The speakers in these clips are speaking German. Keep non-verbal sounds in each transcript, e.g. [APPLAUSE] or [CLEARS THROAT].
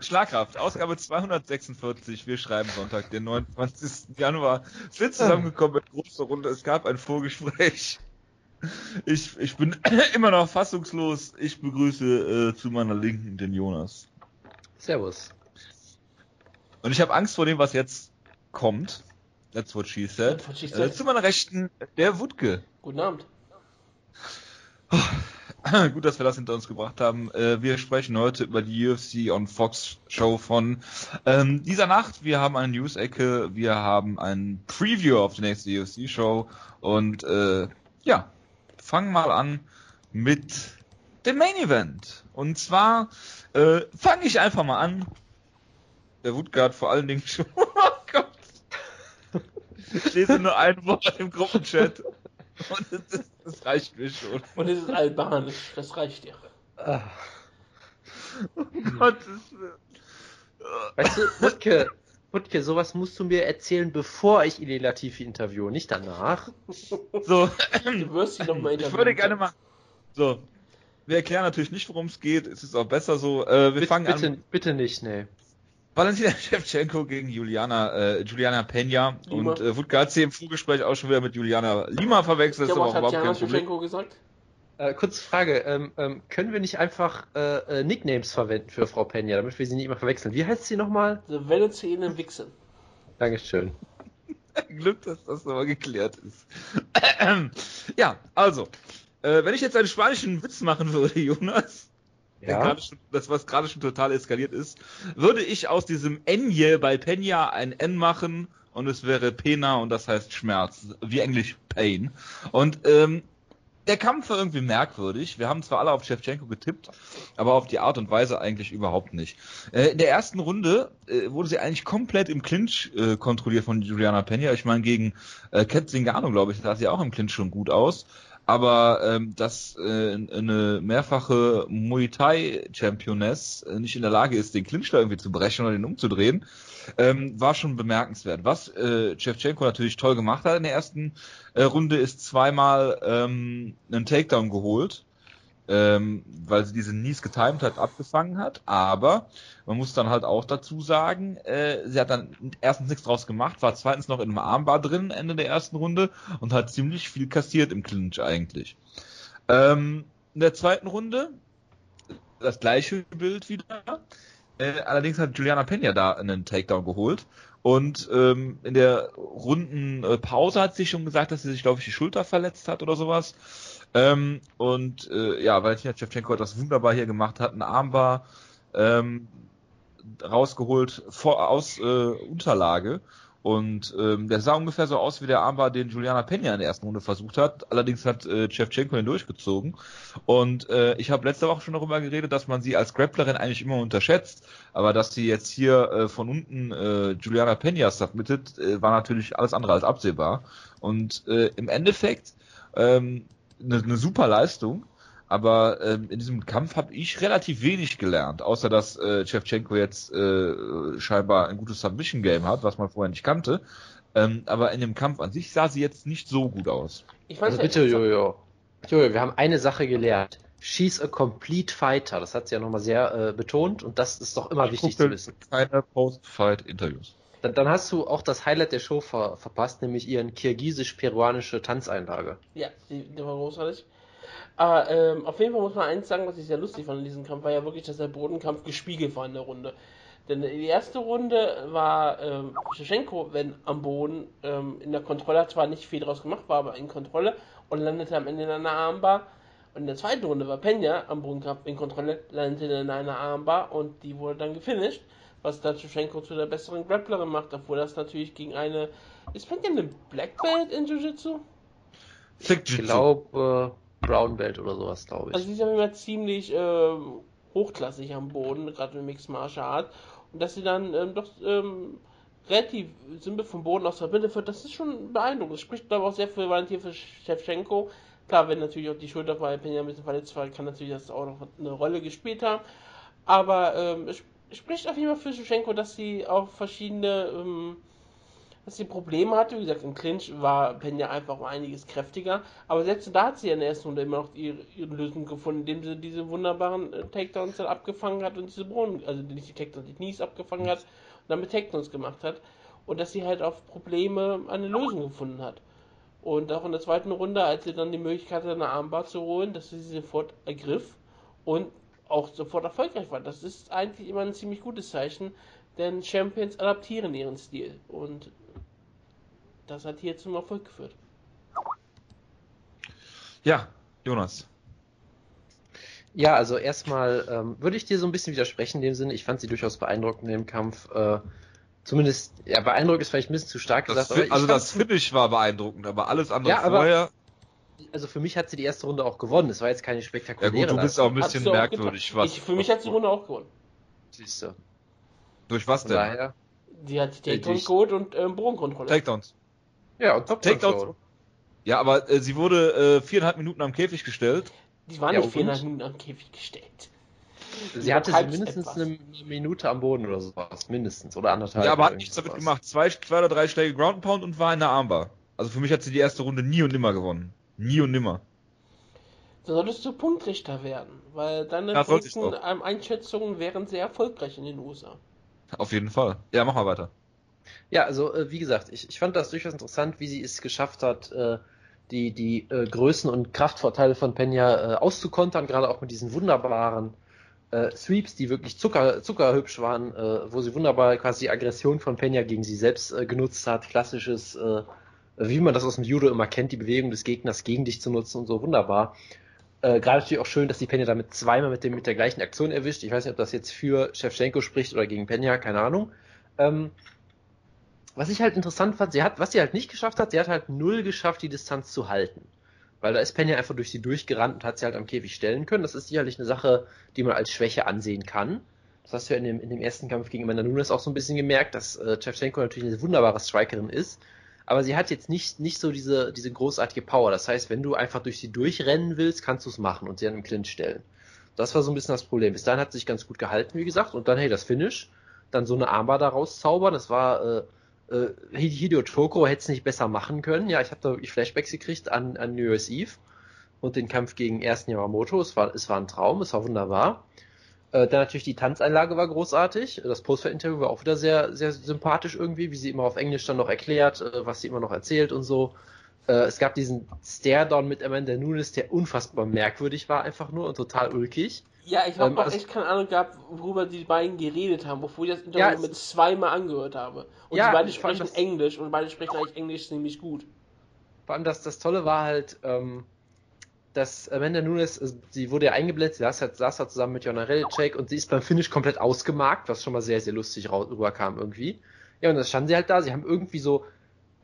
Schlagkraft, Ausgabe 246. Wir schreiben Sonntag, den 29. Januar. Sind zusammengekommen mit großer Runde. Es gab ein Vorgespräch. Ich, ich bin [CLEARS THROAT] immer noch fassungslos. Ich begrüße äh, zu meiner Linken den Jonas. Servus. Und ich habe Angst vor dem, was jetzt kommt. That's what she said. What she Äh, said. zu meiner Rechten der Wutke. Guten Abend. [CLEARS THROAT] Gut, dass wir das hinter uns gebracht haben. Äh, wir sprechen heute über die UFC on Fox Show von ähm, dieser Nacht. Wir haben eine News-Ecke, wir haben ein Preview auf die nächste UFC-Show und äh, ja, fangen mal an mit dem Main Event. Und zwar äh, fange ich einfach mal an. Der Woodguard vor allen Dingen schon. [LAUGHS] Oh Gott. Ich lese nur ein Wort im Gruppenchat. Und das, das reicht mir schon. Und es ist albanisch, das reicht dir. Ah, Gottes Willen. Weißt du, Wutke, Wutke, sowas musst du mir erzählen, bevor ich Ili Latifi interviewe, nicht danach. So, Du wirst sie noch mal ich würde gerne mal. So, wir erklären natürlich nicht, worum es geht. Es ist auch besser so. Äh, wir Bitte, fangen bitte, an. bitte nicht, nee. Valentina [LAUGHS] Shevchenko gegen Juliana, äh, Juliana Peña. Lima. Und äh, Wutke hat sie im Vorgespräch auch schon wieder mit Juliana Lima verwechselt. Was auch hat Problem. Shevchenko gesagt? Äh, kurze Frage, ähm, ähm, können wir nicht einfach äh, äh, Nicknames verwenden für Frau Penja, damit wir sie nicht immer verwechseln? Wie heißt sie nochmal? The Venezuelan Wichsen. Dankeschön. [LAUGHS] Glück, dass das nochmal geklärt ist. [CLEARS THROAT] ja, also. Äh, wenn ich jetzt einen spanischen Witz machen würde, [LAUGHS] Jonas, Ja. schon, das was gerade schon total eskaliert ist, würde ich aus diesem Enje bei Peña ein N machen und es wäre Pena und das heißt Schmerz, wie Englisch Pain. Und ähm, der Kampf war irgendwie merkwürdig. Wir haben zwar alle auf Shevchenko getippt, aber auf die Art und Weise eigentlich überhaupt nicht. Äh, in der ersten Runde äh, wurde sie eigentlich komplett im Clinch äh, kontrolliert von Juliana Peña. Ich meine, gegen äh, Kat Zingano, glaube ich, sah sie auch im Clinch schon gut aus. Aber ähm, dass äh, eine mehrfache Muay Thai Championess äh, nicht in der Lage ist, den Clinch irgendwie zu brechen oder den umzudrehen, ähm, war schon bemerkenswert. Was äh, Shevchenko natürlich toll gemacht hat in der ersten äh, Runde, ist zweimal ähm, einen Takedown geholt, ähm, weil sie diese Knees getimed hat, abgefangen hat. Aber man muss dann halt auch dazu sagen, äh, sie hat dann erstens nichts draus gemacht, war zweitens noch in einem Armbar drin Ende der ersten Runde und hat ziemlich viel kassiert im Clinch eigentlich. Ähm, in der zweiten Runde das gleiche Bild wieder. Äh, allerdings hat Juliana Peña da einen Takedown geholt. Und ähm, in der runden Pause hat sie schon gesagt, dass sie sich, glaube ich, die Schulter verletzt hat oder sowas. Ähm, und äh, ja, Valentina Shevchenko hat das wunderbar hier gemacht, hat einen Armbar ähm, rausgeholt vor, aus äh, Unterlage. Und ähm, der sah ungefähr so aus wie der Armbar, den Juliana Peña in der ersten Runde versucht hat. Allerdings hat äh, Shevchenko ihn durchgezogen. Und äh, ich habe letzte Woche schon darüber geredet, dass man sie als Grapplerin eigentlich immer unterschätzt. Aber dass sie jetzt hier äh, von unten äh, Juliana Peña submittet, äh, war natürlich alles andere als absehbar. Und äh, im Endeffekt ähm, eine, eine super Leistung. Aber ähm, in diesem Kampf habe ich relativ wenig gelernt, außer dass äh, Shevchenko jetzt äh, scheinbar ein gutes Submission-Game hat, was man vorher nicht kannte. Ähm, aber in dem Kampf an sich sah sie jetzt nicht so gut aus. Ich weiß Also bitte, Jojo. Jojo, wir haben eine Sache gelernt. She's a complete fighter. Das hat sie ja nochmal sehr äh, betont und das ist doch immer wichtig zu wissen. Keine Post-Fight-Interviews. Dann, dann hast du auch das Highlight der Show ver verpasst, nämlich ihren kirgisisch-peruanische Tanzeinlage. Ja, die, die war großartig. Aber ähm, auf jeden Fall muss man eins sagen, was ich sehr lustig fand in diesem Kampf, war ja wirklich, dass der Bodenkampf gespiegelt war in der Runde. Denn die erste Runde war ähm, Shevchenko, wenn am Boden ähm, in der Kontrolle zwar nicht viel draus gemacht, war aber in Kontrolle und landete am Ende in einer Armbar. Und in der zweiten Runde war Peña am Bodenkampf in Kontrolle, landete in einer Armbar und die wurde dann gefinisht, was dann Shevchenko zu der besseren Grapplerin macht, obwohl das natürlich gegen eine. Ist Peña eine Black Belt in Jiu-Jitsu? Ich glaube, äh, Brown Belt oder sowas, glaube Also ich. sie ist ja immer ziemlich ähm, hochklassig am Boden, gerade mit Mixed Martial Art. Und dass sie dann ähm, doch ähm, relativ simpel vom Boden aus der Mitte führt, das ist schon beeindruckend. Das spricht, glaube ich, auch sehr für Valentin für Shevchenko. Klar, wenn natürlich auch die Schulter bei Peña ein bisschen verletzt war, kann natürlich das auch noch eine Rolle gespielt haben. Aber ähm, es spricht auf jeden Fall für Shevchenko, dass sie auch verschiedene ähm, dass sie Probleme hatte. Wie gesagt, im Clinch war Pena einfach um einiges kräftiger. Aber selbst da hat sie in der ersten Runde immer noch ihre, ihre Lösung gefunden, indem sie diese wunderbaren äh, Takedowns dann abgefangen hat und diese Bohnen, also nicht die Takedowns, die Knies abgefangen hat und dann mit Takedowns gemacht hat. Und dass sie halt auf Probleme eine Lösung gefunden hat. Und auch in der zweiten Runde, als sie dann die Möglichkeit hatte, eine Armbar zu holen, dass sie sie sofort ergriff und auch sofort erfolgreich war. Das ist eigentlich immer ein ziemlich gutes Zeichen, denn Champions adaptieren ihren Stil. Und das hat hier zum Erfolg geführt. Ja, Jonas. Ja, also erstmal ähm, würde ich dir so ein bisschen widersprechen in dem Sinne. Ich fand sie durchaus beeindruckend im Kampf. Äh, zumindest, ja, beeindruckend ist vielleicht ein bisschen zu stark Das gesagt. Fi- also das Finish war beeindruckend, aber alles andere Ja, aber- vorher. Also für mich hat sie die erste Runde auch gewonnen. Es war jetzt keine Ja spektakuläre. gut, du bist auch ein bisschen merkwürdig. Was, ich, für mich hat sie die Runde auch gewonnen. Siehst du. durch was denn? daher. Sie hat die Äh, Takedown durch- geholt und ähm, Bodenkontrolle. Takedowns. Ja, und Top Takedowns. Ja, aber äh, sie wurde äh, viereinhalb Minuten am Käfig gestellt. Die waren Ja, nicht viereinhalb Minuten am Käfig gestellt. Sie hatte sie mindestens etwas. eine Minute am Boden oder sowas. Mindestens. Oder anderthalb. ja, aber hat nichts damit gemacht. Zwei, zwei oder drei Schläge Ground Pound und war in der Armbar. Also für mich hat sie die erste Runde nie und nimmer gewonnen. Nie und nimmer. Da solltest du Punktrichter werden, weil deine Ja, Punkten, ähm, Einschätzungen wären sehr erfolgreich in den USA. Auf jeden Fall. Ja, mach mal weiter. Ja, also äh, wie gesagt, ich, ich fand das durchaus interessant, wie sie es geschafft hat, äh, die, die äh, Größen- und Kraftvorteile von Pena äh, auszukontern, gerade auch mit diesen wunderbaren äh, Sweeps, die wirklich zucker, zuckerhübsch waren, äh, wo sie wunderbar quasi die Aggression von Pena gegen sie selbst äh, genutzt hat. Klassisches, äh, wie man das aus dem Judo immer kennt, die Bewegung des Gegners gegen dich zu nutzen und so wunderbar. Äh, gerade natürlich auch schön, dass die Pena damit zweimal mit, dem, mit der gleichen Aktion erwischt. Ich weiß nicht, ob das jetzt für Shevchenko spricht oder gegen Pena, keine Ahnung. Ähm, was ich halt interessant fand, sie hat, was sie halt nicht geschafft hat, sie hat halt null geschafft, die Distanz zu halten. Weil da ist Pena einfach durch sie durchgerannt und hat sie halt am Käfig stellen können. Das ist sicherlich eine Sache, die man als Schwäche ansehen kann. Das hast du ja in dem, in dem ersten Kampf gegen Amanda Nunes auch so ein bisschen gemerkt, dass äh, Shevchenko natürlich eine wunderbare Strikerin ist. Aber sie hat jetzt nicht, nicht so diese, diese großartige Power. Das heißt, wenn du einfach durch sie durchrennen willst, kannst du es machen und sie dann im Clinch stellen. Das war so ein bisschen das Problem. Bis dahin hat sie sich ganz gut gehalten, wie gesagt. Und dann, hey, das Finish. Dann so eine Armbar daraus zaubern. Das war, äh, äh, Hideo Toko hätte es nicht besser machen können. Ja, ich habe da wirklich Flashbacks gekriegt an, an New Year's Eve und den Kampf gegen ersten Yamamoto. Es war, es war ein Traum, es war wunderbar. Äh, dann natürlich die Tanzeinlage war großartig. Das Postfight-Interview war auch wieder sehr, sehr sympathisch irgendwie, wie sie immer auf Englisch dann noch erklärt, äh, was sie immer noch erzählt und so. Äh, es gab diesen Stare-Down mit Amanda Nunes, der unfassbar merkwürdig war, einfach nur und total ulkig. Ja, ich habe Ähm, auch also- echt keine Ahnung gehabt, worüber die beiden geredet haben, bevor ich das Interview Ja, mit zweimal angehört habe. Und Ja, die beiden sprechen Englisch und beide sprechen eigentlich Englisch ziemlich gut. Vor allem das, das Tolle war halt, ähm, dass Amanda Nunes, äh, sie wurde ja eingeblendet, sie saß, halt- saß da zusammen mit Jonna Relicek und sie ist beim Finish komplett ausgemarkt, was schon mal sehr, sehr lustig rüberkam irgendwie. Ja, und dann standen sie halt da, sie haben irgendwie so,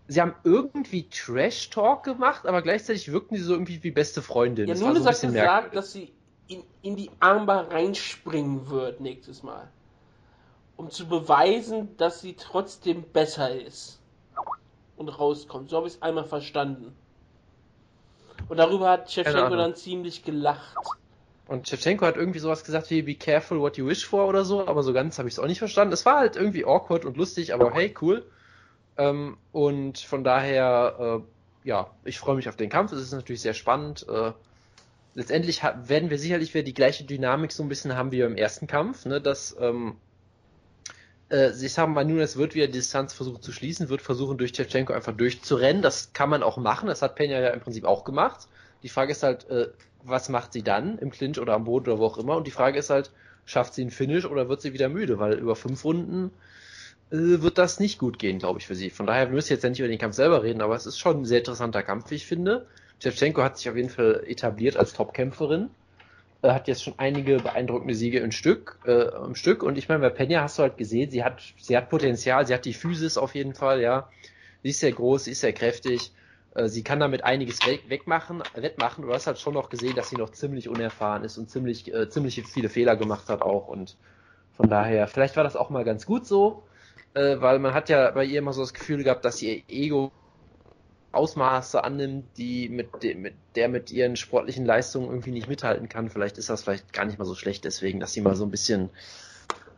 sie haben irgendwie Trash-Talk gemacht, aber gleichzeitig wirkten sie so irgendwie wie beste Freundinnen. Ja, Nunes so hat gesagt, merkwürdig. dass sie in, in die Armbar reinspringen wird nächstes Mal. Um zu beweisen, dass sie trotzdem besser ist. Und rauskommt. So habe ich es einmal verstanden. Und darüber hat Shevchenko dann ziemlich gelacht. Und Shevchenko hat irgendwie sowas gesagt wie Be careful what you wish for oder so, aber so ganz habe ich es auch nicht verstanden. Es war halt irgendwie awkward und lustig, aber hey, cool. Ähm, und von daher, äh, ja, ich freue mich auf den Kampf. Es ist natürlich sehr spannend. Äh, letztendlich werden wir sicherlich wieder die gleiche Dynamik so ein bisschen haben wie im ersten Kampf, ne, dass ähm, äh, sie haben bei Nunes wird wieder die Distanz versuchen zu schließen, wird versuchen durch Shevchenko einfach durchzurennen. Das kann man auch machen. Das hat Pena ja im Prinzip auch gemacht. Die Frage ist halt, äh, was macht sie dann im Clinch oder am Boden oder wo auch immer? Und die Frage ist halt, schafft sie einen Finish oder wird sie wieder müde? Weil über fünf Runden äh, wird das nicht gut gehen, glaube ich, für sie. Von daher wir müssen jetzt ja nicht über den Kampf selber reden, aber es ist schon ein sehr interessanter Kampf, wie ich finde. Shevchenko hat sich auf jeden Fall etabliert als Topkämpferin. Äh, hat jetzt schon einige beeindruckende Siege im Stück, äh, im Stück. Und ich meine, bei Pena hast du halt gesehen, sie hat, sie hat Potenzial, sie hat die Physis auf jeden Fall, ja. Sie ist sehr groß, sie ist sehr kräftig. Äh, Sie kann damit einiges weg, wegmachen, wettmachen. Du hast halt schon noch gesehen, dass sie noch ziemlich unerfahren ist und ziemlich, äh, ziemlich viele Fehler gemacht hat auch. Und von daher, vielleicht war das auch mal ganz gut so, äh, weil man hat ja bei ihr immer so das Gefühl gehabt, dass ihr Ego Ausmaße annimmt, die mit, dem, mit der mit ihren sportlichen Leistungen irgendwie nicht mithalten kann. Vielleicht ist das vielleicht gar nicht mal so schlecht deswegen, dass sie mal so ein bisschen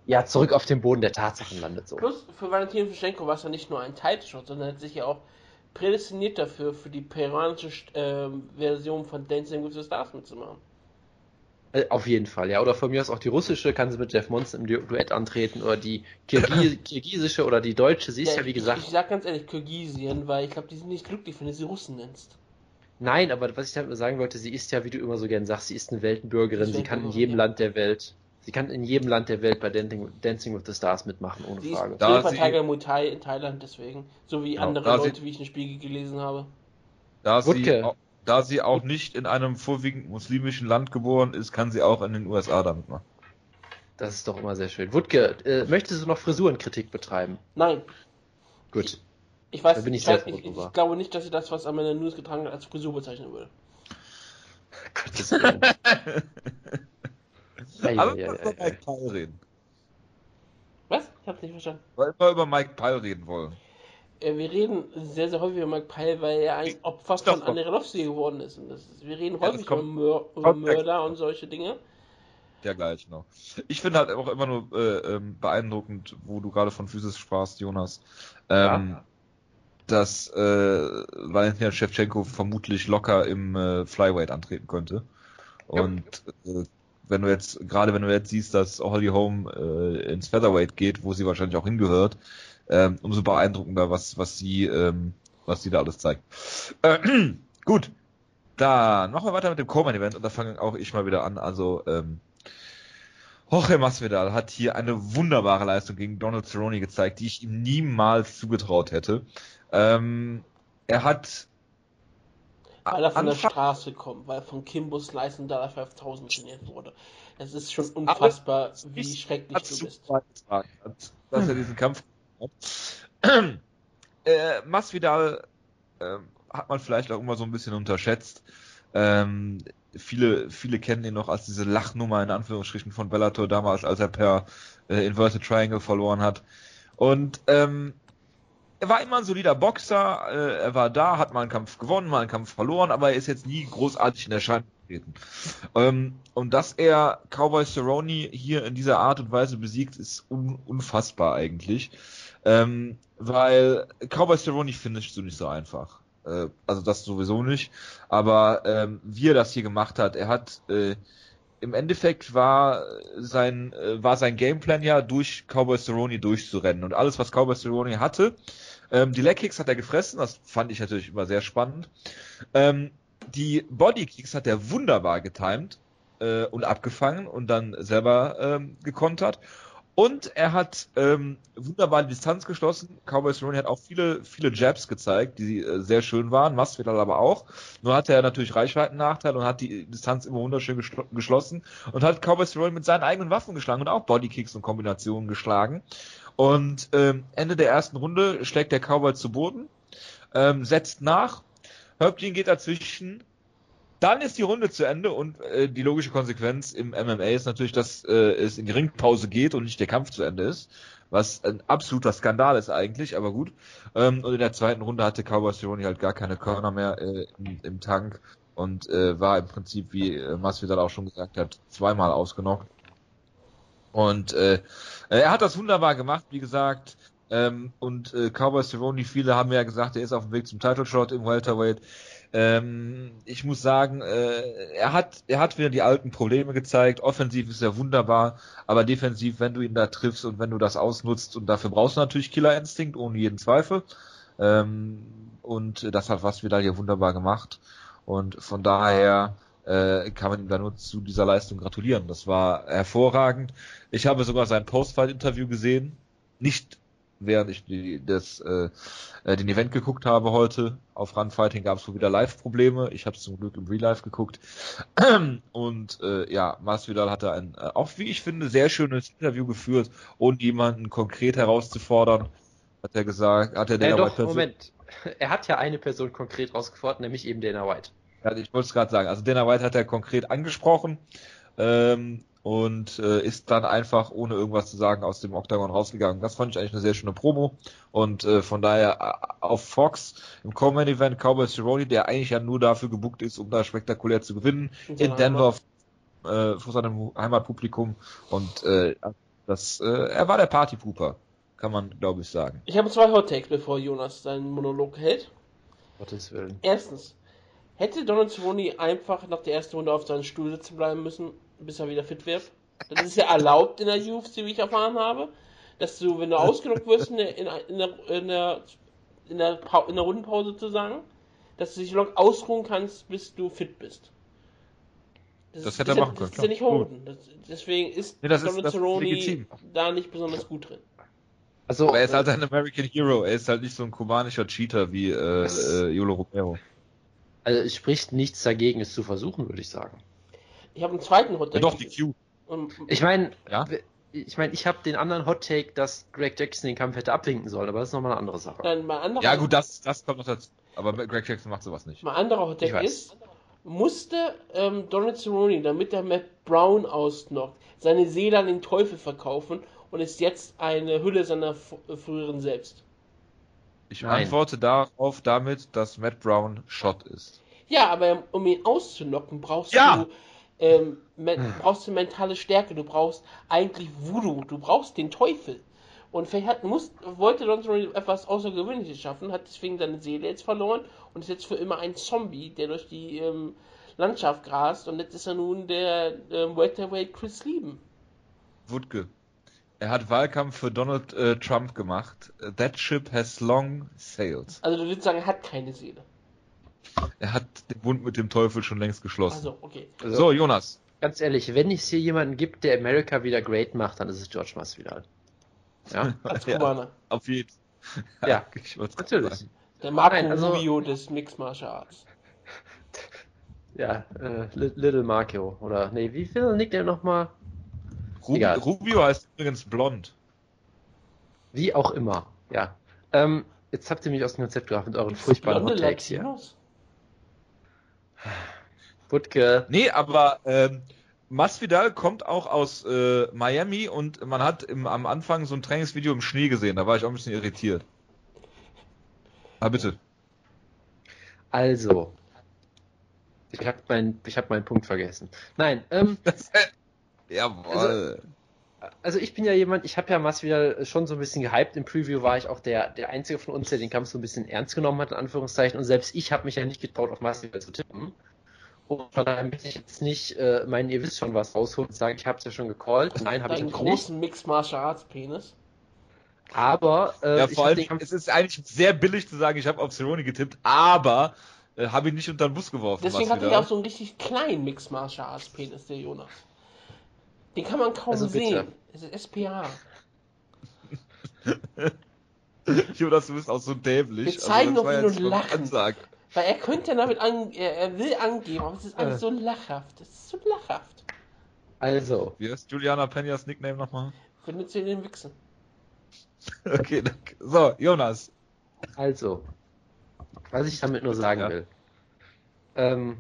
ja, zurück auf den Boden der Tatsachen landet. So. Plus für Valentin Shevchenko war es ja nicht nur ein Title-Shot, sondern er hat sich ja auch prädestiniert dafür, für die peruanische äh, Version von Dancing with the Stars mitzumachen. Äh, auf jeden Fall, ja. Oder von mir aus auch die russische, kann sie mit Jeff Monson im Du Duett antreten. Oder die Kirgis [LAUGHS] kirgisische oder die deutsche, sie ist ja, ja wie gesagt. Ich, ich sag ganz ehrlich Kirgisien, weil ich glaube, die sind nicht glücklich, wenn du sie Russen nennst. Nein, aber was ich damit nur sagen wollte, sie ist ja, wie du immer so gern sagst, sie ist eine Weltenbürgerin, sie kann in jedem ja. Land der Welt, sie kann in jedem Land der Welt bei Dancing, Dancing with the Stars mitmachen, ohne sie Frage. Ist da Tiger Muay in Thailand deswegen, so wie ja, andere Leute, wie ich in Spiegel gelesen habe. Da sie, auch, da sie auch nicht in einem vorwiegend muslimischen Land geboren ist, kann sie auch in den USA damit machen. Das ist doch immer sehr schön. Wutke, äh, möchtest du noch Frisurenkritik betreiben? Nein. Gut. Ich weiß, bin ich, ich, weiß, ich, ich, glaube nicht, dass sie das, was am Ende News getragen hat, als Frisur bezeichnen würde. [LAUGHS] Gottes Willen. Aber wir über Mike Pyle reden. Was? Ich hab's nicht verstanden. Weil wir über Mike Pyle reden wollen. Ja, wir reden sehr, sehr häufig über Mike Pyle, weil er ein Opfer von André Rofsky geworden ist. Und ist. Wir reden häufig ja, über, Mör über Mörder und solche Dinge. Dergleichen noch. Ich finde halt auch immer nur äh, ähm, beeindruckend, wo du gerade von Physis sprachst, Jonas. Ähm, ja dass äh, Valentina Shevchenko vermutlich locker im äh, Flyweight antreten könnte. Und ja. äh, wenn du jetzt, gerade wenn du jetzt siehst, dass Holly Holm äh, ins Featherweight geht, wo sie wahrscheinlich auch hingehört, ähm, umso beeindruckender, was, was sie, ähm, was sie da alles zeigt. Äh, [CLEARS THROAT] gut. Dann machen wir weiter mit dem Co-Main-Event und da fange auch ich mal wieder an. Also, ähm, Jorge Masvidal hat hier eine wunderbare Leistung gegen Donald Cerrone gezeigt, die ich ihm niemals zugetraut hätte. Ähm, er hat weil er von der Straße kommt, weil von Kimbo Slice und Dollar 5000 trainiert wurde. Es ist schon unfassbar, wie schrecklich du bist. Dass er diesen Kampf hat. äh, Masvidal äh, hat man vielleicht auch immer so ein bisschen unterschätzt. Ähm, viele, viele kennen ihn noch als diese Lachnummer in Anführungsstrichen von Bellator damals, als er per äh, Inverted Triangle verloren hat. Und ähm, er war immer ein solider Boxer, äh, er war da, hat mal einen Kampf gewonnen, mal einen Kampf verloren, aber er ist jetzt nie großartig in Erscheinung getreten. Ähm, und dass er Cowboy Cerrone hier in dieser Art und Weise besiegt, ist un unfassbar eigentlich. Ähm, weil Cowboy Cerrone finisht du nicht so einfach. Äh, also das sowieso nicht. Aber ähm, wie er das hier gemacht hat, er hat äh, im Endeffekt war sein äh, war sein Gameplan ja durch Cowboy Cerrone durchzurennen und alles was Cowboy Cerrone hatte, ähm, die Leg Kicks hat er gefressen, das fand ich natürlich immer sehr spannend. Ähm, die Body Kicks hat er wunderbar getimed äh, und abgefangen und dann selber ähm, gekontert und er hat ähm, wunderbar die Distanz geschlossen. Cowboy Cerrone hat auch viele, viele Jabs gezeigt, die äh, sehr schön waren. Masvidal aber auch. Nur hatte er natürlich Reichweitennachteil und hat die Distanz immer wunderschön geschlossen und hat Cowboy Cerrone mit seinen eigenen Waffen geschlagen und auch Bodykicks und Kombinationen geschlagen. Und ähm, Ende der ersten Runde schlägt der Cowboy zu Boden, ähm, setzt nach. Höpkin geht dazwischen, dann ist die Runde zu Ende und äh, die logische Konsequenz im MMA ist natürlich, dass äh, es in Ringpause geht und nicht der Kampf zu Ende ist. Was ein absoluter Skandal ist eigentlich, aber gut. Ähm, und in der zweiten Runde hatte Cowboy Cerrone halt gar keine Körner mehr äh, im, im, Tank und äh, war im Prinzip, wie äh, Masvidal auch schon gesagt hat, zweimal ausgenockt. Und äh, er hat das wunderbar gemacht, wie gesagt. Ähm, und äh, Cowboy Cerrone, viele haben ja gesagt, er ist auf dem Weg zum Title Shot im Welterweight. Ähm, ich muss sagen, äh, er hat er hat wieder die alten Probleme gezeigt. Offensiv ist er wunderbar, aber defensiv, wenn du ihn da triffst und wenn du das ausnutzt und dafür brauchst du natürlich Killer Instinct ohne jeden Zweifel. Ähm, und das hat was wieder hier wunderbar gemacht. Und von daher äh, kann man ihm da nur zu dieser Leistung gratulieren. Das war hervorragend. Ich habe sogar sein Postfight-Interview gesehen. Nicht während ich die, das, äh, äh, den Event geguckt habe heute. Auf Runfighting gab es wohl wieder Live-Probleme. Ich habe es zum Glück im Real Life geguckt. [CLEARS THROAT] Und äh, ja, Masvidal hatte ein, äh, auch wie ich finde, sehr schönes Interview geführt, ohne jemanden konkret herauszufordern. Hat er gesagt, hat er Dana äh, doch, White Moment. [LAUGHS] Er hat ja eine Person konkret rausgefordert, nämlich eben Dana White. Ja, ich wollte es gerade sagen. Also Dana White hat er konkret angesprochen. Ähm, und äh, ist dann einfach ohne irgendwas zu sagen aus dem Octagon rausgegangen. Das fand ich eigentlich eine sehr schöne Promo und äh, von daher äh, auf Fox im Coleman Event Cowboy Cerrone, der eigentlich ja nur dafür gebucht ist, um da spektakulär zu gewinnen, in Denver äh, vor seinem Heimatpublikum und äh, Das, äh, er war der Partypooper, kann man, glaube ich, sagen. Ich habe zwei Hot Takes, bevor Jonas seinen Monolog hält. Gottes Willen. Erstens, hätte Donald Cerrone einfach nach der ersten Runde auf seinem Stuhl sitzen bleiben müssen, bis er wieder fit wird? Das ist ja erlaubt in der UFC, wie ich erfahren habe, dass du, wenn du ausgenockt wirst in der, in der, in der, in der, in der, Pa- in der Rundenpause zu sagen, dass du dich noch ausruhen kannst, bis du fit bist. Das ist- hätte er machen können, Das ist ja nicht verboten. Das, deswegen ist Nee, das ist- Donald das Cerrone da nicht besonders gut drin. Also, Aber er ist halt ein American Hero, er ist halt nicht so ein kubanischer Cheater wie äh, Das- äh, Yolo Romero. Also es spricht nichts dagegen, es zu versuchen, würde ich sagen. Ich habe einen zweiten Hot Ja, Take. doch, die Q. Und- Ich meine, Ja? ich meine, ich habe den anderen Hot Take, dass Greg Jackson den Kampf hätte abwinken sollen, aber das ist nochmal eine andere Sache. Dann mein anderer, Ja, gut, das, das kommt noch dazu. Aber Greg Jackson macht sowas nicht. mein anderer Hot Take ist, musste ähm, Donald Cerrone, damit er Matt Brown ausnockt, seine Seele an den Teufel verkaufen und ist jetzt eine Hülle seiner früheren selbst. Ich Nein. antworte darauf damit, dass Matt Brown Shot ist. Ja, aber um ihn auszunocken, brauchst Ja! du ähm, me brauchst du mentale Stärke, du brauchst eigentlich Voodoo, du brauchst den Teufel. Und vielleicht hat, muss, wollte Cerrone etwas Außergewöhnliches schaffen, hat deswegen seine Seele jetzt verloren und ist jetzt für immer ein Zombie, der durch die ähm, Landschaft grast und jetzt ist er nun der ähm, Welterweight Chris Lieben. Wutke. Er hat Wahlkampf für Donald äh, Trump gemacht. That ship has long sailed. Also du würdest sagen, er hat keine Seele. Er hat den Bund mit dem Teufel schon längst geschlossen. Also, okay. Also, so, Jonas. ganz ehrlich, wenn es hier jemanden gibt, der America wieder great macht, dann ist es George Masvidal. Ja, [LAUGHS] Als Ja, Kubaner. auf jeden [LAUGHS] Ja, ich würd's natürlich. sagen. Der Marco Nein, also- Rubio des Mixed Martial Arts. [LAUGHS] Ja, äh, Li- Little Marco. Oder, nee, wie viel nickt er nochmal? Ru Egal. Rubio heißt übrigens blond. Wie auch immer. Ja. Ähm, jetzt habt ihr mich aus dem Konzept gebracht mit euren furchtbaren Blonde Hot Takes hier. Wutke, Nee, aber ähm, Masvidal kommt auch aus äh, Miami und man hat im, am Anfang so ein Trainingsvideo im Schnee gesehen. Da war ich auch ein bisschen irritiert. Ah, bitte. also. Ich habe mein, ich hab meinen Punkt vergessen. Nein, ähm, [LAUGHS] Jawohl. also ich bin ja jemand, ich habe ja Masvidal schon so ein bisschen gehypt. Im Preview war ich auch der, der Einzige von uns, der den Kampf so ein bisschen ernst genommen hat, in Anführungszeichen. Und selbst ich habe mich ja nicht getraut, auf Masvidal zu tippen. Und von daher möchte ich jetzt nicht, äh, meinen, ihr wisst schon was rausholen und sagen, ich habe es ja schon gecallt. Nein, habe ich Einen natürlich nicht. großen Mixed Martial Arts Penis. Aber äh, ja, vor allem, es ist eigentlich sehr billig zu sagen, ich habe auf Cerrone getippt, aber äh, habe ihn nicht unter den Bus geworfen. Deswegen hat er ja auch so einen richtig kleinen Mixed Martial Arts Penis, der Jonas. Den kann man kaum Also sehen. Es ist SPA. [LAUGHS] Jonas, du bist auch so dämlich. Wir zeigen das doch war ihn und lachen. Ansage. Weil er könnte damit an, er, er will angeben, aber es ist alles Äh. so lachhaft. Es ist so lachhaft. Also, Wie heißt Juliana Peñas Nickname nochmal? Findet sie den Wichsen. [LAUGHS] Okay, danke. So, Jonas. Also, was ich damit nur sagen Ja. will. Ähm,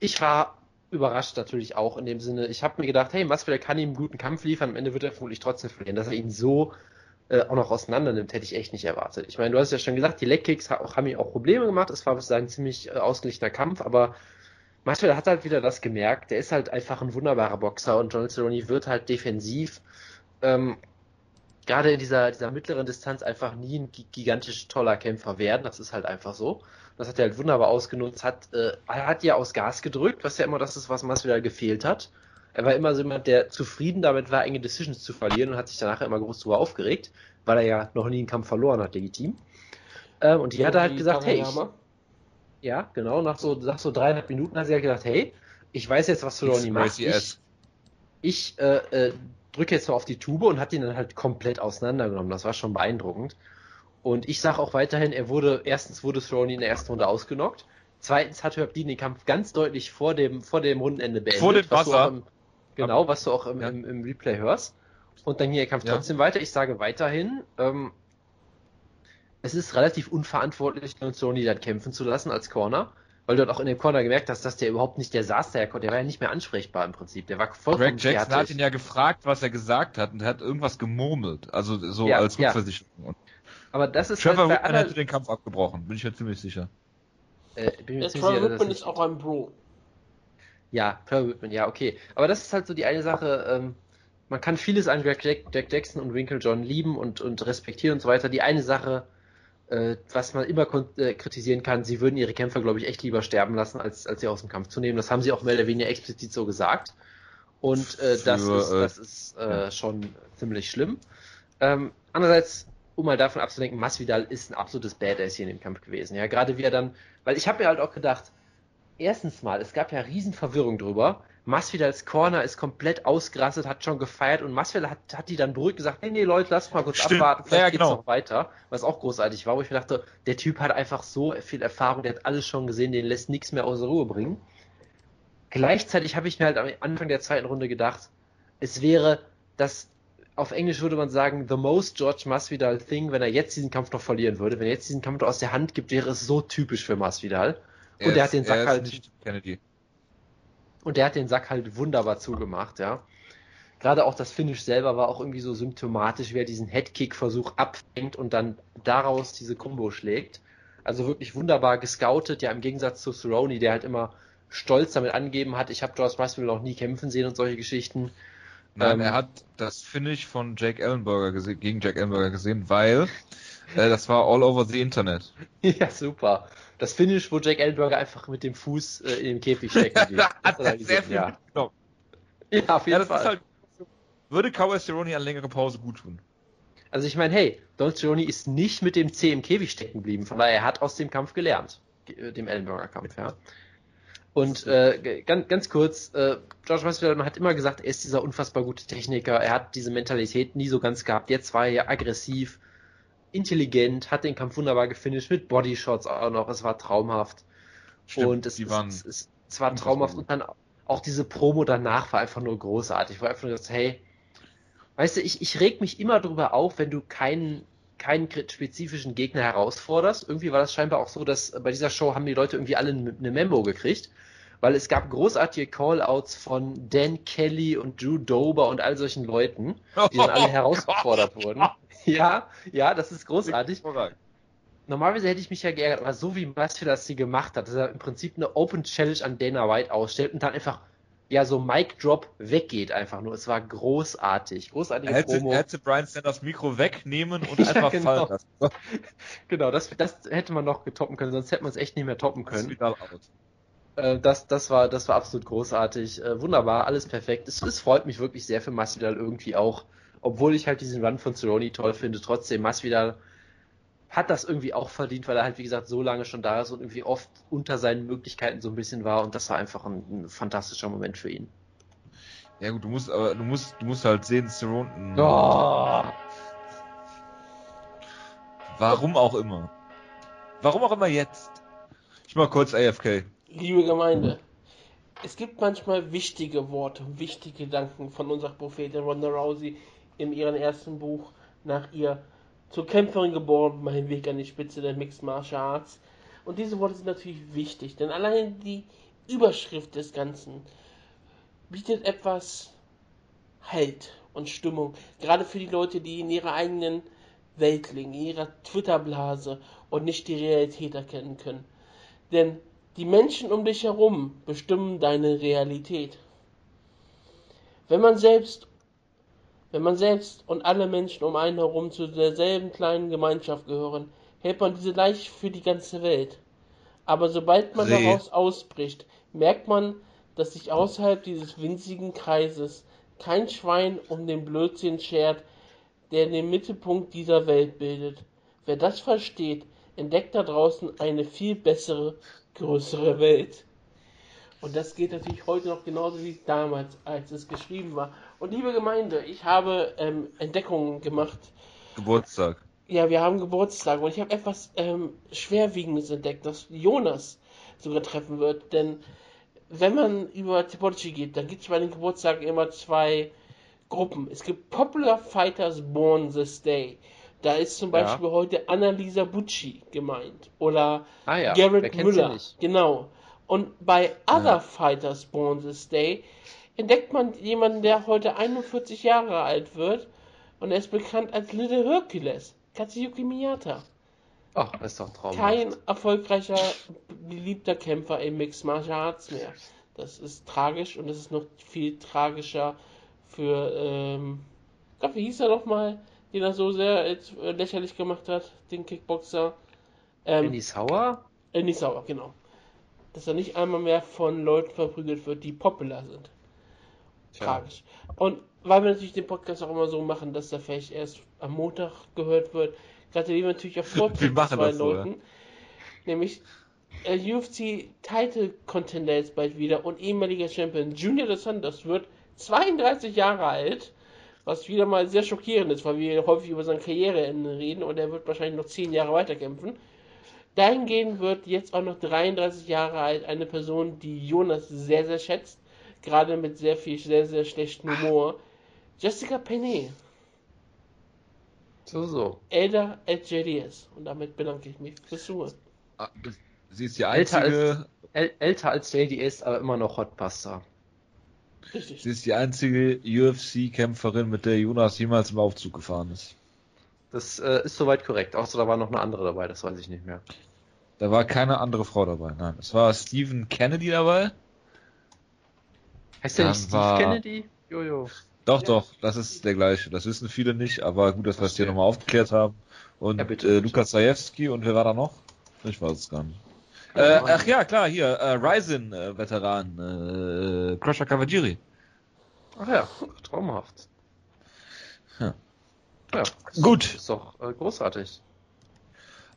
ich war überrascht natürlich auch in dem Sinne. Ich habe mir gedacht, hey, Masvidal kann ihm einen guten Kampf liefern, am Ende wird er vermutlich trotzdem verlieren. Dass er ihn so äh, auch noch auseinander nimmt, hätte ich echt nicht erwartet. Ich meine, du hast ja schon gesagt, die Legkicks ha haben ihm auch Probleme gemacht. Es war ein ziemlich äh, ausgeglichener Kampf, aber Masvidal hat halt wieder das gemerkt. Der ist halt einfach ein wunderbarer Boxer und John Cerrone wird halt defensiv ähm, gerade in dieser, dieser mittleren Distanz einfach nie ein gi- gigantisch toller Kämpfer werden. Das ist halt einfach so. Das hat er halt wunderbar ausgenutzt. Hat, äh, er hat ja aus Gas gedrückt, was ja immer das ist, was Masvidal gefehlt hat. Er war immer so jemand, der zufrieden damit war, enge Decisions zu verlieren und hat sich danach immer groß drüber aufgeregt, weil er ja noch nie einen Kampf verloren hat, legitim. Ähm, und die hat er halt gesagt, hey, ich, ja, genau, nach so, nach so dreieinhalb Minuten hat sie halt gesagt, hey, ich weiß jetzt, was Cerrone macht. Ich, ich äh, äh, drücke jetzt mal auf die Tube und hat ihn dann halt komplett auseinandergenommen. Das war schon beeindruckend. Und ich sage auch weiterhin, er wurde, erstens wurde Cerrone in der ersten Runde ausgenockt. Zweitens hat Herb Dean den Kampf ganz deutlich vor dem, vor dem Rundenende beendet. Vor dem was Wasser. auch Im, genau, was du auch im, Ja. im, im Replay hörst. Und dann ging der Kampf Ja. trotzdem weiter. Ich sage weiterhin, ähm, es ist relativ unverantwortlich, Cerrone dann kämpfen zu lassen als Corner. Weil du dort auch in dem Corner gemerkt hast, dass der überhaupt nicht, der saß da, der war ja nicht mehr ansprechbar im Prinzip. Der war vollkommen Greg Jackson hat fertig. ihn ja gefragt, was er gesagt hat und er hat irgendwas gemurmelt. Also so Ja, als. Rückversicherung. Aber das ist Trevor halt Whitman hätte den Kampf abgebrochen, bin ich mir ziemlich sicher. äh, bin mir das Whitman ist auch ein Bro. Ja, Trevor Whitman, ja, okay. Aber das ist halt so die eine Sache, ähm, man kann vieles an Jack, Jack Jackson und Winkle John lieben und, und respektieren und so weiter. Die eine Sache, äh, was man immer äh, kritisieren kann, sie würden ihre Kämpfer, glaube ich, echt lieber sterben lassen, als, als sie aus dem Kampf zu nehmen. Das haben sie auch mehr oder weniger explizit so gesagt. Und äh, das Für, ist, das ist äh, ja. schon ziemlich schlimm. Ähm, andererseits, um mal davon abzudenken, Masvidal ist ein absolutes Badass hier in dem Kampf gewesen. Ja, gerade wie er dann, weil ich habe mir halt auch gedacht, erstens mal, es gab ja riesen Verwirrung drüber. Masvidals Corner ist komplett ausgerastet, hat schon gefeiert und Masvidal hat, hat die dann beruhigt gesagt, nee, nee, Leute, lasst mal kurz Stimmt. abwarten, vielleicht ja, geht's genau. noch weiter. Was auch großartig war, wo ich mir dachte, der Typ hat einfach so viel Erfahrung, der hat alles schon gesehen, den lässt nichts mehr außer Ruhe bringen. Gleichzeitig habe ich mir halt am Anfang der zweiten Runde gedacht, es wäre das, auf Englisch würde man sagen, the most George Masvidal thing, wenn er jetzt diesen Kampf noch verlieren würde. Wenn er jetzt diesen Kampf noch aus der Hand gibt, wäre es so typisch für Masvidal. Und er, er hat den Sack halt. Kennedy. Und der hat den Sack halt wunderbar zugemacht, ja. Gerade auch das Finish selber war auch irgendwie so symptomatisch, wie er diesen Headkick-Versuch abfängt und dann daraus diese Combo schlägt. Also wirklich wunderbar gescoutet, ja, im Gegensatz zu Cerrone, der halt immer stolz damit angegeben hat, ich habe George Masvidal noch nie kämpfen sehen und solche Geschichten. Nein, ähm, er hat das Finish von Jake Ellenberger gegen Jake Ellenberger gesehen, weil äh, das war all over the Internet. [LAUGHS] ja, super das Finish, wo Jack Ellenberger einfach mit dem Fuß äh, in den Käfig stecken geht. [LAUGHS] hat er sehr viel ja. mitgenommen. Ja, auf jeden ja, Fall. Halt, würde Cowboy Cerrone eine längere Pause gut tun. Also ich meine, hey, Don Cerrone ist nicht mit dem C im Käfig stecken geblieben, von daher er hat aus dem Kampf gelernt, äh, dem Ellenberger Kampf, ja. Und äh, ganz, ganz kurz, äh, George Masvidal hat immer gesagt, er ist dieser unfassbar gute Techniker, er hat diese Mentalität nie so ganz gehabt. Jetzt war er ja aggressiv, intelligent, hat den Kampf wunderbar gefinisht mit Bodyshots auch noch. Es war traumhaft. Stimmt, und es, es, es, es, war traumhaft und dann auch diese Promo danach war einfach nur großartig. Wo einfach nur gesagt, hey, weißt du, ich, ich reg mich immer drüber auf, wenn du keinen keinen spezifischen Gegner herausforderst. Irgendwie war das scheinbar auch so, dass bei dieser Show haben die Leute irgendwie alle eine Memo gekriegt, weil es gab großartige Callouts von Dan Kelly und Drew Dober und all solchen Leuten, die dann alle [LAUGHS] oh herausgefordert wurden. Ja, ja, das ist großartig. Normalerweise hätte ich mich ja geärgert, aber so wie Masvidal das sie gemacht hat, dass er im Prinzip eine Open Challenge an Dana White ausstellt und dann einfach ja so Mic Drop weggeht einfach nur. Es war großartig, großartige er hätte, Promo. Er hätte Brian Sanders Mikro wegnehmen und [LAUGHS] ja, einfach genau. fallen lassen. [LAUGHS] genau, das, das hätte man noch getoppen können, sonst hätte man es echt nicht mehr toppen können. Äh, das, das, war, das war absolut großartig, äh, wunderbar, alles perfekt. Es, es freut mich wirklich sehr für Masvidal irgendwie auch, obwohl ich halt diesen Run von Cerrone toll finde, trotzdem Masvidal hat das irgendwie auch verdient, weil er halt, wie gesagt, so lange schon da ist und irgendwie oft unter seinen Möglichkeiten so ein bisschen war und das war einfach ein, ein fantastischer Moment für ihn. Ja gut, du musst aber du musst du musst halt sehen, Cerrone. Oh. Warum auch immer. Warum auch immer jetzt. Ich mach kurz AFK. Liebe Gemeinde, es gibt manchmal wichtige Worte, wichtige Gedanken von unserer Prophetin Ronda Rousey, in ihrem ersten Buch nach ihr zur Kämpferin geboren, mein Weg an die Spitze der Mixed Martial Arts. Und diese Worte sind natürlich wichtig, denn allein die Überschrift des Ganzen bietet etwas Halt und Stimmung, gerade für die Leute, die in ihrer eigenen Welt liegen, in ihrer Twitter-Blase und nicht die Realität erkennen können. Denn die Menschen um dich herum bestimmen deine Realität. Wenn man selbst wenn man selbst und alle Menschen um einen herum zu derselben kleinen Gemeinschaft gehören, hält man diese leicht für die ganze Welt. Aber sobald man See. daraus ausbricht, merkt man, dass sich außerhalb dieses winzigen Kreises kein Schwein um den Blödsinn schert, der den Mittelpunkt dieser Welt bildet. Wer das versteht, entdeckt da draußen eine viel bessere, größere Welt. Und das geht natürlich heute noch genauso wie damals, als es geschrieben war. Und liebe Gemeinde, ich habe ähm, Entdeckungen gemacht. Geburtstag. Ja, wir haben Geburtstag und ich habe etwas ähm, Schwerwiegendes entdeckt, das Jonas sogar treffen wird. Denn wenn man über Topology geht, dann gibt es bei den Geburtstagen immer zwei Gruppen. Es gibt Popular Fighters Born This Day. Da ist zum Beispiel ja. heute Annalisa Bucci gemeint. Oder ah, ja. Garrett Müller. Genau. Und bei Other ja. Fighters Born This Day entdeckt man jemanden, der heute 41 Jahre alt wird und er ist bekannt als Little Hercules, Katsuyuki Miyata. Ach, das ist doch traumhaft. Kein erfolgreicher, beliebter Kämpfer im Mixed Martial Arts mehr. Das ist tragisch und es ist noch viel tragischer für, ähm, Gott, wie hieß er nochmal, den er so sehr jetzt, äh, lächerlich gemacht hat, den Kickboxer. Ähm, Andy Sauer? Andy Sauer, genau. Dass er nicht einmal mehr von Leuten verprügelt wird, die popular sind. Tragisch. Und weil wir natürlich den Podcast auch immer so machen, dass er vielleicht erst am Montag gehört wird, gratulieren wir natürlich auch [LAUGHS] vor zwei Leuten. Nämlich äh, UFC Title Contender jetzt bald wieder und ehemaliger Champion Junior dos Santos wird 32 Jahre alt, was wieder mal sehr schockierend ist, weil wir häufig über sein Karriereende reden und er wird wahrscheinlich noch 10 Jahre weiterkämpfen. Dahingehend wird jetzt auch noch 33 Jahre alt eine Person, die Jonas sehr, sehr schätzt, gerade mit sehr viel, sehr, sehr schlechten Humor. Jessica Penne, So, so. Elder at JDS. Und damit bedanke ich mich fürs Zuhören. Ah, Sie ist die Älter äl älter als JDS, aber immer noch Hotbuster. Richtig. sie ist die einzige UFC-Kämpferin, mit der Jonas jemals im Aufzug gefahren ist. Das äh, ist soweit korrekt. Außer da war noch eine andere dabei, das weiß ich nicht mehr. Da war keine andere Frau dabei, nein. Es war Stephen Kennedy dabei. Heißt der nicht Steve war- Kennedy? Jojo. Doch, Ja. doch, das ist der gleiche. Das wissen viele nicht, aber gut, dass wir es hier nochmal aufgeklärt haben. Und Ja, bitte, äh, bitte. Lukas Zajewski und wer war da noch? Ich weiß es gar nicht. Äh, Ahnung. ach ja, klar, hier, äh, Ryzen-Veteran, äh, Crusher Cavalieri. Ach ja, traumhaft. Ja. Ja, Gut, ist doch äh, großartig.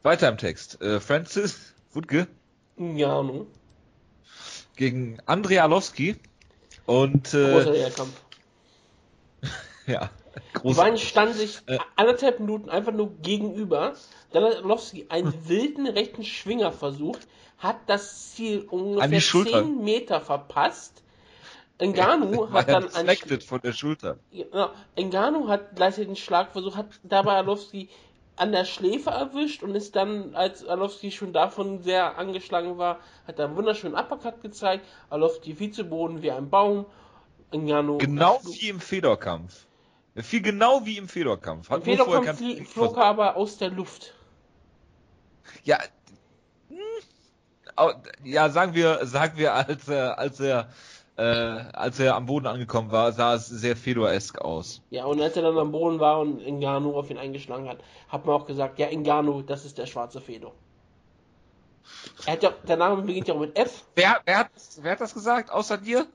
weiter im Text. Äh, Francis Wutke Ngannou. gegen Andrei Arlovski und Großer äh, Lehrkampf. [LAUGHS] ja, Die beiden standen sich Äh. anderthalb Minuten einfach nur gegenüber. Dann hat Lowski einen wilden rechten Schwinger versucht, hat das Ziel ungefähr die Schulter. 10 Meter verpasst. [LAUGHS] War hat dann einen von der Schulter. Ja, Ngannou hat gleichzeitig einen Schlagversuch, hat dabei Arlovski an der Schläfe erwischt und ist dann, als Arlovski schon davon sehr angeschlagen war, hat er einen wunderschönen Uppercut gezeigt. Arlovski fiel zu Boden wie ein Baum. Ngannou Genau wie im Fedorkampf. Er fiel genau wie im Fedorkampf. Hat Im Federkampf flie- flog er aber aus der Luft. Ja, ja, sagen wir, sagen wir, als er, als er, äh, als er am Boden angekommen war, sah es sehr Fedor-esk aus. Ja, und als er dann am Boden war und Ngannou auf ihn eingeschlagen hat, hat man auch gesagt, ja, Ngannou, das ist der schwarze Fedor. Er hat ja, der Name beginnt ja auch mit F. Wer, wer, hat, wer hat das gesagt, außer dir?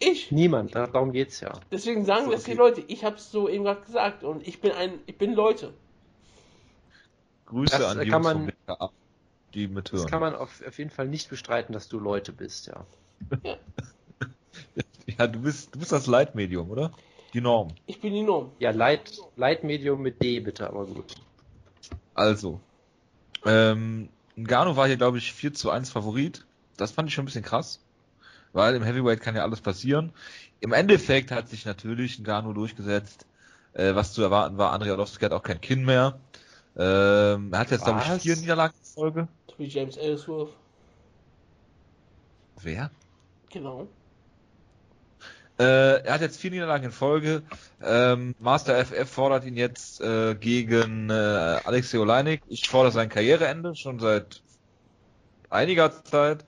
Ich. Niemand, da- darum geht's ja. Deswegen sagen So, das die okay. Leute. Ich hab's so eben gerade gesagt und ich bin ein, ich bin Leute. Grüße Das, an äh, die kann Jungs man- die Das mithören. kann man auf, auf jeden Fall nicht bestreiten, dass du Leute bist, ja. [LAUGHS] Ja, du bist, du bist das Leitmedium, oder? Die Norm. Ich bin die Norm. Ja, Light, Leitmedium mit D bitte, aber gut. Also, ähm, Ngannou war hier, glaube ich, 4 zu 1 Favorit. Das fand ich schon ein bisschen krass. Weil im Heavyweight kann ja alles passieren. Im Endeffekt hat sich natürlich Ngannou durchgesetzt. Äh, was zu erwarten war, Andrei Arlovski hat auch kein Kinn mehr. Ähm, er hat jetzt, glaube ich, vier Niederlagen in Folge. Wie James Ellsworth. Wer? Genau. Äh, er hat jetzt vier Niederlagen in Folge. Ähm, Master FF fordert ihn jetzt äh, gegen äh, Alexei Oleinik. Ich fordere sein Karriereende schon seit einiger Zeit.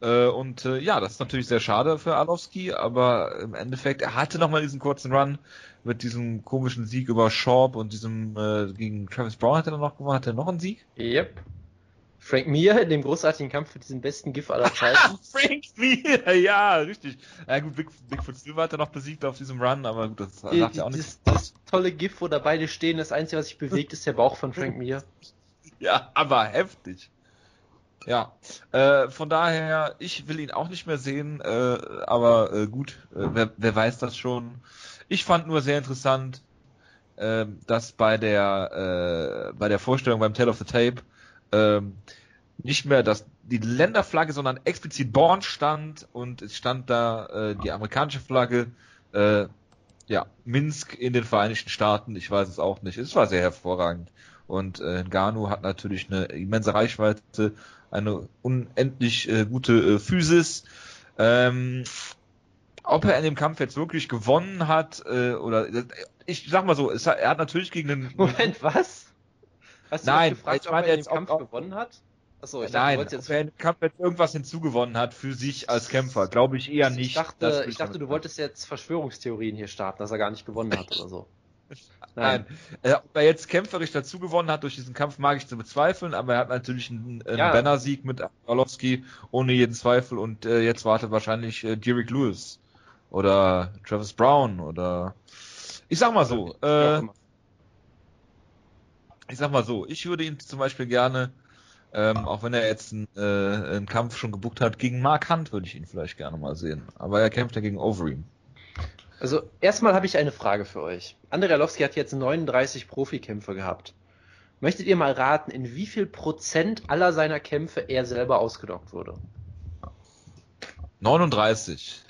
Äh, und äh, ja, das ist natürlich sehr schade für Arlovski, aber im Endeffekt, er hatte nochmal diesen kurzen Run mit diesem komischen Sieg über Schaub und diesem äh, gegen Travis Brown hat er dann noch gewonnen. Hat er noch einen Sieg? Yep. Frank Mir in dem großartigen Kampf für diesen besten GIF aller [LAUGHS] Zeiten. Frank Mir, ja, richtig. Ja gut, Big, Bigfoot Silver hat er noch besiegt auf diesem Run, aber gut, das Die, sagt die, ja auch nichts. das, das tolle GIF, wo da beide stehen, das Einzige, was sich bewegt, ist der Bauch von Frank Mir. [LAUGHS] Ja, aber heftig. Ja, äh, von daher, ich will ihn auch nicht mehr sehen, äh, aber äh, gut, äh, wer, wer weiß das schon. Ich fand nur sehr interessant, äh, dass bei der äh, bei der Vorstellung beim Tale of the Tape ähm, nicht mehr das die Länderflagge, sondern explizit Born stand und es stand da äh, die amerikanische Flagge. Äh, ja, Minsk in den Vereinigten Staaten, ich weiß es auch nicht. Es war sehr hervorragend. Und äh, Ngannou hat natürlich eine immense Reichweite, eine unendlich äh, gute äh, Physis. Ähm, ob er in dem Kampf jetzt wirklich gewonnen hat, äh, oder ich sag mal so, es, er hat natürlich gegen den Moment, was? Hast du Nein, gefragt, ich ob meine er in jetzt Kampf auch- gewonnen hat? Achso, ich Nein, dachte, du ob er im Kampf jetzt irgendwas hinzugewonnen hat für sich als Kämpfer, glaube ich eher nicht. Ich dachte, Das will ich dachte du wolltest jetzt Verschwörungstheorien hier starten, dass er gar nicht gewonnen hat oder so. [LAUGHS] Nein. Äh, ob er jetzt kämpferisch dazu gewonnen hat durch diesen Kampf, mag ich zu bezweifeln, aber er hat natürlich einen, einen Ja. Banner-Sieg mit Arlovski ohne jeden Zweifel und äh, jetzt wartet wahrscheinlich äh, Derek Lewis oder Travis Brown oder ich sag mal so, äh. Ich sag mal so, ich würde ihn zum Beispiel gerne, ähm, auch wenn er jetzt einen, äh, einen Kampf schon gebucht hat, gegen Mark Hunt würde ich ihn vielleicht gerne mal sehen. Aber er kämpft ja gegen Overeem. Also erstmal habe ich eine Frage für euch. Andrei Arlovski hat jetzt 39 Profikämpfe gehabt. Möchtet ihr mal raten, in wie viel Prozent aller seiner Kämpfe er selber ausgenockt wurde? 39.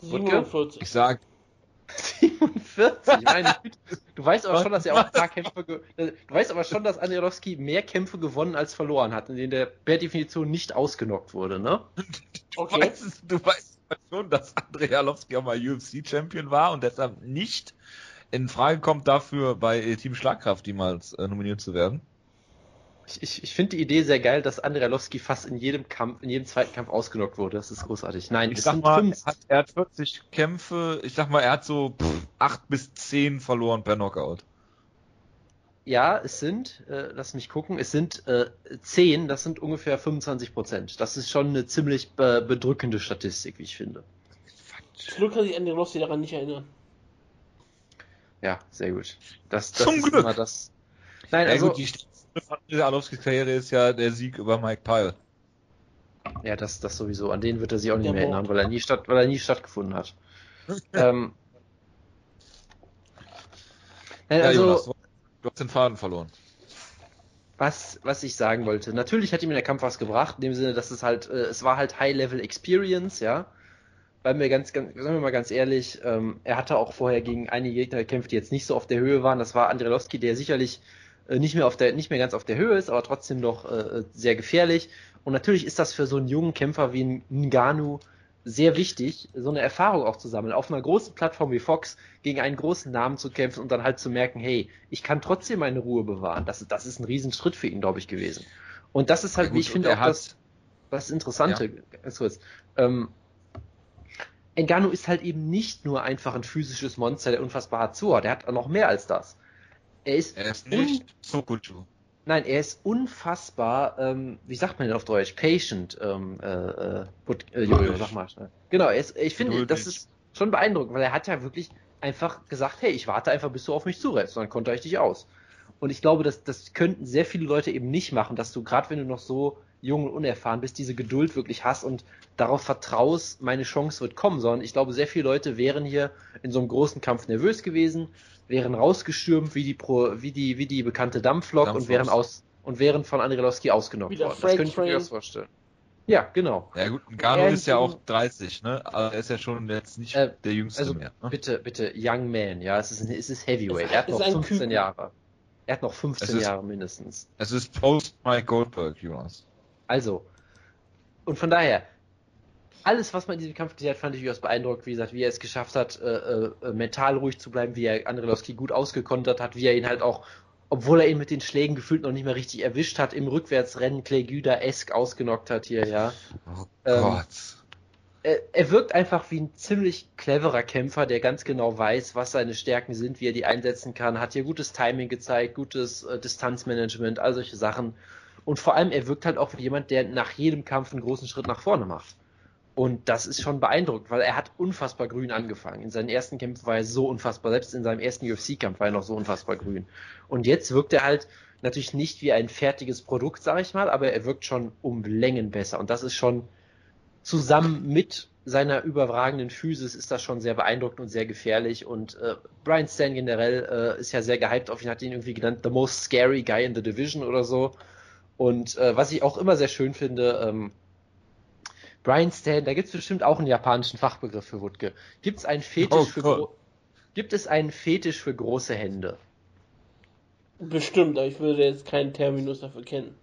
Wutke? 47. Ich sag, 47. Meine Güte. [LAUGHS] Du weißt aber schon, dass er auch ein paar Kämpfe. äh, Du weißt aber schon, dass Andrei Arlovski mehr Kämpfe gewonnen als verloren hat, in denen der per Definition nicht ausgenockt wurde, ne? Du Okay. weißt, du weißt schon, dass Andrei Arlovski auch mal UFC-Champion war und deshalb nicht in Frage kommt, dafür bei Team Schlagkraft jemals äh, nominiert zu werden. Ich, ich, ich finde die Idee sehr geil, dass Andrei Arlovski fast in jedem Kampf, in jedem zweiten Kampf ausgenockt wurde. Das ist großartig. Nein, Ich es sag sind mal, fünf. er hat, er hat 40 Kämpfe, ich sag mal, er hat so pff, 8 bis 10 verloren per Knockout. Ja, es sind, äh, lass mich gucken, es sind äh, 10, das sind ungefähr 25 Prozent. Das ist schon eine ziemlich be bedrückende Statistik, wie ich finde. Zum Glück kann sich Andy Rossi daran nicht erinnern. Ja, sehr gut. Das, das Zum ist Glück. immer das. Nein, Ja also, gut, die Andrei Arlovskis Karriere ist ja der Sieg über Mike Pyle. ja, das, das sowieso. An den wird er sich auch nicht mehr erinnern, weil er nie statt, weil er nie stattgefunden hat. [LAUGHS] ähm, nein, Ja, also, Jonas, du hast den Faden verloren. was, was ich sagen wollte. Natürlich hat ihm der Kampf was gebracht, in dem Sinne, dass es halt, äh, es war halt High-Level Experience, ja. Weil wir ganz, ganz, sagen wir mal ganz ehrlich, ähm, er hatte auch vorher gegen einige Gegner gekämpft, die jetzt nicht so auf der Höhe waren. Das war Andrelowski, der sicherlich äh, nicht mehr auf der, nicht mehr ganz auf der Höhe ist, aber trotzdem noch äh, sehr gefährlich. Und natürlich ist das für so einen jungen Kämpfer wie ein Ngannou sehr wichtig, so eine Erfahrung auch zu sammeln, auf einer großen Plattform wie Fox gegen einen großen Namen zu kämpfen und dann halt zu merken, hey, ich kann trotzdem meine Ruhe bewahren. Das, das ist ein Riesenschritt für ihn, glaube ich, gewesen. Und das ist halt, Ja, wie ich finde, auch hat- das, das Interessante, ganz kurz. Ähm, Ngannou ist halt eben nicht nur einfach ein physisches Monster, der unfassbar hart zuhaut. Er hat noch mehr als das. Er ist, Er ist nicht Sokuchu. nein, er ist unfassbar, ähm, wie sagt man denn auf Deutsch? Patient, ähm, äh, äh, But, äh, Jojo, sag mal schnell. Genau, er ist, ich finde, das ist schon beeindruckend, weil er hat ja wirklich einfach gesagt, hey, ich warte einfach, bis du auf mich zurennst, und dann konnte ich dich aus. Und ich glaube, das, das könnten sehr viele Leute eben nicht machen, dass du, gerade wenn du noch so jung und unerfahren bist, diese Geduld wirklich hast und darauf vertraust, meine Chance wird kommen, sondern ich glaube, sehr viele Leute wären hier in so einem großen Kampf nervös gewesen, wären rausgestürmt wie die Pro, wie die, wie die bekannte Dampflok und Dampfloks. wären aus und wären von Andrelowski ausgenockt Wieder worden. Das Freight könnte ich mir das vorstellen. Ja, genau. Ja gut, Ngannou Er ist ja auch 30, ne? Aber er ist ja schon jetzt nicht Äh, der Jüngste Also mehr. Ne? bitte, bitte, Young Man, ja, es ist, es ist Heavyweight. Es Er hat noch ein 15 Küken. Jahre. Er hat noch 15 Es ist- Jahre mindestens. Es ist Post Mike Goldberg, Jonas. Also, und von daher, alles, was man in diesem Kampf gesehen hat, fand ich durchaus beeindruckt. Wie gesagt, wie er es geschafft hat, äh, äh, mental ruhig zu bleiben, wie er Andrelowski gut ausgekontert hat, wie er ihn halt auch, obwohl er ihn mit den Schlägen gefühlt noch nicht mehr richtig erwischt hat, im Rückwärtsrennen Clay Güder-esk ausgenockt hat hier, ja. Oh Ähm, Gott. er, er wirkt einfach wie ein ziemlich cleverer Kämpfer, der ganz genau weiß, was seine Stärken sind, wie er die einsetzen kann, hat hier gutes Timing gezeigt, gutes äh, Distanzmanagement, all solche Sachen. Und vor allem, er wirkt halt auch wie jemand, der nach jedem Kampf einen großen Schritt nach vorne macht. Und das ist schon beeindruckend, weil er hat unfassbar grün angefangen. In seinen ersten Kämpfen war er so unfassbar, selbst in seinem ersten UFC-Kampf war er noch so unfassbar grün. Und jetzt wirkt er halt natürlich nicht wie ein fertiges Produkt, sag ich mal, aber er wirkt schon um Längen besser. Und das ist schon zusammen mit seiner überragenden Physis ist das schon sehr beeindruckend und sehr gefährlich. Und äh, Brian Stan generell äh, ist ja sehr gehypt auf ihn, hat ihn irgendwie genannt, the most scary guy in the division oder so. Und äh, was ich auch immer sehr schön finde, ähm, Brian Stan, da gibt es bestimmt auch einen japanischen Fachbegriff für Wutke. Gibt es einen Fetisch Oh für gro- Gibt es einen Fetisch für große Hände? Bestimmt, aber ich würde jetzt keinen Terminus dafür kennen.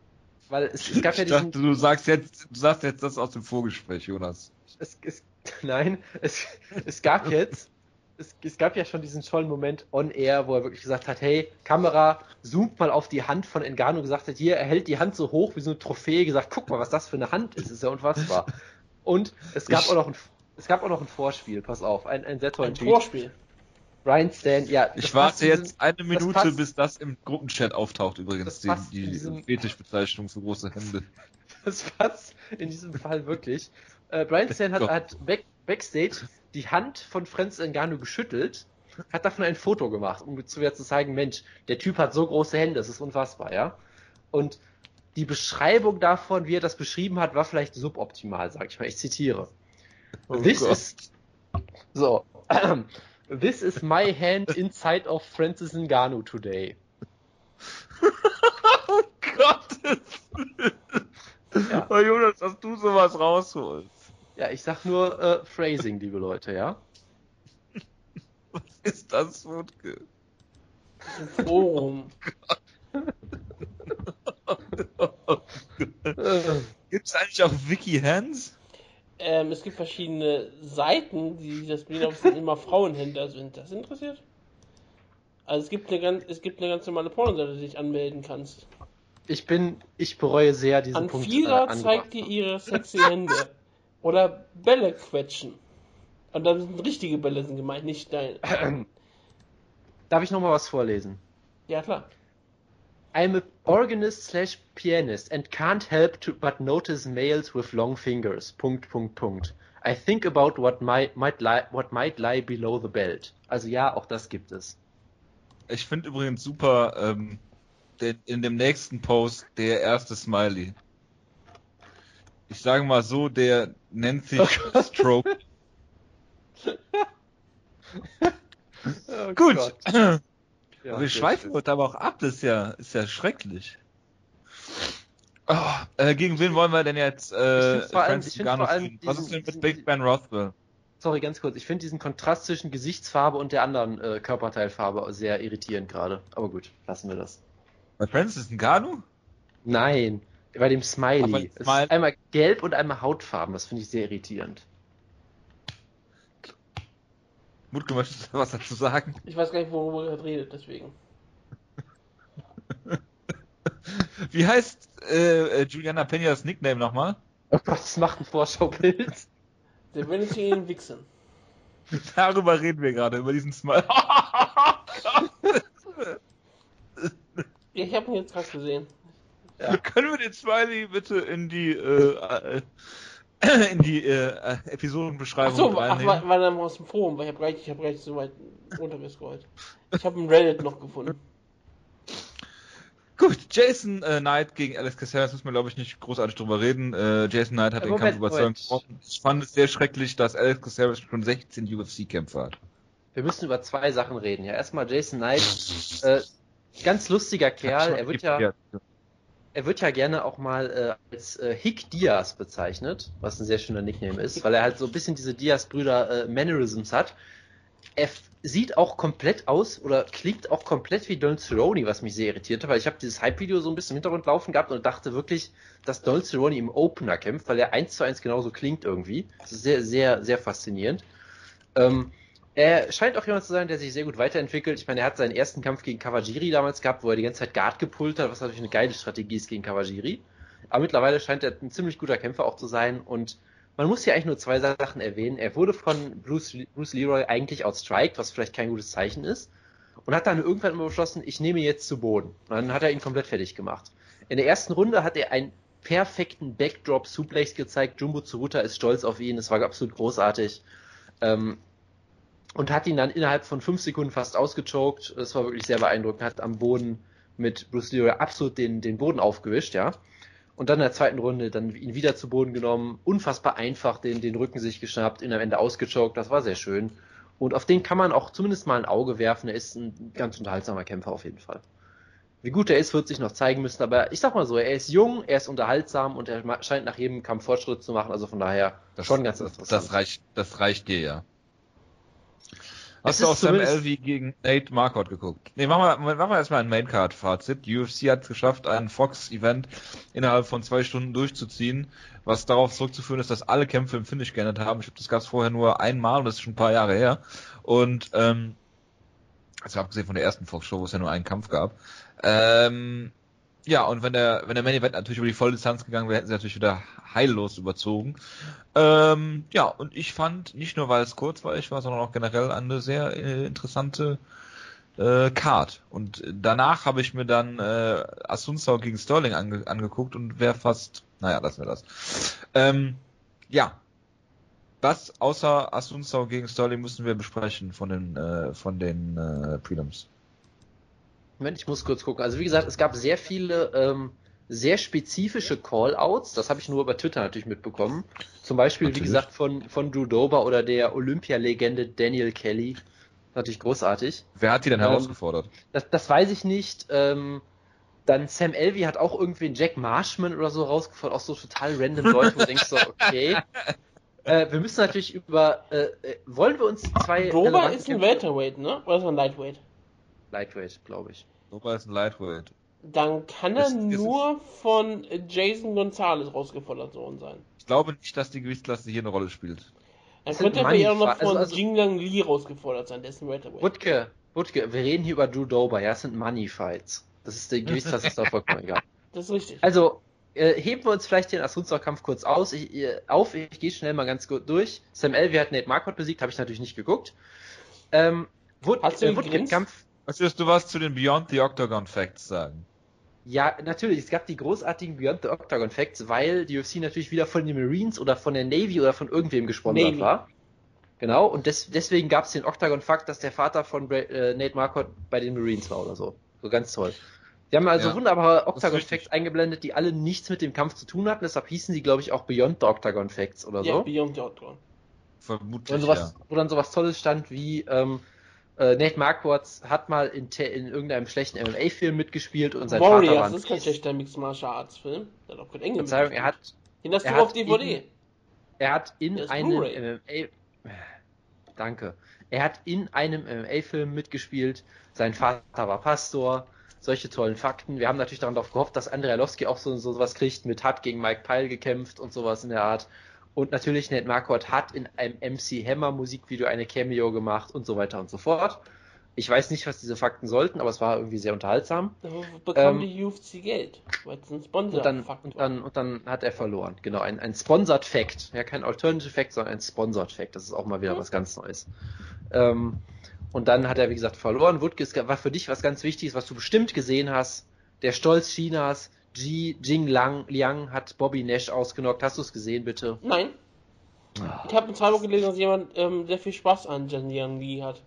Weil es, es gab ja Ich diesen, dachte, du sagst jetzt, du sagst jetzt das aus dem Vorgespräch, Jonas. es, es, [LAUGHS] nein, es, es gab jetzt es, es, gab ja schon diesen tollen Moment on air, wo er wirklich gesagt hat, hey, Kamera, zoomt mal auf die Hand von Engano, gesagt hat, hier, er hält die Hand so hoch wie so eine Trophäe, gesagt, guck mal, was das für eine Hand ist, ist ja unfassbar. [LAUGHS] Und es gab ich, auch noch ein, es gab auch noch ein Vorspiel, pass auf, ein, ein sehr tollen Ein Vorspiel. Ryan Stan, ja. Ich warte jetzt eine Minute, das bis das im Gruppenchat auftaucht übrigens, die, die Fetischbezeichnung für große Hände. [LAUGHS] Das passt in diesem Fall wirklich. Äh, Brian Stan hat, [LAUGHS] hat back, Backstage die Hand von Franz Ngannou geschüttelt, hat davon ein Foto gemacht, um zu, zu zeigen, Mensch, der Typ hat so große Hände, das ist unfassbar, ja. Und die Beschreibung davon, wie er das beschrieben hat, war vielleicht suboptimal, sag ich mal. Ich zitiere. Oh This Gott. is so. [CLEARS THROAT] This is my hand inside of Francis Ngannou today. [LAUGHS] oh Gott! Ja. Oh Jonas, dass du sowas rausholst. Ja, ich sag nur äh, Phrasing, liebe Leute, ja? [LAUGHS] Was ist das, Wutke? Forum. [LAUGHS] [LAUGHS] Gibt es eigentlich auch Wiki Hands? Ähm, es gibt verschiedene Seiten, die das bilden, ob es sind immer Frauenhändler sind. Das interessiert? Also es gibt eine ganz, es gibt eine ganz normale Pornoseite, die dich anmelden kannst. Ich bin, ich bereue sehr diesen An Punkt. Anfira äh, zeigt dir ihre sexy Hände. Oder Bälle quetschen. Und dann sind richtige Bälle sind gemeint, nicht dein. [CLEARS THROAT] Darf ich nochmal was vorlesen? Ja, klar. I'm a organist slash pianist and can't help to but notice males with long fingers. Punkt, Punkt, Punkt. I think about what might, might, lie, what might lie below the belt. Also ja, auch das gibt es. Ich finde übrigens super, ähm, den, in dem nächsten Post der erste Smiley ich sage mal so, der nennt sich oh Stroke. oh Gut. ja, Wir schweifen heute aber auch ab, das ist ja, ist ja schrecklich. Oh, äh, gegen wen wollen wir denn jetzt äh, vor allem, ich allem Was ist denn mit Big Ben Rothwell? Sorry, ganz kurz. Ich finde diesen Kontrast zwischen Gesichtsfarbe und der anderen äh, Körperteilfarbe sehr irritierend gerade. Aber gut, lassen wir das. Bei Francis Ngannou? Nein. Bei dem Smiley. Es ist einmal gelb und einmal Hautfarben. Das finde ich sehr irritierend. Mutke, möchtest du was dazu sagen? Ich weiß gar nicht, worüber er redet, deswegen. [LAUGHS] Wie heißt äh, Juliana Peñas Nickname nochmal? Oh Gott, das macht ein Vorschaubild. Der ihn wichsen. Darüber reden wir gerade, über diesen Smile. [LAUGHS] ich habe ihn jetzt gerade gesehen. Ja. [LAUGHS] Können wir den Smiley bitte in die äh, äh, [CLEARS THROAT] in die äh, Episodenbeschreibung Ach so, reinnehmen? Ach, war, war dann aus dem Forum, weil ich habe gleich, ich hab gleich so weit runtergescrollt. Ich habe einen Reddit noch gefunden. Gut, Jason äh, Knight gegen Alex Caceres müssen wir, glaube ich, nicht großartig drüber reden. Äh, Jason Knight hat Moment, den Kampf überzeugend gebrochen. Ich fand es sehr schrecklich, dass Alex Caceres schon 16 UFC-Kämpfe hat. Wir müssen über zwei Sachen reden. Ja, erstmal Jason Knight, äh, ganz lustiger Kerl. Er wird ja, er wird ja gerne auch mal äh, als äh, Hick Diaz bezeichnet, was ein sehr schöner Nickname ist, weil er halt so ein bisschen diese Diaz-Brüder äh, hat. Er sieht auch komplett aus oder klingt auch komplett wie Don Cerrone, was mich sehr irritiert hat, weil ich habe dieses Hype-Video so ein bisschen im Hintergrund laufen gehabt und dachte wirklich, dass Don Cerrone im Opener kämpft, weil er eins zu eins genauso klingt irgendwie. Das ist sehr, sehr, sehr faszinierend. Ähm, er scheint auch jemand zu sein, der sich sehr gut weiterentwickelt. Ich meine, er hat seinen ersten Kampf gegen Kawajiri damals gehabt, wo er die ganze Zeit Guard gepult hat, was natürlich eine geile Strategie ist gegen Kawajiri. Aber mittlerweile scheint er ein ziemlich guter Kämpfer auch zu sein und man muss hier eigentlich nur zwei Sachen erwähnen. Er wurde von Bruce, Bruce Leroy eigentlich outstriked, was vielleicht kein gutes Zeichen ist. Und hat dann irgendwann immer beschlossen, ich nehme jetzt zu Boden. Und dann hat er ihn komplett fertig gemacht. In der ersten Runde hat er einen perfekten Backdrop Suplex gezeigt. Jumbo Tsuruta ist stolz auf ihn. Es war absolut großartig. Ähm, und hat ihn dann innerhalb von fünf Sekunden fast ausgechoked. Das war wirklich sehr beeindruckend. Hat am Boden mit Bruce Lee absolut den, den Boden aufgewischt, ja. Und dann in der zweiten Runde dann ihn wieder zu Boden genommen, unfassbar einfach den, den Rücken sich geschnappt, ihn am Ende ausgechoked, das war sehr schön. Und auf den kann man auch zumindest mal ein Auge werfen, er ist ein ganz unterhaltsamer Kämpfer auf jeden Fall. Wie gut er ist, wird sich noch zeigen müssen, aber ich sag mal so, er ist jung, er ist unterhaltsam und er scheint nach jedem Kampf Fortschritt zu machen, also von daher das, schon ganz interessant. Das reicht, das reicht dir ja. Hast du auch Sam Elvey gegen Nate Marquardt geguckt? Nee, machen wir, machen wir erstmal ein Maincard-Fazit. UFC hat es geschafft, ein Fox-Event innerhalb von zwei Stunden durchzuziehen, was darauf zurückzuführen ist, dass alle Kämpfe im Finish geändert haben. Ich glaube, das gab es vorher nur einmal und das ist schon ein paar Jahre her. Und ähm, also abgesehen von der ersten Fox-Show, wo es ja nur einen Kampf gab. Ähm, ja, und wenn der, wenn der Main Event natürlich über die Volldistanz gegangen wäre, hätten sie natürlich wieder heillos überzogen. Ähm, ja, und ich fand, nicht nur weil es kurzweilig war, sondern auch generell eine sehr äh, interessante äh, Card. Und danach habe ich mir dann äh, Asunzao gegen Sterling ange angeguckt und wäre fast, naja, lassen wir das. Ähm, ja, was außer Asunzao gegen Sterling müssen wir besprechen von den äh, von den äh, Prelims? Moment, ich muss kurz gucken. Also wie gesagt, es gab sehr viele ähm, sehr spezifische Call-outs. Das habe ich nur über Twitter natürlich mitbekommen. Zum Beispiel, natürlich. wie gesagt, von, von Drew Dober oder der Olympia-Legende Daniel Kelly. Natürlich großartig. Wer hat die denn ähm, herausgefordert? Das, das weiß ich nicht. Ähm, dann Sam Elvey hat auch irgendwie einen Jack Marshman oder so rausgefordert. Auch so total random Leute, wo du denkst so, [LAUGHS] okay. Äh, wir müssen natürlich über. Äh, äh wollen wir uns zwei. Dober ist ein Welterweight, ne? Oder ist er ein Lightweight? Lightweight, glaube ich. Dober ist ein Lightweight. Dann kann er ist, nur ist von Jason Gonzalez rausgefordert worden sein. Ich glaube nicht, dass die Gewichtsklasse hier eine Rolle spielt. Dann könnte er eher noch von also, also, Jinglang Lee rausgefordert sein, dessen Welterweight. Wutke, Wutke, wir reden hier über Drew Dober, ja, das sind Money Fights. Das ist die [LAUGHS] Gewichtsklasse, ist da vollkommen egal. Das ist richtig. Also, äh, heben wir uns vielleicht den Asunzau-Kampf kurz aus. Ich, äh, auf, ich gehe schnell mal ganz gut durch. Sam Elvey hat Nate Marquardt besiegt, habe ich natürlich nicht geguckt. Ähm, Wood, Hast du äh, Woodkin Wirst du was zu den Beyond the Octagon Facts sagen? Ja, natürlich. Es gab die großartigen Beyond the Octagon Facts, weil die UFC natürlich wieder von den Marines oder von der Navy oder von irgendwem gesponsert Navy. war. Genau, und des, deswegen gab es den Octagon Fakt, dass der Vater von äh, Nate Marquardt bei den Marines war oder so. So ganz toll. Die haben also ja, wunderbare Octagon Facts eingeblendet, die alle nichts mit dem Kampf zu tun hatten. Deshalb hießen die, glaube ich, auch Beyond the Octagon Facts oder so. Ja, Beyond the Octagon. Vermutlich. Sowas, ja. Wo dann sowas Tolles stand wie, ähm, äh, Nate Marquardt hat mal in, in irgendeinem schlechten MMA-Film mitgespielt und sein Warriors, Vater war. das ist kein schlechter Mixed Martial Arts Film. Der hat auch kein Engel er hat. Den hast du auf DVD. In, er hat in einem MMA. [SIGHS] Danke. Er hat in einem MMA-Film mitgespielt. Sein Vater war Pastor. Solche tollen Fakten. Wir haben natürlich darauf gehofft, dass Andrei Arlovski auch so, so was kriegt mit hat gegen Mike Pyle gekämpft und sowas in der Art. Und natürlich Ned Marquardt hat in einem MC Hammer Musikvideo eine Cameo gemacht und so weiter und so fort. Ich weiß nicht, was diese Fakten sollten, aber es war irgendwie sehr unterhaltsam. Da bekommen ähm, die UFC Geld, weil es ein Sponsor und dann, und dann, und dann hat er verloren. Genau, ein, ein Sponsored Fact. Ja, kein Alternative Fact, sondern ein Sponsored Fact. Das ist auch mal wieder mhm. was ganz Neues. Ähm, und dann hat er, wie gesagt, verloren. Woodke war für dich was ganz Wichtiges, was du bestimmt gesehen hast. Der Stolz Chinas, Ji Jing Lang, Liang hat Bobby Nash ausgenockt. Hast du es gesehen, bitte? Nein. Ich habe in Wochen gelesen, dass jemand ähm, sehr viel Spaß an Jen Liang Li hat.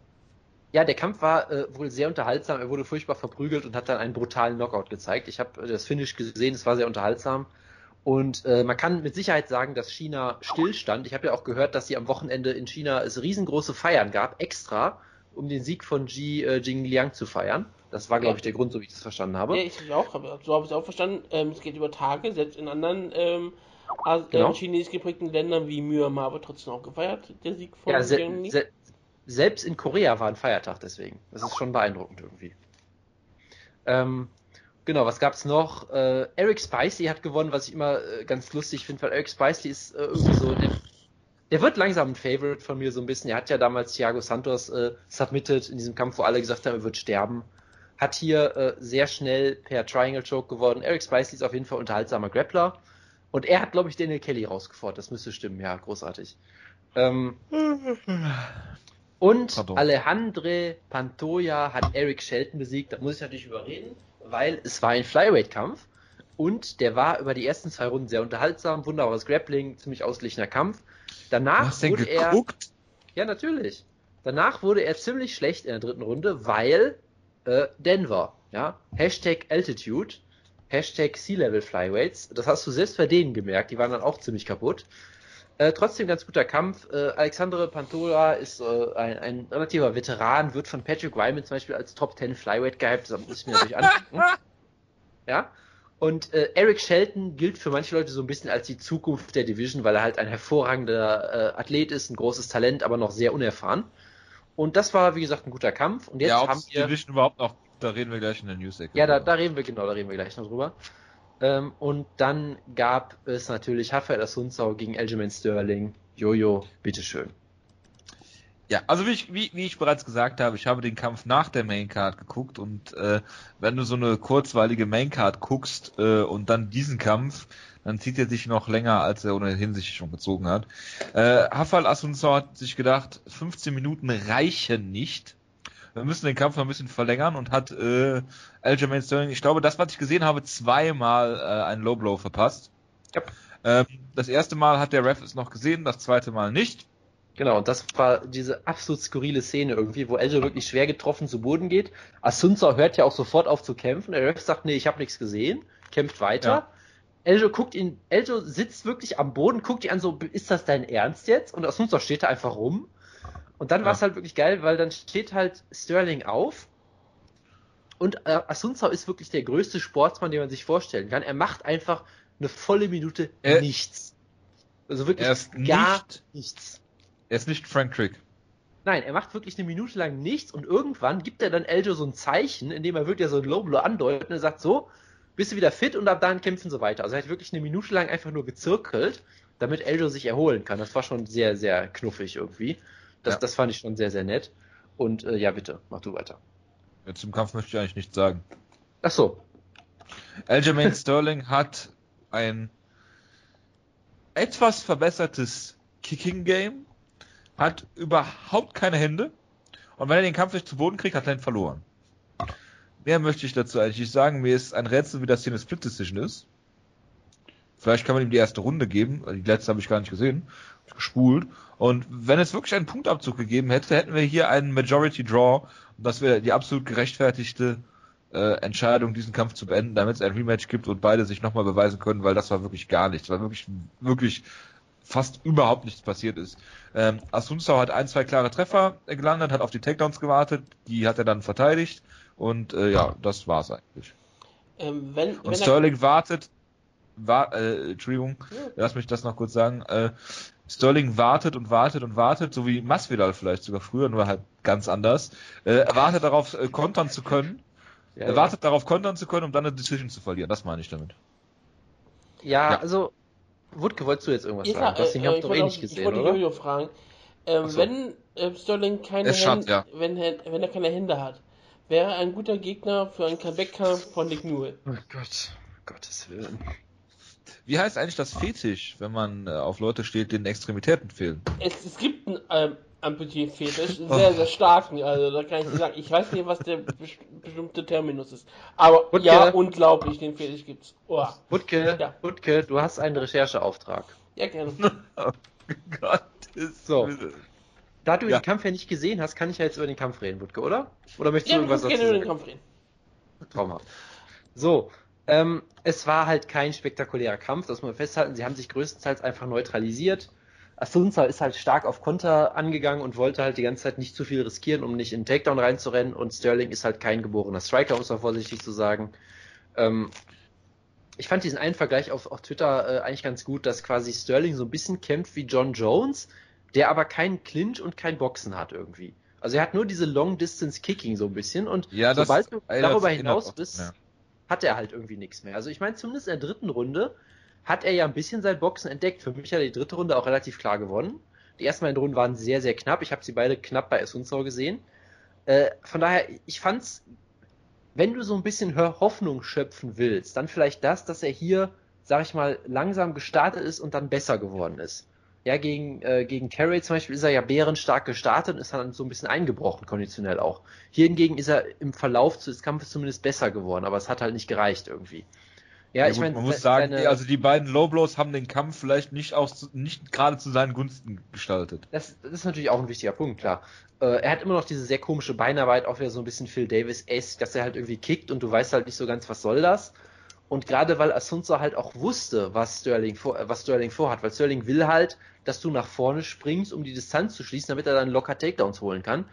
Ja, der Kampf war äh, wohl sehr unterhaltsam. Er wurde furchtbar verprügelt und hat dann einen brutalen Knockout gezeigt. Ich habe das Finish gesehen, es war sehr unterhaltsam. Und äh, man kann mit Sicherheit sagen, dass China stillstand. Ich habe ja auch gehört, dass sie am Wochenende in China es riesengroße Feiern gab, extra, um den Sieg von Ji äh, Jingliang zu feiern. Das war, glaube ich, der Grund, so wie ich das verstanden habe. Ja, ich auch. So habe ich es auch verstanden. Ähm, es geht über Tage, selbst in anderen ähm, äh, genau. chinesisch geprägten Ländern wie Myanmar wird trotzdem auch gefeiert, der Sieg von ja, se se selbst in Korea war ein Feiertag deswegen. Das ist schon beeindruckend irgendwie. Ähm, genau, was gab's noch? Äh, Eric Spicey hat gewonnen, was ich immer äh, ganz lustig finde, weil Eric Spicey ist äh, irgendwie so, der, der, wird langsam ein Favorite von mir so ein bisschen. Er hat ja damals Thiago Santos äh, submitted in diesem Kampf, wo alle gesagt haben, er wird sterben. Hat hier äh, sehr schnell per Triangle Choke geworden. Eric Spicey ist auf jeden Fall unterhaltsamer Grappler. Und er hat, glaube ich, Daniel Kelly rausgefordert. Das müsste stimmen, ja, großartig. Ähm, [LAUGHS] und Pardon. Alejandre Pantoja hat Eric Shelton besiegt. Da muss ich natürlich überreden, weil es war ein Flyweight-Kampf. Und der war über die ersten zwei Runden sehr unterhaltsam, wunderbares Grappling, ziemlich ausgeglichener Kampf. Danach Hast wurde er. Ja, natürlich. Danach wurde er ziemlich schlecht in der dritten Runde, weil äh, Denver, ja, Hashtag Altitude, Hashtag Sea-Level Flyweights. Das hast du selbst bei denen gemerkt, die waren dann auch ziemlich kaputt. Äh, trotzdem ganz guter Kampf. Äh, Alexandre Pantoja ist äh, ein, ein, relativer Veteran, wird von Patrick Wyman zum Beispiel als Top 10 Flyweight gehypt, das muss ich mir natürlich angucken. [LAUGHS] ja. Und äh, Eric Shelton gilt für manche Leute so ein bisschen als die Zukunft der Division, weil er halt ein hervorragender äh, Athlet ist, ein großes Talent, aber noch sehr unerfahren. Und das war, wie gesagt, ein guter Kampf. Und jetzt ja, haben wir. Division überhaupt noch da reden wir gleich in der News-Ecke. Ja, da, da reden wir, genau, da reden wir gleich noch drüber. Ähm, und dann gab es natürlich Rafael Asunzau gegen Aljamain Sterling. Jojo, bitteschön. Ja, also wie ich, wie, wie ich bereits gesagt habe, ich habe den Kampf nach der Maincard geguckt und äh, wenn du so eine kurzweilige Maincard guckst äh, und dann diesen Kampf, dann zieht er sich noch länger, als er ohnehin sich schon gezogen hat. Äh, Hafal Asunsao hat sich gedacht, 15 Minuten reichen nicht. Wir müssen den Kampf noch ein bisschen verlängern und hat äh, Aljamain Sterling, ich glaube, das, was ich gesehen habe, zweimal äh, einen Low Blow verpasst. Ja. Ähm, das erste Mal hat der Ref es noch gesehen, das zweite Mal nicht. Genau, und das war diese absolut skurrile Szene irgendwie, wo Eljo wirklich schwer getroffen zu Boden geht. Asunza hört ja auch sofort auf zu kämpfen. Der Ref sagt, nee, ich habe nichts gesehen, kämpft weiter. Ja. Eljo guckt ihn, Eljo sitzt wirklich am Boden, guckt ihn an so, ist das dein Ernst jetzt? Und Asunza steht da einfach rum. Und dann Ja. war es halt wirklich geil, weil dann steht halt Sterling auf und äh, Asunza ist wirklich der größte Sportsmann, den man sich vorstellen kann. Er macht einfach eine volle Minute Er- nichts. Also wirklich gar nicht, nichts. Er ist nicht Frank Trick. Nein, er macht wirklich eine Minute lang nichts und irgendwann gibt er dann Eljo so ein Zeichen, indem er wirklich so ein Low Blow andeutet und er sagt so, bist du wieder fit und ab dann kämpfen so weiter. Also er hat wirklich eine Minute lang einfach nur gezirkelt, damit Eljo sich erholen kann. Das war schon sehr, sehr knuffig irgendwie. Das, Ja. das fand ich schon sehr, sehr nett. Und äh, ja, bitte, mach du weiter. Jetzt im Kampf möchte ich eigentlich nichts sagen. Ach so. Aljamain [LAUGHS] Sterling hat ein etwas verbessertes Kicking Game, hat überhaupt keine Hände und wenn er den Kampf nicht zu Boden kriegt, hat er ihn verloren. Mehr möchte ich dazu eigentlich nicht sagen. Mir ist ein Rätsel, wie das hier eine Split Decision ist. Vielleicht kann man ihm die erste Runde geben. Die letzte habe ich gar nicht gesehen. Hab ich gespult. Und wenn es wirklich einen Punktabzug gegeben hätte, hätten wir hier einen Majority Draw. Und das wäre die absolut gerechtfertigte äh, Entscheidung, diesen Kampf zu beenden, damit es ein Rematch gibt und beide sich nochmal beweisen können, weil das war wirklich gar nichts, weil wirklich, wirklich fast überhaupt nichts passiert ist. Ähm, Asunsao hat ein, zwei klare Treffer gelandet, hat auf die Takedowns gewartet, die hat er dann verteidigt und äh, ja, das war's eigentlich. Ähm, wenn, Und wenn er, Sterling wartet, war, äh, Entschuldigung, Ja. lass mich das noch kurz sagen, äh, Sterling wartet und wartet und wartet, so wie Masvidal vielleicht sogar früher, nur halt ganz anders. Äh, er wartet darauf, äh, kontern zu können. Ja, er wartet darauf, kontern zu können, um dann eine Decision zu verlieren. Das meine ich damit. ja, ja. also, Wutke, wolltest du jetzt irgendwas Ja, sagen? Den äh, Kampf ich doch wollte eh nicht Ich gesehen, wollte oder? Jojo fragen. Ähm, so. Wenn äh, Sterling keine Er Hände, ja. wenn, er- wenn er keine Hände hat, wäre er ein guter Gegner für einen Comeback-Kampf von Nick Newell. Oh Gott, Gottes Willen. Wie heißt eigentlich das Fetisch, wenn man äh, auf Leute steht, denen Extremitäten fehlen? Es, es gibt einen ähm, Amputee-Fetisch, einen [LAUGHS] sehr, sehr starken, also da kann ich sagen. Ich weiß nicht, was der bes- bestimmte Terminus ist. Aber Und ja, unglaublich, den Fetisch gibt's. Oh, Wutke, Ja. Wutke, du hast einen Rechercheauftrag. ja, gerne. [LAUGHS] Oh Gottes So. Willen. Da du Ja. den Kampf ja nicht gesehen hast, kann ich ja jetzt über den Kampf reden, Wutke, oder? Oder möchtest Ja, du irgendwas dazu gerne über den sagen? Kampf reden. Traumhaft. So, ähm, es war halt kein spektakulärer Kampf, das muss man festhalten. Sie haben sich größtenteils einfach neutralisiert. Asunza ist halt stark auf Konter angegangen und wollte halt die ganze Zeit nicht zu viel riskieren, um nicht in Takedown reinzurennen. Und Sterling ist halt kein geborener Striker, um es mal vorsichtig zu sagen. Ähm, ich fand diesen einen Vergleich auf, auf Twitter äh, eigentlich ganz gut, dass quasi Sterling so ein bisschen kämpft wie John Jones, der aber keinen Clinch und kein Boxen hat irgendwie. Also er hat nur diese Long Distance Kicking so ein bisschen und Ja, das sobald du erinnert- darüber hinaus bist, hat er halt irgendwie nichts mehr. Also ich meine, zumindest in der dritten Runde hat er ja ein bisschen sein Boxen entdeckt. Für mich hat er die dritte Runde auch relativ klar gewonnen. Die ersten beiden Runden waren sehr, sehr knapp. Ich habe sie beide knapp bei Esunsau gesehen. Äh, von daher, ich fand's, wenn du so ein bisschen Hoffnung schöpfen willst, dann vielleicht das, dass er hier, sag ich mal, langsam gestartet ist und dann besser geworden ist. Ja, gegen, äh, gegen Carey zum Beispiel ist er ja bärenstark gestartet und ist dann so ein bisschen eingebrochen, konditionell auch. Hier hingegen ist er im Verlauf des Kampfes zumindest besser geworden, aber es hat halt nicht gereicht irgendwie. Ja, Ja, ich meine, man muss sagen, seine- also die beiden Low Blows haben den Kampf vielleicht nicht auch zu- nicht gerade zu seinen Gunsten gestaltet. Das, das ist natürlich auch ein wichtiger Punkt, klar. Äh, er hat immer noch diese sehr komische Beinarbeit, auch wieder so ein bisschen Phil Davis-esque, dass er halt irgendwie kickt und du weißt halt nicht so ganz, was soll das. Und gerade weil Asunza halt auch wusste, was Sterling, vor, äh, was Sterling vorhat, weil Sterling will halt, dass du nach vorne springst, um die Distanz zu schließen, damit er dann locker Takedowns holen kann.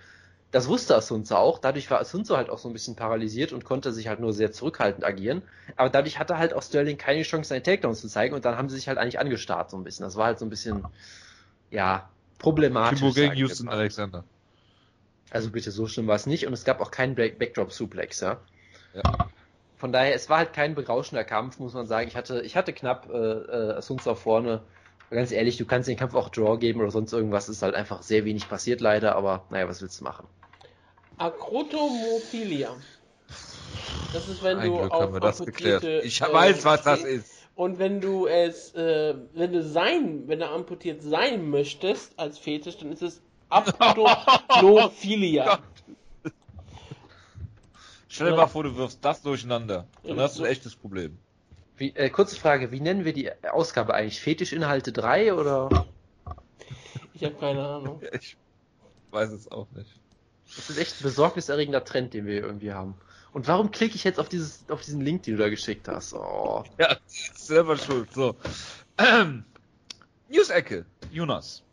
Das wusste Asunza auch. Dadurch war Asunza halt auch so ein bisschen paralysiert und konnte sich halt nur sehr zurückhaltend agieren. Aber dadurch hatte halt auch Sterling keine Chance, seine Takedowns zu zeigen und dann haben sie sich halt eigentlich angestarrt so ein bisschen. Das war halt so ein bisschen, ja, problematisch. Kimbo sag gegen Houston. Alexander. Also bitte, so schlimm war es nicht. Und es gab auch keinen Back Backdrop-Suplex, ja. Ja. Von daher, es war halt kein berauschender Kampf, muss man sagen. Ich hatte, ich hatte knapp äh, äh, Asunza vorne Ganz ehrlich, du kannst den Kampf auch Draw geben oder sonst irgendwas, ist halt einfach sehr wenig passiert leider, aber naja, was willst du machen? Akrotomophilia. Das ist, wenn Ein du Glück auf haben wir das amputierte, geklärt. Ich äh, weiß, was das stehst. ist. Und wenn du es, äh, wenn du sein, wenn du amputiert sein möchtest als Fetisch, dann ist es Apodophilia. [LAUGHS] Stell dir mal vor, du wirfst das durcheinander. Dann hast du ein echtes Problem. Wie, äh, kurze Frage, wie nennen wir die Ausgabe eigentlich? Fetischinhalte 3 oder? Ich habe keine Ahnung. [LAUGHS] Ich weiß es auch nicht. Das ist echt ein besorgniserregender Trend, den wir hier irgendwie haben. Und warum klicke ich jetzt auf dieses, auf diesen Link, den du da geschickt hast? Oh. [LAUGHS] Ja, selber schuld. So. Ähm, News-Ecke. Jonas.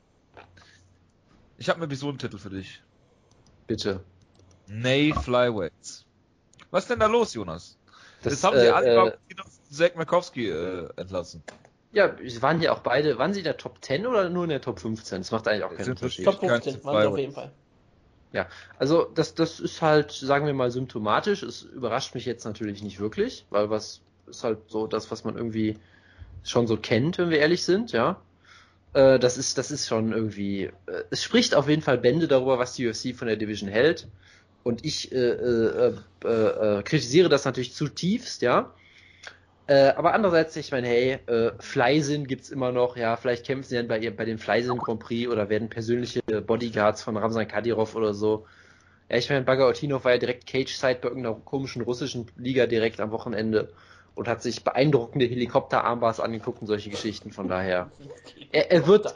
Ich habe einen Episodentitel für dich. Bitte. Nay Flyweights. Was ist denn da los, Jonas? Das, Jetzt haben sie äh, alle äh, Zack Markowski äh, entlassen. Ja, sie waren ja auch beide, waren sie in der Top 10 oder nur in der Top 15? Das macht eigentlich auch keinen Unterschied. Top Kein 15 zu waren sie auf jeden Fall. Also das, das ist halt, sagen wir mal, symptomatisch. Es überrascht mich jetzt natürlich nicht wirklich, weil was ist halt so das, was man irgendwie schon so kennt, wenn wir ehrlich sind, ja. Äh, das ist, das ist schon irgendwie, äh, es spricht auf jeden Fall Bände darüber, was die UFC von der Division hält. Und ich äh, äh, äh, äh, kritisiere das natürlich zutiefst, ja. Äh, aber andererseits, ich meine, hey, äh, Fleisin gibt's immer noch, ja, vielleicht kämpfen sie dann bei, ihr, bei dem Fleisin Grand Prix oder werden persönliche Bodyguards von Ramzan Kadyrov oder so. Ja, ich meine, Bagautinov war ja direkt Cage-Side bei irgendeiner komischen russischen Liga direkt am Wochenende und hat sich beeindruckende Helikopterarmbars angeguckt und solche Geschichten, von daher. Er- er wird-.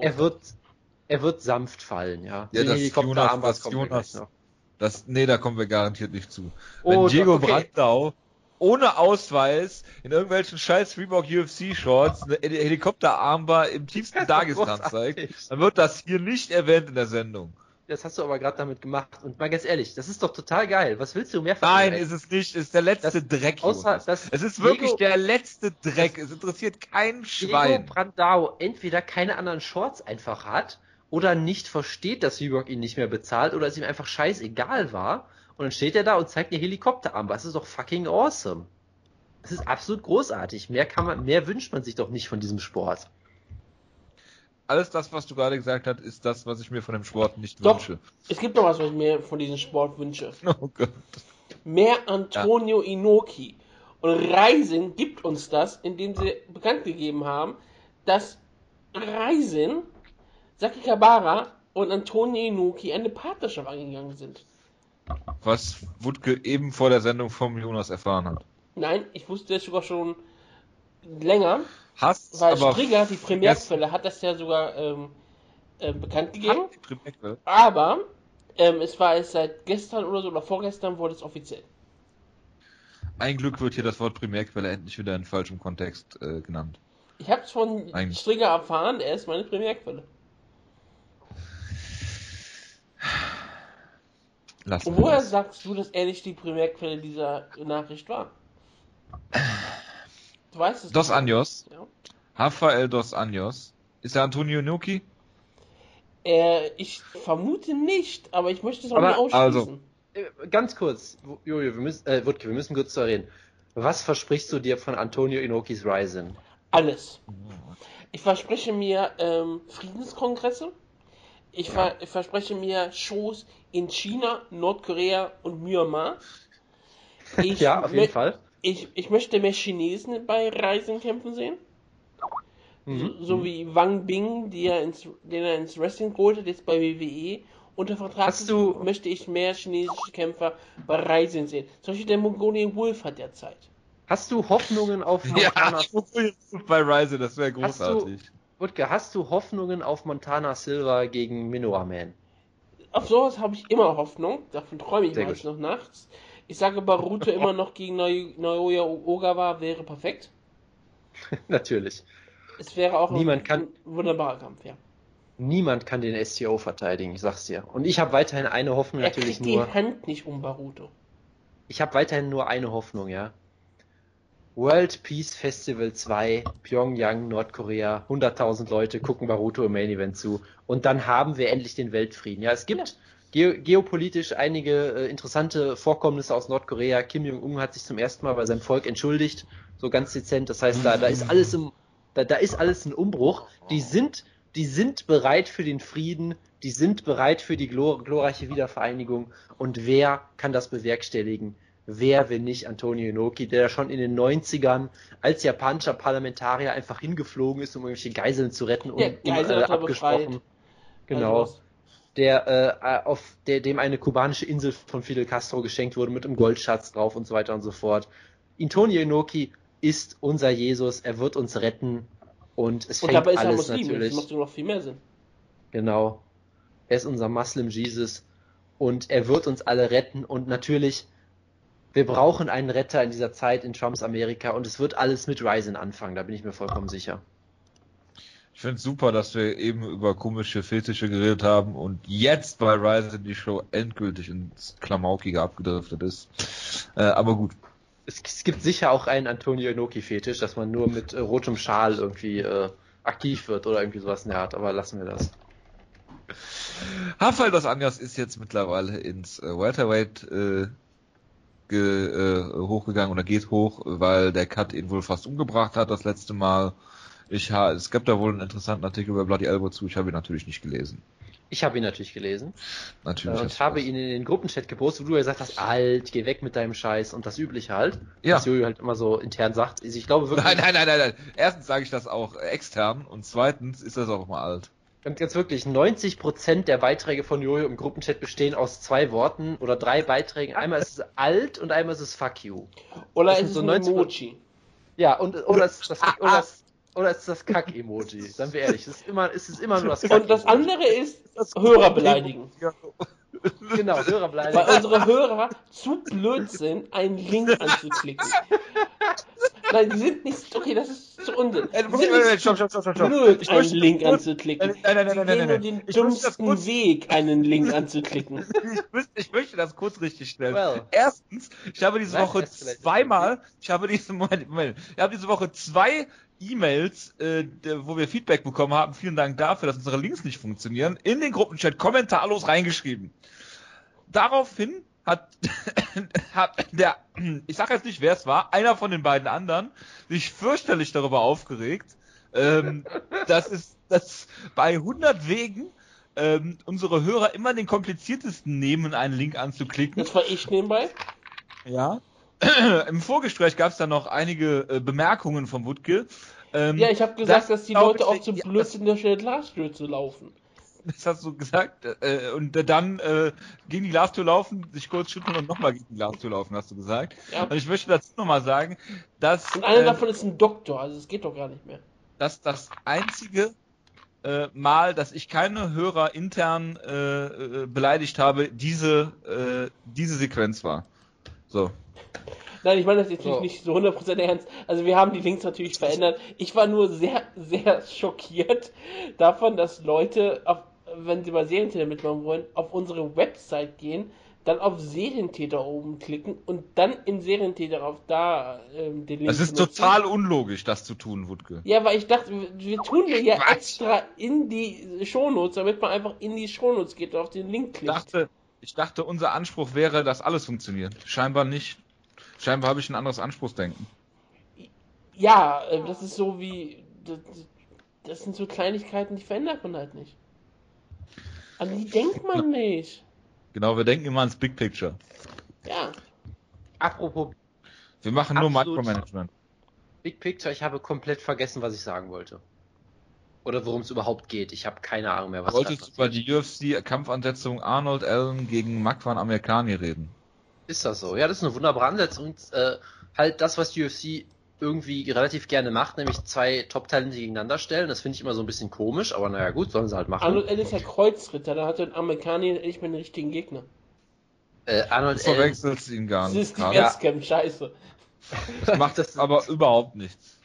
Er wird, er wird sanft fallen, ja. Ja, das Helikopterarmbars wir Jonas- noch. Das, nee, da kommen wir garantiert nicht zu. Wenn Oh, Diego okay. Brandau ohne Ausweis in irgendwelchen scheiß Reebok UFC Shorts eine Helikopterarmbar im tiefsten Das Dagestan zeigt, dann wird das hier nicht erwähnt in der Sendung. Das hast du aber gerade damit gemacht. Und mal ganz ehrlich, das ist doch total geil. Was willst du mehr von Nein, ist es nicht. Es ist der letzte Das- Dreck. außer, dass Es ist wirklich Diego- der letzte Dreck. Es interessiert kein Diego Schwein. Brandao entweder keine anderen Shorts einfach hat oder nicht versteht, dass Reebok ihn nicht mehr bezahlt oder es ihm einfach scheißegal war. Und dann steht er da und zeigt eine Helikopterarm. Das ist doch fucking awesome. Das ist absolut großartig. Mehr kann man, mehr wünscht man sich doch nicht von diesem Sport. Alles das, was du gerade gesagt hast, ist das, was ich mir von dem Sport nicht Doch. wünsche. Es gibt noch was, was ich mir von diesem Sport wünsche. [LAUGHS] Oh Gott. Mehr Antonio Inoki. Und Reisen gibt uns das, indem sie bekannt gegeben haben, dass Reisen, Saki Kabara und Antonio Inoki eine Partnerschaft eingegangen sind. Was Wutke eben vor der Sendung vom Jonas erfahren hat. Nein, ich wusste es sogar schon länger, Hast weil aber Stringer, die Primärquelle, hat das ja sogar ähm, äh, bekannt gegeben. Aber ähm, es war es seit gestern oder so oder vorgestern wurde es offiziell. Ein Glück wird hier das Wort Primärquelle endlich wieder in falschem Kontext äh, genannt. Ich habe es von Ein- Stringer erfahren, er ist meine Primärquelle. Lass Und mal woher das. sagst du, dass er nicht die Primärquelle dieser Nachricht war? Du weißt es Dos doch. Anjos, Ja. Rafael Dos Anjos. Ist er Antonio Nuki? Äh, ich vermute nicht, aber ich möchte es auch Aber- nicht ausschließen. also- Äh, Ganz kurz, Jojo, wir müssen, äh, Wutke, wir müssen kurz da reden. Was versprichst du dir von Antonio Inokis Ryzen? Alles. Ich verspreche mir ähm, Friedenskongresse. Ich, ver ich verspreche mir Shows in China, Nordkorea und Myanmar. [LAUGHS] Ich ja, auf jeden Fall. Ich, ich möchte mehr Chinesen bei Reisen kämpfen sehen. Mhm. So, so wie Wang Bing, die er ins, den er ins Wrestling geholt hat, jetzt bei WWE unter Vertrag Hast du- möchte ich mehr chinesische Kämpfer bei Reisen sehen. Zum Beispiel der Mongolian Wolf hat ja Zeit. Hast du Hoffnungen auf [LAUGHS] Ja, Montana bei Ryzen, das wäre Hast du- großartig. Wutke, hast du Hoffnungen auf Montana Silva gegen Minoa Man? Auf sowas habe ich immer Hoffnung. Davon träume ich Sehr meist noch nachts. Ich sage Baruto immer noch gegen Neu- Naoya Ogawa wäre perfekt. [LAUGHS] Natürlich. Es wäre auch Niemand ein, kann- wunderbarer Kampf, ja. Niemand kann den STO verteidigen, ich sag's dir. Und ich habe weiterhin eine Hoffnung Er natürlich kriegt nur. die Hand nicht um Baruto. Ich habe weiterhin nur eine Hoffnung, ja. World Peace Festival 2, Pyongyang, Nordkorea, 100.000 Leute gucken Baruto im Main Event zu. Und dann haben wir endlich den Weltfrieden. Ja, es gibt geo geopolitisch einige äh, interessante Vorkommnisse aus Nordkorea. Kim Jong-un hat sich zum ersten Mal bei seinem Volk entschuldigt, so ganz dezent. Das heißt, da, da ist alles im, Da, da ist alles ein Umbruch. Die sind, die sind bereit für den Frieden, die sind bereit für die glor glorreiche Wiedervereinigung. Und wer kann das bewerkstelligen? Wer, wenn nicht Antonio Inoki, der schon in den 90ern als japanischer Parlamentarier einfach hingeflogen ist, um irgendwelche Geiseln zu retten und Ja, Geiseln äh, er abgesprochen. befreit. Genau. Also, Der, äh, auf der, dem eine kubanische Insel von Fidel Castro geschenkt wurde mit einem Goldschatz drauf und so weiter und so fort. Antonio Inoki ist unser Jesus, er wird uns retten und es Und fängt dabei ist er alles Muslim, das natürlich. macht sogar noch viel mehr Sinn. Genau. Er ist unser Muslim Jesus und er wird uns alle retten und natürlich, wir brauchen einen Retter in dieser Zeit in Trumps Amerika und es wird alles mit Ryzen anfangen, da bin ich mir vollkommen sicher. Ich finde super, dass wir eben über komische Fetische geredet haben und jetzt bei Rise die Show endgültig ins Klamaukige abgedriftet ist. Äh, aber gut. Es, es gibt sicher auch einen Antonio Inoki-Fetisch, dass man nur mit äh, rotem Schal irgendwie äh, aktiv wird oder irgendwie sowas in der Art, aber lassen wir das. Rafael dos Anjos ist jetzt mittlerweile ins äh, Welterweight äh, ge, äh, hochgegangen oder geht hoch, weil der Cut ihn wohl fast umgebracht hat das letzte Mal. Ich ha, es gab da wohl einen interessanten Artikel über Bloody Elbow zu, ich habe ihn natürlich nicht gelesen. Ich habe ihn natürlich gelesen äh, Natürlich. und hast du habe ihn in den Gruppenchat gepostet, wo du ja gesagt hast, alt, geh weg mit deinem Scheiß und das Übliche halt. Ja. Was Jojo halt immer so intern sagt. Also Ich glaube wirklich, Nein, nein, nein, nein, nein. Erstens sage ich das auch extern und zweitens ist das auch mal alt. Ganz, ganz wirklich, 90% der Beiträge von Jojo im Gruppenchat bestehen aus zwei Worten oder drei Beiträgen. Einmal ist es alt und einmal ist es fuck you. Oder Das ist es so ein 90 Emoji? Ja, und oder es ist das, oder es, oder es ist das Kack-Emoji. Seien wir ehrlich, es ist immer, es ist immer nur das Und das andere ist Hörer beleidigen. Genau, Hörer Weil bleiben. unsere Hörer zu blöd sind, einen Link anzuklicken. Nein, die sind nicht. Okay, das ist zu Unsinn. Äh, Die Moment, sind nicht stopp, stopp, stopp, stopp, blöd, Ich einen möchte Link kurz- anzuklicken. Nein, nein, nein, nein, nein, nein, nur nein. den Ich kurz- Weg, einen Link anzuklicken. [LAUGHS] ich, müsste, ich möchte das kurz richtig stellen. Well. Erstens, ich habe diese Woche zweimal, ich habe diese, Moment, Moment, ich habe diese Woche zwei E-Mails, äh, wo wir Feedback bekommen haben. Vielen Dank dafür, dass unsere Links nicht funktionieren. In den Gruppenchat kommentarlos reingeschrieben. Daraufhin hat, [COUGHS] hat der, [COUGHS] ich sage jetzt nicht, wer es war, einer von den beiden anderen sich fürchterlich darüber aufgeregt, ähm, [LAUGHS] dass es, dass bei 100 Wegen ähm, unsere Hörer immer den kompliziertesten nehmen, einen Link anzuklicken. Das war ich nebenbei. Ja. [COUGHS] Im Vorgespräch gab es dann noch einige äh, Bemerkungen von Wutke. Ähm, Ja, ich habe gesagt, das dass die Leute auch zu ja, blöd sind, durch eine Glastür zu laufen. Das hast du gesagt. Äh, und dann äh, gegen die Glastür laufen, sich kurz schütteln und nochmal gegen die Glastür laufen, hast du gesagt. Ja. Und ich möchte dazu nochmal sagen, dass, Und einer äh, davon ist ein Doktor, also es geht doch gar nicht mehr. dass das einzige äh, Mal, dass ich keine Hörer intern äh, beleidigt habe, diese, diese Sequenz war. So. Nein, ich meine das jetzt So. nicht so 100% ernst. Also wir haben die Links natürlich verändert. Ich war nur sehr, sehr schockiert davon, dass Leute, auf, wenn sie bei Serientäter mitmachen wollen, auf unsere Website gehen, dann auf Serientäter oben klicken und dann in Serientäter auf da ähm, den Link Es ist benutzen. total unlogisch, das zu tun, Wutke. Ja, weil ich dachte, wir- wir tun wir ja Quatsch. extra in die Shownotes, damit man einfach in die Shownotes geht und auf den Link Ich klickt. dachte, ich dachte, unser Anspruch wäre, dass alles funktioniert. Scheinbar nicht. Scheinbar habe ich ein anderes Anspruchsdenken. Ja, äh, das ist so wie. Das, das sind so Kleinigkeiten, die verändert man halt nicht. An die denkt man nicht. Genau, wir denken immer ans Big Picture. Ja. Apropos Wir machen nur. Micromanagement. Big Picture, ich habe komplett vergessen, was ich sagen wollte. Oder worum es überhaupt geht. Ich habe keine Ahnung mehr, was Wolltest du das über die UFC-Kampfansetzung Arnold Allen gegen Makwan Amerikani reden? ist das so. Ja, das ist eine wunderbare Ansetzung. Äh, halt das, was die UFC irgendwie relativ gerne macht, nämlich zwei Top-Talente gegeneinander stellen. Das finde ich immer so ein bisschen komisch, aber naja, gut, sollen sie halt machen. Arnold Allen ist ja Kreuzritter, da hat der Amerikaner endlich mal den richtigen Gegner. äh, Arnold Du verwechselst ihn gar Das nicht. ist die. Westcam, scheiße. Das macht [LAUGHS] Das- aber überhaupt nichts.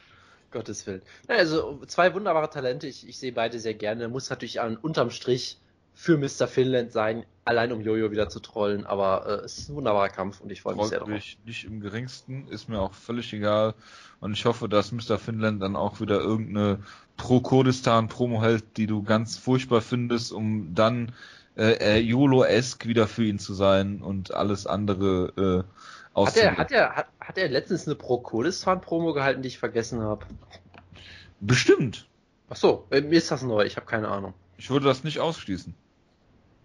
Gottes Willen. Also zwei wunderbare Talente. Ich, ich sehe beide sehr gerne. Muss natürlich an, unterm Strich für Mr. Finland sein, allein um Jojo wieder zu trollen. Aber äh, es ist ein wunderbarer Kampf und ich freue mich sehr drauf. mich nicht im geringsten, ist mir auch völlig egal. Und ich hoffe, dass Mr. Finland dann auch wieder irgendeine Pro-Kurdistan-Promo hält, die du ganz furchtbar findest, um dann äh, äh, YOLO-esque wieder für ihn zu sein und alles andere äh, Hat er, hat, er, hat, hat er letztens eine Pro-Kurdistan-Promo gehalten, die ich vergessen habe? Bestimmt. Ach so, äh, mir ist das neu, ich habe keine Ahnung. Ich würde das nicht ausschließen.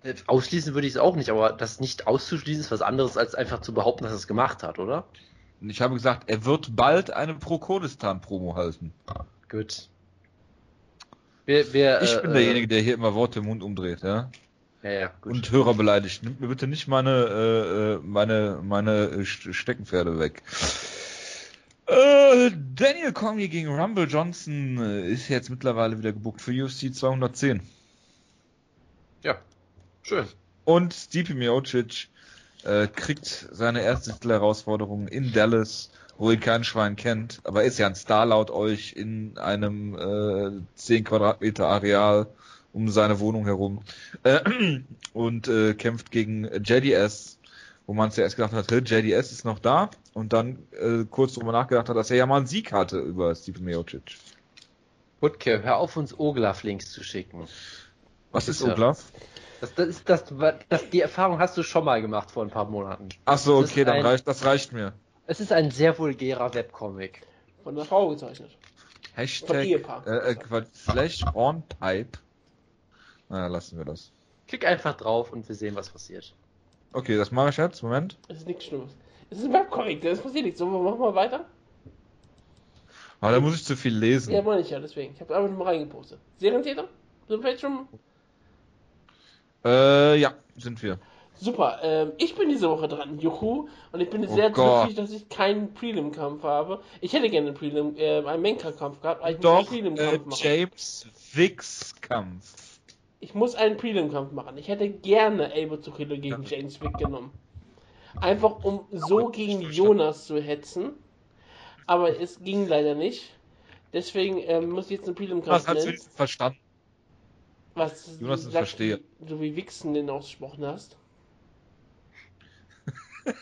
Äh, Ausschließen würde ich es auch nicht, aber das nicht auszuschließen ist was anderes, als einfach zu behaupten, dass er es gemacht hat, oder? Ich habe gesagt, er wird bald eine Pro-Kurdistan-Promo halten. Gut. Wer, wer, Ich äh, bin derjenige, der hier immer Worte im Mund umdreht, ja. Ja, ja. Und Hörer beleidigt. Nimmt mir bitte nicht meine, äh, äh, meine, meine äh, St- Steckenpferde weg. Äh, Daniel Cormier gegen Rumble Johnson äh, ist jetzt mittlerweile wieder gebucht für UFC 210. ja, schön. Und Stipe Miocic äh, kriegt seine erste Titelherausforderung in Dallas, wo ihn kein Schwein kennt. Aber er ist ja ein Star laut euch in einem äh, 10 Quadratmeter Areal um seine Wohnung herum. Äh, und äh, kämpft gegen JDS, wo man zuerst gedacht hat, "Hä, JDS ist noch da. Und dann äh, kurz drüber nachgedacht hat, dass er ja mal einen Sieg hatte über Stipe Miocic. Wutke, hör auf, uns Oglaf-Links zu schicken. Was ist. Oglaf? Das, das ist das, das, die Erfahrung hast du schon mal gemacht vor ein paar Monaten. Ach so, okay, dann ein- reicht, das reicht mir. Es ist ein sehr vulgärer Webcomic. Von einer Frau gezeichnet. Hashtag äh, äh, slash onpipe. Naja, lassen wir das. Klick einfach drauf und wir sehen, was passiert. Okay, das mache ich jetzt. Moment. Es ist nichts Schlimmes. Es ist ein Webcomic, das passiert nichts. So, machen wir weiter? Aber da muss ich zu viel lesen. Ja, meine ich ja, deswegen. Ich habe einfach nur mal reingepostet. Serientäter? Sind wir vielleicht schon? Äh, ja, sind wir. Super, ähm, ich bin diese Woche dran, juhu, und ich bin Oh sehr Gott. glücklich, dass ich keinen Prelim-Kampf habe. Ich hätte gerne einen Prelim, äh, einen Menka-Kampf gehabt, aber ich muss Doch, einen äh, Prelim-Kampf machen. James Wicks Kampf. Ich muss einen Prelim-Kampf machen. Ich hätte gerne Abel Zuchilo gegen James Wick genommen. Einfach um so gegen Jonas zu hetzen. Aber es ging leider nicht. Deswegen ähm, muss ich jetzt einen Prelim-Kampf Was hat's nennen. wenigstens verstanden? Was Jonas, du sagst, verstehe. So wie Wichsen den ausgesprochen hast. [LAUGHS]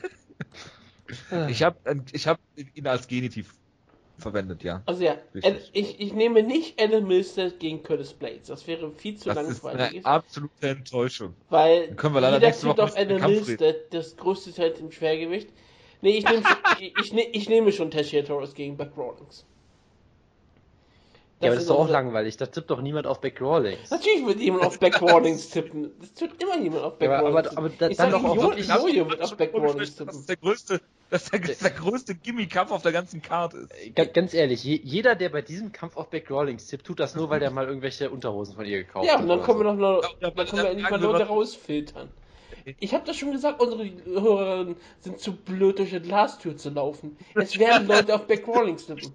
Ich habe ich hab ihn als Genitiv verwendet, ja. Also ja, Richtig. Ich, ich nehme nicht Adam Milster gegen Curtis Blades. Das wäre viel zu Das ist langweilig. eine absolute Enttäuschung. Weil Dann können wir leider jeder Woche auf Adam Milster, das größte Talent im Schwergewicht. Nee, ich nehme, [LAUGHS] ich, ich, ich nehme schon Teshia Torres gegen Buck Rawlings. Ja, aber das ist doch auch langweilig. Da tippt doch niemand auf Back Rawlings. Natürlich wird jemand auf [LAUGHS] Back Rawlings tippen. Das tut immer jemand auf Back Ja, aber- aber- aber tippen. da- ich dann doch auch Jo- wirklich- Jojo wird auf Back Rawlings Das tippen. ist der größte, das ist der, das der größte Gimmie-Kampf auf der ganzen Karte ist. Ga- Ganz ehrlich, je, jeder, der bei diesem Kampf auf Back Rawlings tippt, tut das nur, weil der mal irgendwelche Unterhosen von ihr gekauft Ja, hat. und dann oder können wir so. noch mal, Ja, dann können wir endlich mal Leute rausfiltern. Ich habe das schon gesagt, unsere Hörerinnen sind zu blöd, durch eine Glastür zu laufen. Es werden [LAUGHS] Leute auf Back Rawlings tippen.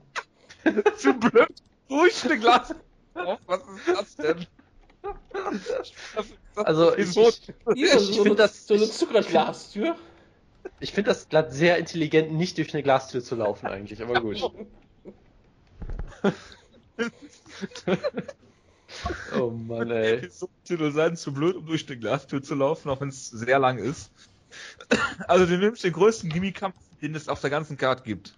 Zu blöd. Ruhig eine Glas. Oh, was ist das denn? Also, ich, ich, Ja, Ich so, find eine, das- so eine Zuckerglastür. ich finde das glatt sehr intelligent, nicht durch eine Glastür zu laufen eigentlich, aber gut. [LAUGHS] Oh Mann, ey. So Titel sein, zu blöd, um durch eine Glastür zu laufen, auch wenn es sehr lang ist. Also du nimmst den größten Gimmie-Kampf, den es auf der ganzen Karte gibt.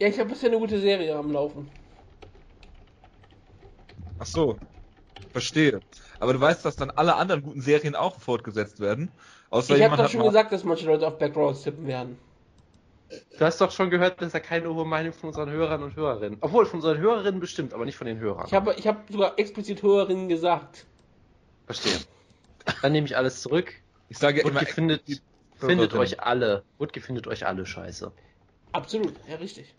Ja, ich habe bisher eine gute Serie am Laufen. Ach so. Verstehe. Aber du weißt, dass dann alle anderen guten Serien auch fortgesetzt werden. Außer Ich habe doch schon mal- gesagt, dass manche Leute auf Back Rawlings tippen werden. Du hast doch schon gehört, dass er keine hohe Meinung von unseren Hörern und Hörerinnen. Obwohl, von unseren Hörerinnen bestimmt, aber nicht von den Hörern. Ich habe ich hab sogar explizit Hörerinnen gesagt. Verstehe. Dann nehme ich alles zurück. Ich sage ja immer, Wutke findet, findet euch alle. Wutke findet euch alle scheiße. Absolut, ja, richtig.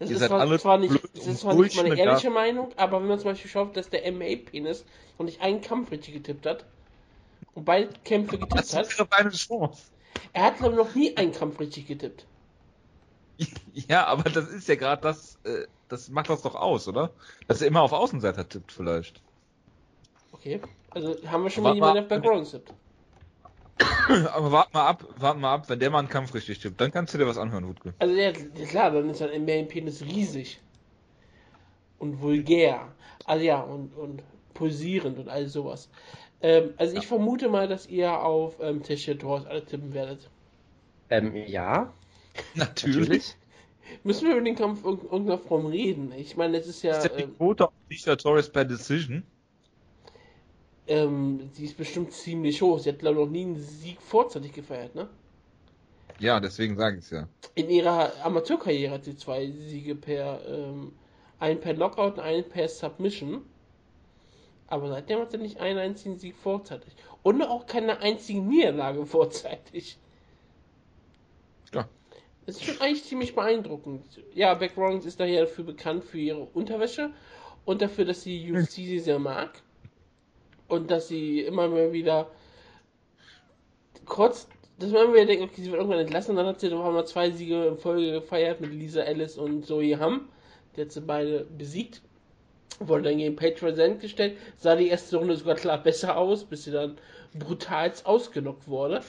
Das Ihr ist zwar, zwar nicht, das ist zwar nicht meine ehrliche Meinung, aber wenn man zum Beispiel schaut, dass der MA-Penis noch nicht einen Kampf richtig getippt hat und beide Kämpfe getippt das hat, deine Chance. er hat glaube ich noch nie einen Kampf richtig getippt. [LAUGHS] Ja, aber das ist ja gerade das, äh, das macht das doch aus, oder? Dass er immer auf Außenseiter tippt vielleicht. Okay, also haben wir schon mal jemanden auf Back Rawlings tippt. [COUGHS] Aber wart mal ab, wart mal ab, wenn der mal einen Kampf richtig tippt, dann kannst du dir was anhören, Wutke. Also ja, klar, dann ist ein MA-Penis riesig und vulgär. Also ja, und, und pulsierend und all sowas. Ähm, also ich vermute mal, dass ihr auf ähm, Tisha Torres alle tippen werdet. Ähm, ja, [LAUGHS] natürlich. Müssen wir über den Kampf in irgendeiner Form reden? Ich meine, es ist ja, Ist ja die ähm, Quote auf Alicia Torres per Decision? Ähm, sie ist bestimmt ziemlich hoch. Sie hat, glaube ich, noch nie einen Sieg vorzeitig gefeiert, ne? Ja, deswegen sage ich es ja. In ihrer Amateurkarriere hat sie zwei Siege per ähm, einen per Knockout und einen per Submission. Aber seitdem hat er nicht einen einzigen Sieg vorzeitig. Und auch keine einzige Niederlage vorzeitig. Ja. Das ist schon eigentlich ziemlich beeindruckend. Ja, Beck Rollins ist daher dafür bekannt für ihre Unterwäsche und dafür, dass die UFC sie sehr mag. Und dass sie immer mal wieder kurz, dass man immer wieder denkt, okay, sie wird irgendwann entlassen. Dann hat sie doch einmal zwei Siege in Folge gefeiert mit Lisa Ellis und Zoe Hamm. Die hat sie beide besiegt. Wurde dann gegen Paige Resent gestellt. Sah die erste Runde sogar klar besser aus, bis sie dann brutal ausgenockt wurde.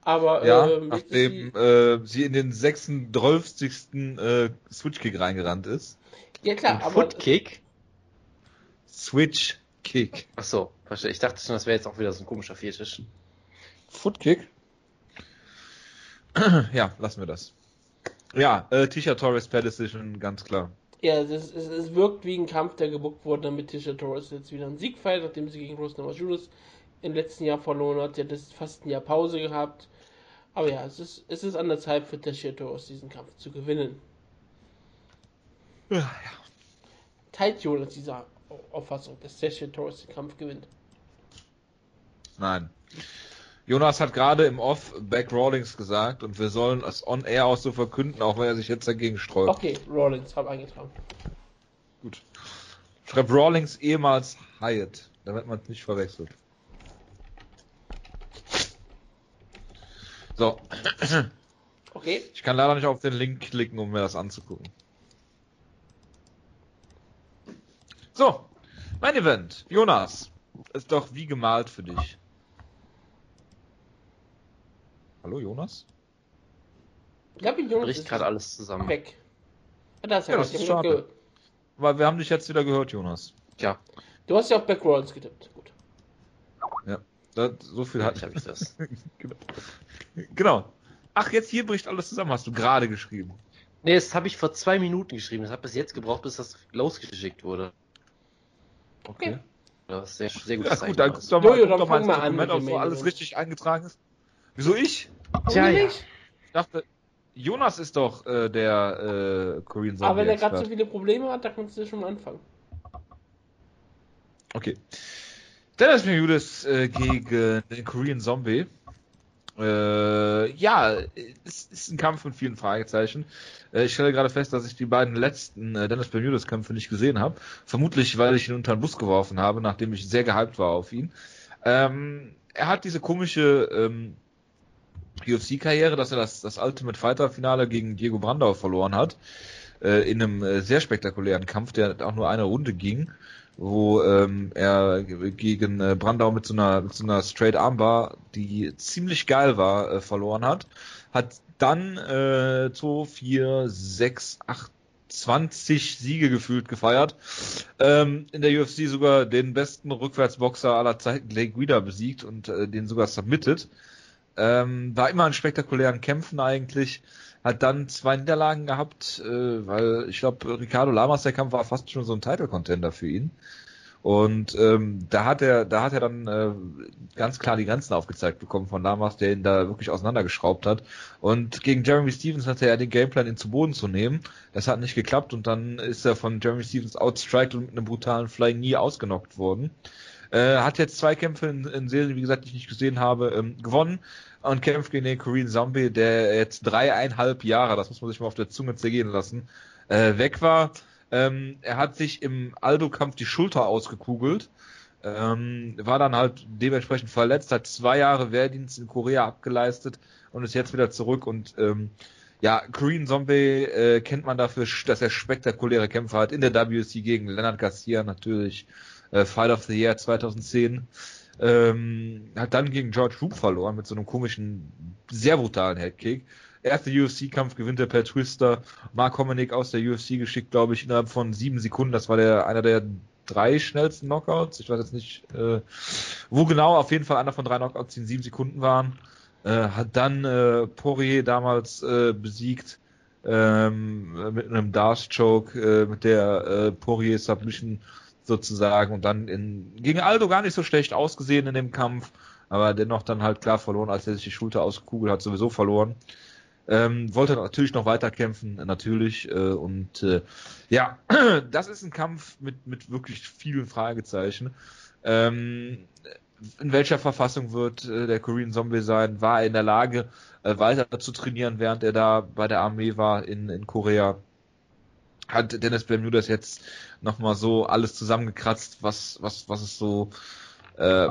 Aber Ja, ähm, nachdem äh, sie in den 36. Äh, Switch-Kick reingerannt ist. sie, ja klar, Ein aber Footkick? Switch-Kick. Ach so, verstehe. Ich dachte schon, das wäre jetzt auch wieder so ein komischer Fetisch. Footkick? [CLEARS THROAT] ja, lassen wir das. Ja, äh, Tisha Torres per Decision, ganz klar. ja, es, ist, es, es wirkt wie ein Kampf, der gebuckt wurde, damit Tisha Torres jetzt wieder einen Sieg feiert, nachdem sie gegen Rose Namajunas im letzten Jahr verloren hat. Sie hat jetzt fast ein Jahr Pause gehabt. Aber ja, es ist, es ist an der Zeit für Tisha Torres, diesen Kampf zu gewinnen. Ja. Teilt Jonas diese Auffassung, dass Tisha Torres den Kampf gewinnt? Nein. Jonas hat gerade im Off Back Rawlings gesagt und wir sollen es on air auch so verkünden, auch wenn er sich jetzt dagegen sträubt. Okay, Rollins, hab eingetragen. Gut. Schreibt Rawlings ehemals Hyatt, damit man es nicht verwechselt. So, Okay, ich kann leider nicht auf den Link klicken, um mir das anzugucken. So, mein Event. Jonas, ist doch wie gemalt für dich. Hallo Jonas? ich glaube, Jonas Bricht gerade alles zusammen. weg. Ah, da ist Ja, was, das ich ist hab schade. gehört. Weil wir haben dich jetzt wieder gehört, Jonas. Tja, Du hast ja auf Back Rollins getippt. Gut. Ja, das, so viel hat ich habe ich das. [LAUGHS] genau. genau. Ach, jetzt hier bricht alles zusammen, hast du gerade geschrieben. Nee, das habe ich vor zwei Minuten geschrieben. Das hat bis jetzt gebraucht, bis das losgeschickt wurde. Okay. Das ist sehr, sehr gut. Ja, gut, dann guck doch mal, Jojo, guck doch mal mal an mit ob so alles richtig eingetragen ist. Wieso ich? Tja, ja. Ich dachte, Jonas ist doch äh, der äh, Korean Zombie Aber wenn er gerade so viele Probleme hat, da kannst du schon mal anfangen. Dennis Miulis äh, gegen den Korean Zombie. Äh, ja, es ist ein Kampf mit vielen Fragezeichen. Äh, ich stelle gerade fest, dass ich die beiden letzten äh, Dennis Bermudes Kämpfe nicht gesehen habe. Vermutlich, weil ich ihn unter den Bus geworfen habe, nachdem ich sehr gehypt war auf ihn. Ähm, er hat diese komische ähm, UFC-Karriere, dass er das, das Ultimate Fighter Finale gegen Diego Brandau verloren hat. Äh, in einem äh, sehr spektakulären Kampf, der auch nur eine Runde ging, wo ähm, er gegen äh, Brandau mit so einer, mit so einer Straight Armbar, die ziemlich geil war, äh, verloren hat. Hat dann äh, 2, 4, 6, 8, 20 Siege gefühlt gefeiert. Ähm, in der UFC sogar den besten Rückwärtsboxer aller Zeiten, Clay Guida, besiegt und äh, den sogar submitted. Ähm, war immer in spektakulären Kämpfen eigentlich. Hat dann zwei Niederlagen gehabt, äh, weil ich glaube, Ricardo Lamas, der Kampf war fast schon so ein Title-Contender für ihn. Und ähm, da hat er, da hat er dann äh, ganz klar die Grenzen aufgezeigt bekommen von Lamas, der ihn da wirklich auseinandergeschraubt hat. Und gegen Jeremy Stevens hatte er den Gameplan, ihn zu Boden zu nehmen. Das hat nicht geklappt und dann ist er von Jeremy Stevens outstriked und mit einem brutalen Flying nie ausgenockt worden. Äh, hat jetzt zwei Kämpfe in, in Serien, wie gesagt, die ich nicht gesehen habe, ähm, gewonnen und kämpft gegen den Korean Zombie, der jetzt dreieinhalb Jahre, das muss man sich mal auf der Zunge zergehen lassen, äh, weg war. Ähm, er hat sich im Aldo-Kampf die Schulter ausgekugelt, ähm, war dann halt dementsprechend verletzt, hat zwei Jahre Wehrdienst in Korea abgeleistet und ist jetzt wieder zurück und ähm, ja, Korean Zombie äh, kennt man dafür, dass er spektakuläre Kämpfe hat in der WC gegen Leonard Garcia natürlich, äh, Fight of the Year 2010. Ähm, hat dann gegen George Roop verloren mit so einem komischen, sehr brutalen Headkick. Erster UFC-Kampf gewinnt er per Twister. Mark Hominick aus der UFC geschickt, glaube ich, innerhalb von sieben Sekunden. Das war der einer der drei schnellsten Knockouts. Ich weiß jetzt nicht, äh, wo genau. Auf jeden Fall einer von drei Knockouts, die in sieben Sekunden waren. Äh, hat dann äh, Poirier damals äh, besiegt ähm, mit einem Darce Choke, äh, mit der äh, Poirier Submission sozusagen und dann in, gegen Aldo gar nicht so schlecht ausgesehen in dem Kampf, aber dennoch dann halt klar verloren, als er sich die Schulter ausgekugelt hat, sowieso verloren. Ähm, wollte natürlich noch weiter kämpfen, natürlich. Äh, und äh, ja, [CLEARS THROAT] das ist ein Kampf mit, mit wirklich vielen Fragezeichen. Ähm, in welcher Verfassung wird äh, der Korean Zombie sein? War er in der Lage, äh, weiter zu trainieren, während er da bei der Armee war in, in Korea? Hat Dennis Bermudas jetzt nochmal so alles zusammengekratzt, was, was, was es so, äh,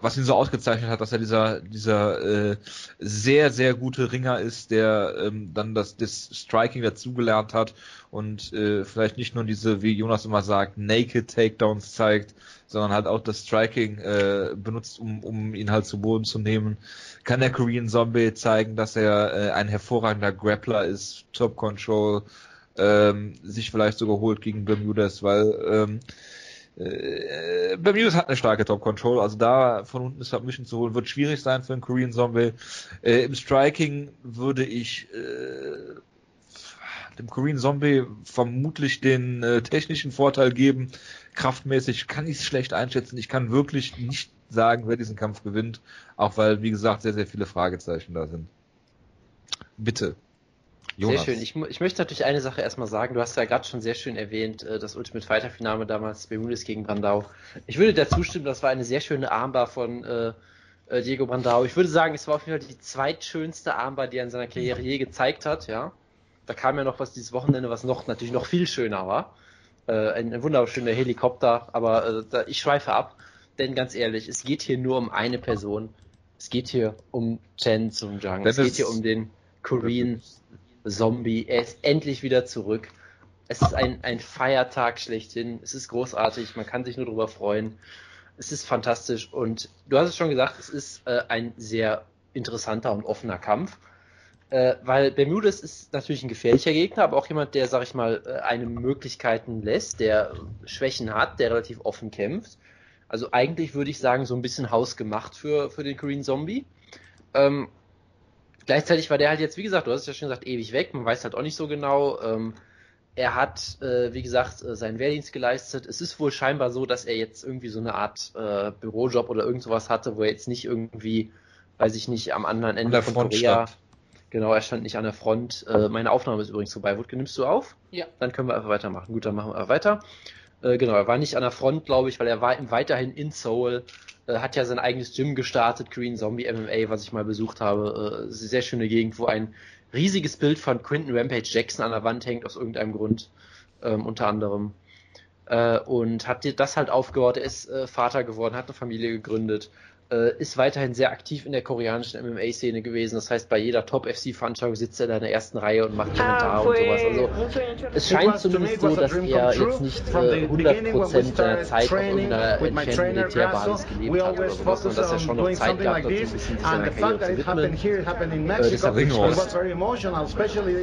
was ihn so ausgezeichnet hat, dass er dieser, dieser äh, sehr, sehr gute Ringer ist, der ähm, dann das, das Striking dazugelernt hat und äh, vielleicht nicht nur diese, wie Jonas immer sagt, Naked Takedowns zeigt, sondern halt auch das Striking äh, benutzt, um, um ihn halt zu Boden zu nehmen. Kann der Korean Zombie zeigen, dass er äh, ein hervorragender Grappler ist, Top Control, ähm, sich vielleicht sogar holt gegen Bermudas, weil ähm, äh, Bermudas hat eine starke Top Control, also da von unten Submission zu holen, wird schwierig sein für einen Korean Zombie. Äh, Im Striking würde ich äh, dem Korean Zombie vermutlich den äh, technischen Vorteil geben. Kraftmäßig kann ich es schlecht einschätzen. Ich kann wirklich nicht sagen, wer diesen Kampf gewinnt, auch weil, wie gesagt, sehr, sehr viele Fragezeichen da sind. Bitte. Jonas. Sehr schön. Ich, ich möchte natürlich eine Sache erstmal sagen. Du hast ja gerade schon sehr schön erwähnt, äh, das Ultimate Fighter Finale damals Bermudez gegen Brandau. Ich würde dazu stimmen, das war eine sehr schöne Armbar von äh, äh, Diego Brandau. Ich würde sagen, es war auf jeden Fall die zweitschönste Armbar, die er in seiner Karriere je gezeigt hat, ja. Da kam ja noch was dieses Wochenende, was noch natürlich noch viel schöner war. Äh, ein, ein wunderschöner Helikopter, aber äh, da, ich schweife ab, denn ganz ehrlich, es geht hier nur um eine Person. Es geht hier um Chen Sung Jang. Es geht hier um den Korean Zombie. Er ist endlich wieder zurück. Es ist ein, ein Feiertag schlechthin. Es ist großartig. Man kann sich nur darüber freuen. Es ist fantastisch. Und du hast es schon gesagt, es ist äh, ein sehr interessanter und offener Kampf. Äh, weil Bermudes ist natürlich ein gefährlicher Gegner, aber auch jemand, der, sag ich mal, äh, einem Möglichkeiten lässt, der Schwächen hat, der relativ offen kämpft. Also eigentlich würde ich sagen, so ein bisschen hausgemacht für, für den Korean Zombie. Ähm, gleichzeitig war der halt jetzt, wie gesagt, du hast es ja schon gesagt, ewig weg. Man weiß halt auch nicht so genau. Ähm, er hat, äh, wie gesagt, äh, seinen Wehrdienst geleistet. Es ist wohl scheinbar so, dass er jetzt irgendwie so eine Art äh, Bürojob oder irgend sowas hatte, wo er jetzt nicht irgendwie, weiß ich nicht, am anderen Ende von Korea. Stand. Genau, er stand nicht an der Front. Äh, meine Aufnahme ist übrigens vorbei. Wutke, nimmst du auf? Ja. Dann können wir einfach weitermachen. Gut, dann machen wir weiter. Äh, genau, er war nicht an der Front, glaube ich, weil er war weiterhin in Seoul äh, hat ja sein eigenes Gym gestartet, Green Zombie MMA, was ich mal besucht habe. Äh, sehr schöne Gegend, wo ein riesiges Bild von Quinton Rampage Jackson an der Wand hängt, aus irgendeinem Grund, ähm, unter anderem. Äh, und hat das halt aufgebaut. Er ist äh, Vater geworden, hat eine Familie gegründet, äh, ist weiterhin sehr aktiv in der koreanischen MMA-Szene gewesen. Das heißt, bei jeder Top-FC-Veranstaltung sitzt er in der ersten Reihe und macht Kommentare und sowas. Also es scheint zumindest so, dass er jetzt nicht äh, 100% der Zeit auf irgendeiner entfernten Militärbasis gelebt hat oder sowas, sondern dass er schon noch Zeit gab, dazu ein bisschen sich seiner Karriere zu widmen. Äh, deshalb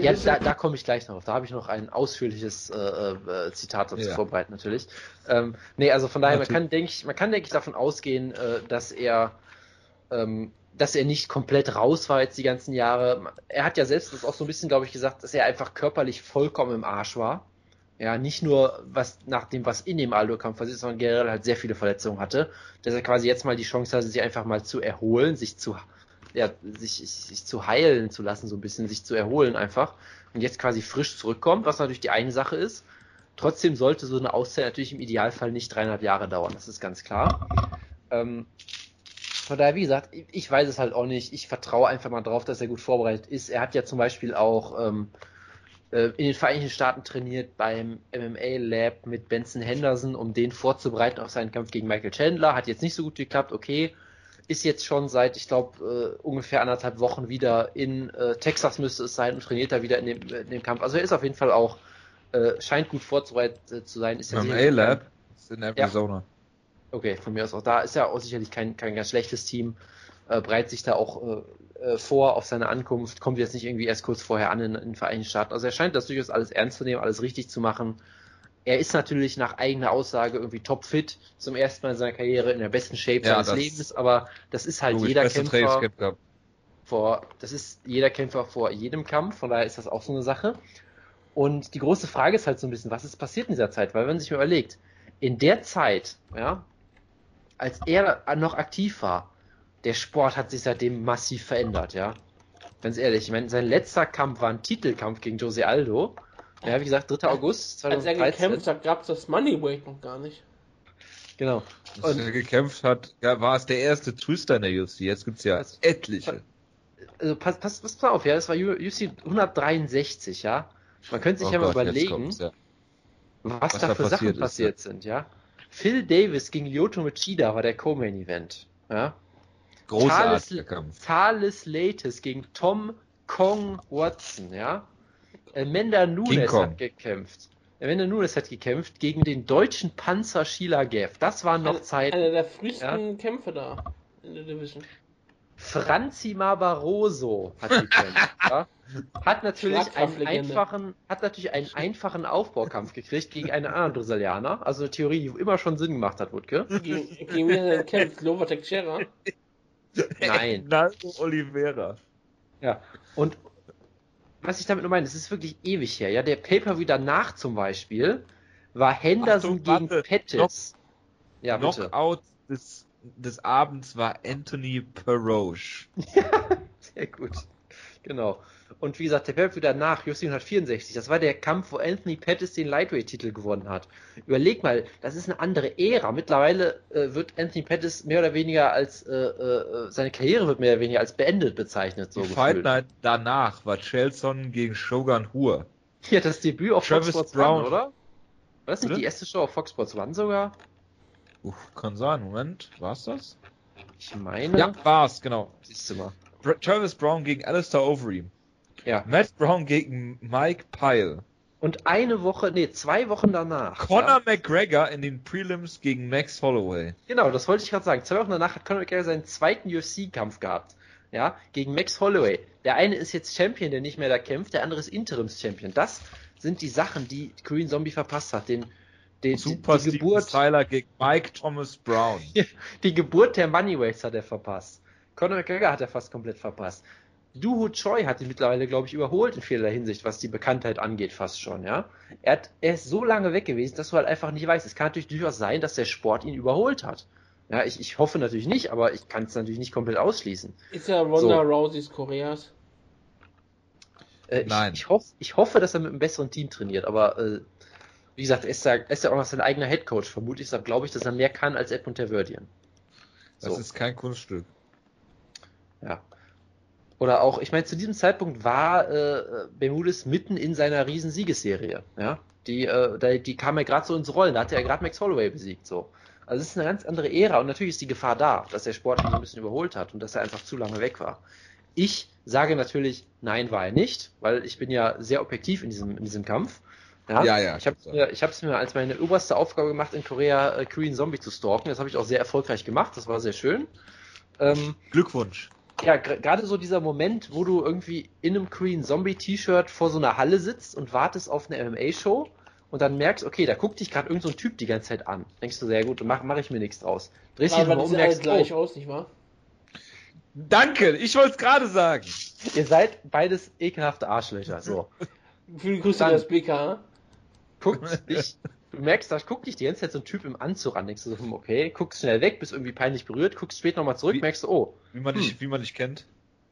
ja, da, da komme ich gleich noch. Da habe ich noch ein ausführliches äh, äh, Zitat dazu ja. vorbereitet natürlich. Ähm, nee, also von daher, man kann, denke ich, man kann, denke ich, davon ausgehen, äh, dass er ähm, dass er nicht komplett raus war jetzt die ganzen Jahre. Er hat ja selbst das auch so ein bisschen, glaube ich, gesagt, dass er einfach körperlich vollkommen im Arsch war. Ja, nicht nur was nach dem, was in dem Aldo-Kampf passiert, sondern generell halt sehr viele Verletzungen hatte. Dass er quasi jetzt mal die Chance hatte, sich einfach mal zu erholen, sich zu, ja, sich, sich zu heilen zu lassen, so ein bisschen, sich zu erholen einfach. Und jetzt quasi frisch zurückkommt, was natürlich die eine Sache ist. Trotzdem sollte so eine Auszeit natürlich im Idealfall nicht dreieinhalb Jahre dauern, das ist ganz klar. Ähm, von daher, wie gesagt, ich weiß es halt auch nicht. Ich vertraue einfach mal drauf, dass er gut vorbereitet ist. Er hat ja zum Beispiel auch ähm, äh, in den Vereinigten Staaten trainiert beim MMA Lab mit Benson Henderson, um den vorzubereiten auf seinen Kampf gegen Michael Chandler. Hat jetzt nicht so gut geklappt, okay. Ist jetzt schon seit, ich glaube, äh, ungefähr anderthalb Wochen wieder in äh, Texas müsste es sein und trainiert da wieder in dem, in dem Kampf. Also er ist auf jeden Fall auch äh, scheint gut vorzubereitet äh, zu sein. Ist Beim A-Lab ist in Arizona. Ja. Okay, von mir aus auch da. Ist ja auch sicherlich kein, kein ganz schlechtes Team. Äh, bereitet sich da auch äh, äh, vor auf seine Ankunft. Kommt jetzt nicht irgendwie erst kurz vorher an in, in den Vereinigten Staaten. Also er scheint das durchaus alles ernst zu nehmen, alles richtig zu machen. Er ist natürlich nach eigener Aussage irgendwie topfit, zum ersten Mal in seiner Karriere in der besten Shape ja, seines Lebens, aber das ist halt jeder Kämpfer vor, das ist jeder Kämpfer vor jedem Kampf, von daher ist das auch so eine Sache. Und die große Frage ist halt so ein bisschen, was ist passiert in dieser Zeit? Weil wenn man sich mal überlegt, in der Zeit, ja, als er noch aktiv war, der Sport hat sich seitdem massiv verändert, ja. Ganz ehrlich, ich meine, sein letzter Kampf war ein Titelkampf gegen Jose Aldo. Ja, wie gesagt, 3. August Als er 2013. gekämpft hat, gab es das Moneyweight noch gar nicht. Genau. Als Und- er gekämpft hat, ja, war es der erste Twister in der UFC. Jetzt gibt's ja Was- etliche. Also pass, pass, pass mal auf, ja, das war UFC 163, ja. Man könnte sich Oh ja mal Gott, jetzt überlegen, ja. was, was da für passiert Sachen ist, passiert sind, ja. Phil Davis gegen Lyoto Machida war der Co-Main-Event, ja. Großartiger Kampf. Thales Latis gegen Tom Kong Watson, ja. Amanda Nunes hat gekämpft. Amanda Nunes hat gekämpft gegen den deutschen Panzer Sheila Geff. Das waren noch Zeiten. Einer der frühesten Kämpfe da in der Division. Franzi Barroso hat gekämpft. [LAUGHS] ja. Hat natürlich einen einfachen, hat natürlich einen einfachen Aufbaukampf gekriegt gegen einen anderen Brasilianer. Also eine Theorie, die immer schon Sinn gemacht hat, Wutke. Gegen, wen er kämpft? Lova Teixeira? Nein. [LAUGHS] Naldo Oliveira. Ja. Und was ich damit nur meine, es ist wirklich ewig her. Ja, der Pay-Per-View danach zum Beispiel war Henderson Achtung, gegen. Pettis. Ja, bitte. Knockout des, des Abends war Anthony Peroche. Sehr gut. Genau. Und wie gesagt, der Pay-Per-View danach, UFC 164, das war der Kampf, wo Anthony Pettis den Lightweight-Titel gewonnen hat. Überleg mal, das ist eine andere Ära. Mittlerweile äh, wird Anthony Pettis mehr oder weniger als, äh, äh, seine Karriere wird mehr oder weniger als beendet bezeichnet. So Die Fight. Night danach war Chelson gegen Shogun Hur. Ja, das Debüt auf Travis Fox Sports Brown. One, oder? War das nicht Bitte? die erste Show auf Fox Sports One sogar? Uff, kann sein, Moment, war's das? Ich meine. Ja, war's, genau. Siehst du mal. Br Travis Brown gegen Alistair Overeem. Ja. Matt Brown gegen Mike Pyle. Und eine Woche, nee, zwei Wochen danach. Conor Ja, McGregor in den Prelims gegen Max Holloway. genau, das wollte ich gerade sagen. Zwei Wochen danach hat Conor McGregor seinen zweiten UFC-Kampf gehabt. Ja, gegen Max Holloway. Der eine ist jetzt Champion, der nicht mehr da kämpft, der andere ist Interims-Champion. Das sind die Sachen, die Korean Zombie verpasst hat. Den, den, Super die, die Geburt, Styler gegen Mike Thomas Brown. [LAUGHS] die Geburt der Moneyweights hat er verpasst. Conor McGregor hat er fast komplett verpasst. Duho Choi hat ihn mittlerweile, glaube ich, überholt in vielerlei Hinsicht, was die Bekanntheit angeht, fast schon, ja. Er, hat, er ist so lange weg gewesen, dass du halt einfach nicht weißt. Es kann natürlich durchaus sein, dass der Sport ihn überholt hat. Ja, ich, ich hoffe natürlich nicht, aber ich kann es natürlich nicht komplett ausschließen. Ist ja Ronda So. Rouseys Koreas. Äh, Nein. Ich, ich, hoff, ich hoffe, dass er mit einem besseren Team trainiert, aber äh, wie gesagt, er ist ja, er ist ja auch noch sein eigener Headcoach. Vermutlich deshalb glaube ich, dass er mehr kann als Edmund Terverdian. Das So. ist kein Kunststück. Ja. Oder auch, ich meine, zu diesem Zeitpunkt war äh, Bermudez mitten in seiner riesen Siegesserie. Ja, die, äh, die kam ja gerade so ins Rollen. Da hatte er gerade Max Holloway besiegt. So. Also es ist eine ganz andere Ära und natürlich ist die Gefahr da, dass der Sport ihn so ein bisschen überholt hat und dass er einfach zu lange weg war. Ich sage natürlich, nein, war er nicht, weil ich bin ja sehr objektiv in diesem, in diesem Kampf. Ja, Ja, ja, Ich habe klar. mir, ich hab's mir als meine oberste Aufgabe gemacht, in Korea äh, Korean Zombie zu stalken. Das habe ich auch sehr erfolgreich gemacht. Das war sehr schön. Ähm, Glückwunsch. ja, gerade so dieser Moment, wo du irgendwie in einem Korean Zombie T-Shirt vor so einer Halle sitzt und wartest auf eine MMA-Show und dann merkst, okay, da guckt dich gerade irgendein so ein Typ die ganze Zeit an. Denkst du, sehr gut, dann mache mach ich mir nichts draus. Drehst dich die um merkst, gleich oh, aus, nicht wahr? Danke, ich wollte es gerade sagen. ihr seid beides ekelhafte Arschlöcher. So. Viele Grüße Dann- an das BK. Guckt [LAUGHS] dich, du merkst, da guckt dich die ganze Zeit so ein Typ im Anzug an. Denkst du so, hm, okay, guckst schnell weg, bist irgendwie peinlich berührt, guckst später nochmal zurück, Wie- merkst du, oh, Wie man, Hm. dich, wie man dich kennt.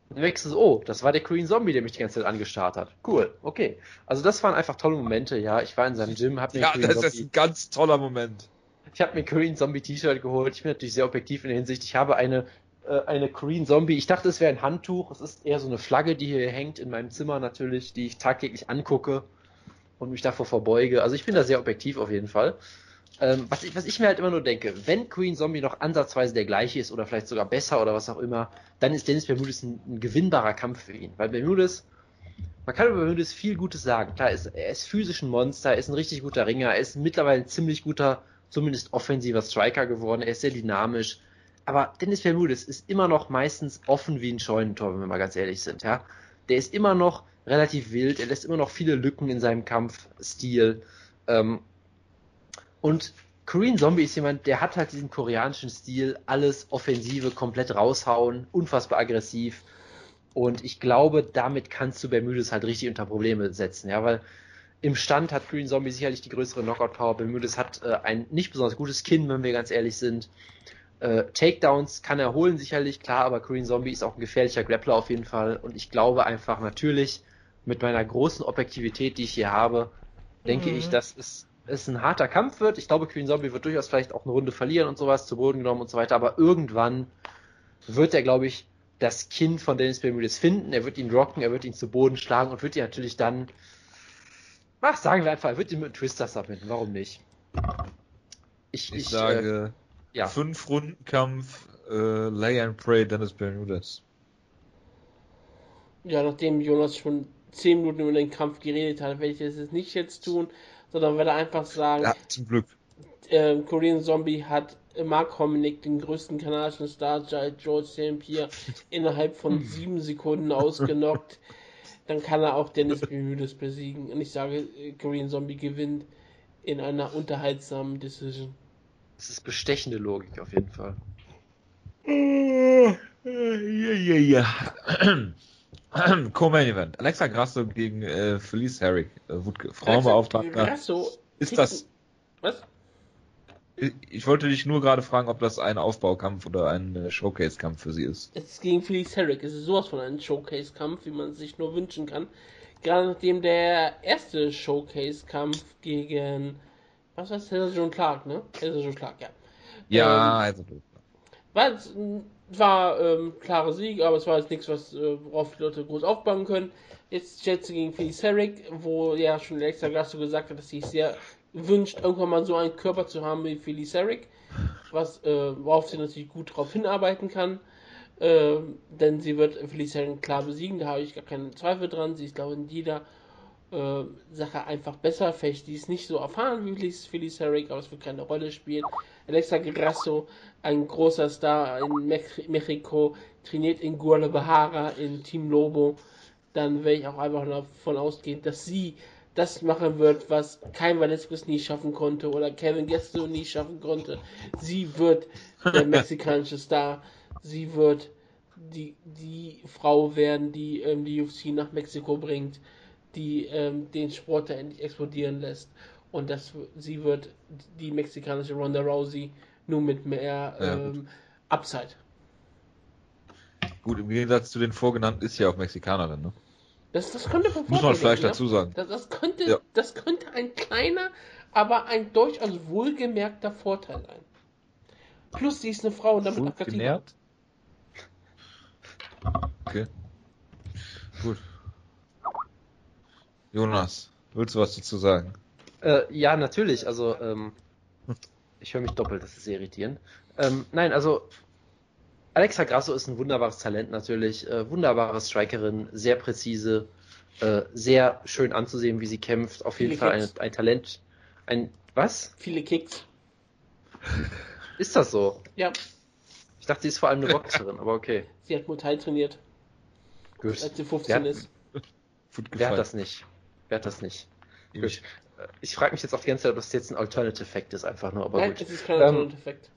Dann merkst du so, oh, das war der Korean Zombie, der mich die ganze Zeit angestarrt hat. Cool, okay. Also das waren einfach tolle Momente, ja. Ich war in seinem Gym, hab mir Ja, Korean das ist Zombie, ein ganz toller Moment. ich habe mir ein Korean Zombie T-Shirt geholt. Ich bin natürlich sehr objektiv in der Hinsicht. Ich habe eine äh, eine Korean Zombie. Ich dachte, es wäre ein Handtuch. Es ist eher so eine Flagge, die hier hängt in meinem Zimmer natürlich, die ich tagtäglich angucke und mich davor verbeuge. Also ich bin da sehr objektiv auf jeden Fall. Ähm, was, ich, was ich mir halt immer nur denke, wenn Queen Zombie noch ansatzweise der gleiche ist oder vielleicht sogar besser oder was auch immer, dann ist Dennis Bermudez ein, ein gewinnbarer Kampf für ihn. Weil Bermudez, man kann über Bermudez viel Gutes sagen. Klar, ist, er ist physisch ein Monster, er ist ein richtig guter Ringer, er ist mittlerweile ein ziemlich guter, zumindest offensiver Striker geworden, er ist sehr dynamisch. Aber Dennis Bermudez ist immer noch meistens offen wie ein Scheunentor, wenn wir mal ganz ehrlich sind, ja. Der ist immer noch relativ wild, er lässt immer noch viele Lücken in seinem Kampfstil. Ähm, und Korean Zombie ist jemand, der hat halt diesen koreanischen Stil, alles Offensive komplett raushauen, unfassbar aggressiv. Und ich glaube, damit kannst du Bermudes halt richtig unter Probleme setzen, ja, weil im Stand hat Green Zombie sicherlich die größere Knockout-Power. Bermudes hat äh, ein nicht besonders gutes Kinn, wenn wir ganz ehrlich sind. Äh, Takedowns kann er holen, sicherlich, klar, aber Korean Zombie ist auch ein gefährlicher Grappler auf jeden Fall. Und ich glaube einfach natürlich, mit meiner großen Objektivität, die ich hier habe, denke Mhm. ich, dass es, es ein harter Kampf wird. Ich glaube, Korean Zombie wird durchaus vielleicht auch eine Runde verlieren und sowas, zu Boden genommen und so weiter, aber irgendwann wird er, glaube ich, das Kind von Dennis Bermudez finden, er wird ihn rocken, er wird ihn zu Boden schlagen und wird ihn natürlich dann, ach, sagen wir einfach, er wird ihn mit einem Twister submitten, warum nicht? Ich, Ich, äh, sage, ja. fünf Runden Kampf, äh, Lay and Pray, Dennis Bermudez. Ja, nachdem Jonas schon 10 Minuten über den Kampf geredet hat, werde ich das jetzt nicht jetzt tun, sondern werde einfach sagen, Ja, zum Glück. ähm, Korean Zombie hat Mark Hominick, den größten kanadischen Star George St. Pierre, [LAUGHS] innerhalb von sieben Sekunden ausgenockt. Dann kann er auch Dennis Bermudez besiegen. Und ich sage, äh, Korean Zombie gewinnt in einer unterhaltsamen Decision. Das ist bestechende Logik auf jeden Fall. Ja, ja, ja. [CLEARS THROAT] Co-Main Event. Alexa Grasso gegen äh, Felice Herrick, äh, Frauenbeauftragter. Grasso Ist das, Was? ich wollte dich nur gerade fragen, ob das ein Aufbaukampf oder ein äh, Showcase-Kampf für sie ist. Es ist gegen Felix Herrick. Es ist sowas von einem Showcase-Kampf, wie man sich nur wünschen kann. Gerade nachdem der erste Showcase-Kampf gegen. Was war es? Heather John Clark, ne? Heather John Clark, ja. Ja, also War, jetzt, m, war ähm, klarer Sieg, aber es war jetzt nichts, was, äh, worauf die Leute groß aufbauen können. Jetzt sie gegen Felix Herrick, wo ja schon Alexa Grasso gesagt hat, dass sie sich sehr wünscht, irgendwann mal so einen Körper zu haben wie Felix Herrick, was, äh, worauf sie natürlich gut drauf hinarbeiten kann. Ähm, denn sie wird Felix Herrick klar besiegen, da habe ich gar keinen Zweifel dran. Sie ist, glaube ich, in jeder äh, Sache einfach besser. Vielleicht die ist nicht so erfahren wie Felix Herrick, aber es wird keine Rolle spielen. Alexa Grasso, ein großer Star in Mex Mexiko, trainiert in Guadalajara in Team Lobo. Dann werde ich auch einfach davon ausgehen, dass sie das machen wird, was kein Velasquez nie schaffen konnte oder Kevin Gesto nie schaffen konnte. Sie wird der [LAUGHS] mexikanische Star. Sie wird die, die Frau werden, die ähm, die UFC nach Mexiko bringt, die ähm, den Sport da endlich explodieren lässt. Und das, sie wird die mexikanische Ronda Rousey nur mit mehr Ja, ähm, Upside. gut, im Gegensatz zu den vorgenannten ist ja auch Mexikanerin, ne? Das, das könnte von Muss man vielleicht werden, dazu sagen. Das, das, könnte, Ja. das könnte ein kleiner, aber ein durchaus wohlgemerkter Vorteil sein. Plus, sie ist eine Frau und damit. Wohlgenährt? Okay. Gut. Jonas, willst du was dazu sagen? Äh, ja, natürlich. Also, ähm, ich höre mich doppelt, das ist sehr irritierend. Ähm, nein, also, Alexa Grasso ist ein wunderbares Talent natürlich. Äh, wunderbare Strikerin, sehr präzise, äh, sehr schön anzusehen, wie sie kämpft. Auf jeden Fall ein, ein Talent. Ein, was? Viele Kicks. Ist das so? Ja, Ich dachte, sie ist vor allem eine Boxerin, aber okay. sie hat Muay Thai trainiert, Gut. als sie 15 Ja. ist. Gut Wer hat das nicht? Wer hat das nicht? Ich. Ich frage mich jetzt auch die ganze Zeit, ob das jetzt ein Alternative Fact ist, einfach nur, aber Nein, gut. es ist kein Ähm, Alternative-Effekt.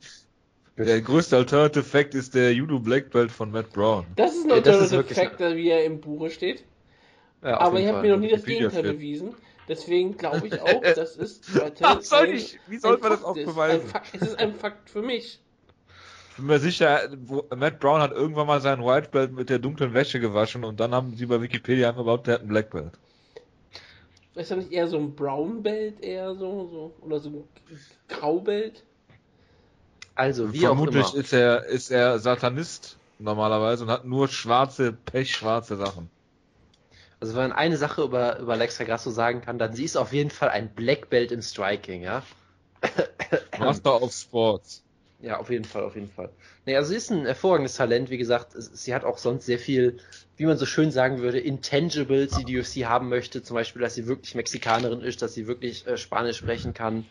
Der größte Alternative Fact ist der Judo Black Belt von Matt Brown. Das ist ein Ja, das ist Alternative-Effekt, wirklich- wie er im Buche steht. Ja, aber habt Fall. mir noch nie das Gegenteil bewiesen. Deswegen glaube ich auch, [LAUGHS] das ist Was soll ein- ich, wie soll ein man das auch ist. beweisen? Ein Fakt, es ist ein Fakt für mich. Ich bin mir sicher, wo, Matt Brown hat irgendwann mal seinen White Belt mit der dunklen Wäsche gewaschen und dann haben sie bei Wikipedia einfach behauptet, er hat einen Black Belt. Ist das nicht eher so ein Brown Belt, eher so, so oder so ein Graubelt? Also, wie auch Vermutlich immer. ist er, ist er Satanist normalerweise und hat nur schwarze, pechschwarze Sachen. Also wenn man eine Sache über, über Alexa Grasso sagen kann, dann sie ist auf jeden Fall ein Black Belt im Striking, ja? Master of Sports. Ja, auf jeden Fall, auf jeden Fall. Also sie ist ein hervorragendes Talent, wie gesagt, es- sie hat auch sonst sehr viel, wie man so schön sagen würde, Intangibles, die die UFC haben möchte, zum Beispiel, dass sie wirklich Mexikanerin ist, dass sie wirklich äh, Spanisch sprechen kann,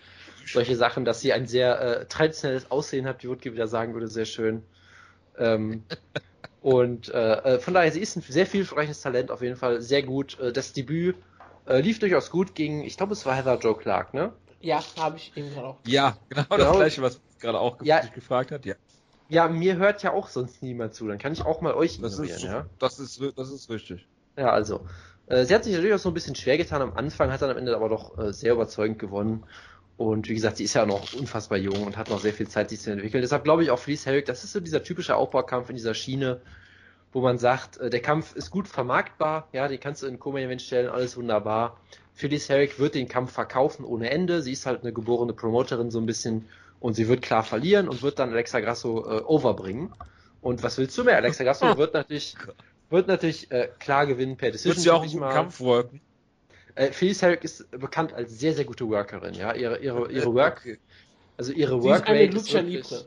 solche Sachen, dass sie ein sehr äh, traditionelles Aussehen hat, wie Wutke wieder sagen würde, sehr schön. Ähm, [LAUGHS] und äh, äh, von daher, sie ist ein sehr vielversprechendes Talent, auf jeden Fall sehr gut. Äh, das Debüt äh, lief durchaus gut gegen, ich glaube, es war Heather Joe Clark, ne? Ja, habe ich eben auch. Ja, genau, Genau. das gleiche, was gerade auch Ja. dich gefragt hat. Ja, Ja, mir hört ja auch sonst niemand zu, dann kann ich auch mal euch das ist, ja? das ist, das ist richtig. Ja, also. Äh, sie hat sich natürlich auch so ein bisschen schwer getan am Anfang, hat dann am Ende aber doch äh, sehr überzeugend gewonnen. Und wie gesagt, sie ist ja noch unfassbar jung und hat noch sehr viel Zeit, sich zu entwickeln. Deshalb glaube ich auch Felice Herrick, das ist so dieser typische Aufbaukampf in dieser Schiene, wo man sagt, äh, der Kampf ist gut vermarktbar, ja, den kannst du in Co-Main Event stellen, alles wunderbar. Felice Herrick wird den Kampf verkaufen ohne Ende. Sie ist halt eine geborene Promoterin so ein bisschen und sie wird klar verlieren und wird dann Alexa Grasso äh, overbringen. Und was willst du mehr? Alexa Grasso wird natürlich, wird natürlich äh, klar gewinnen per Decision. Wird sie auch einen Kampf worken? Äh, Felice Herrick ist bekannt als sehr, sehr gute Workerin, ja. Ihre, ihre, ihre Work, also ihre Workrate ist, ist wirklich,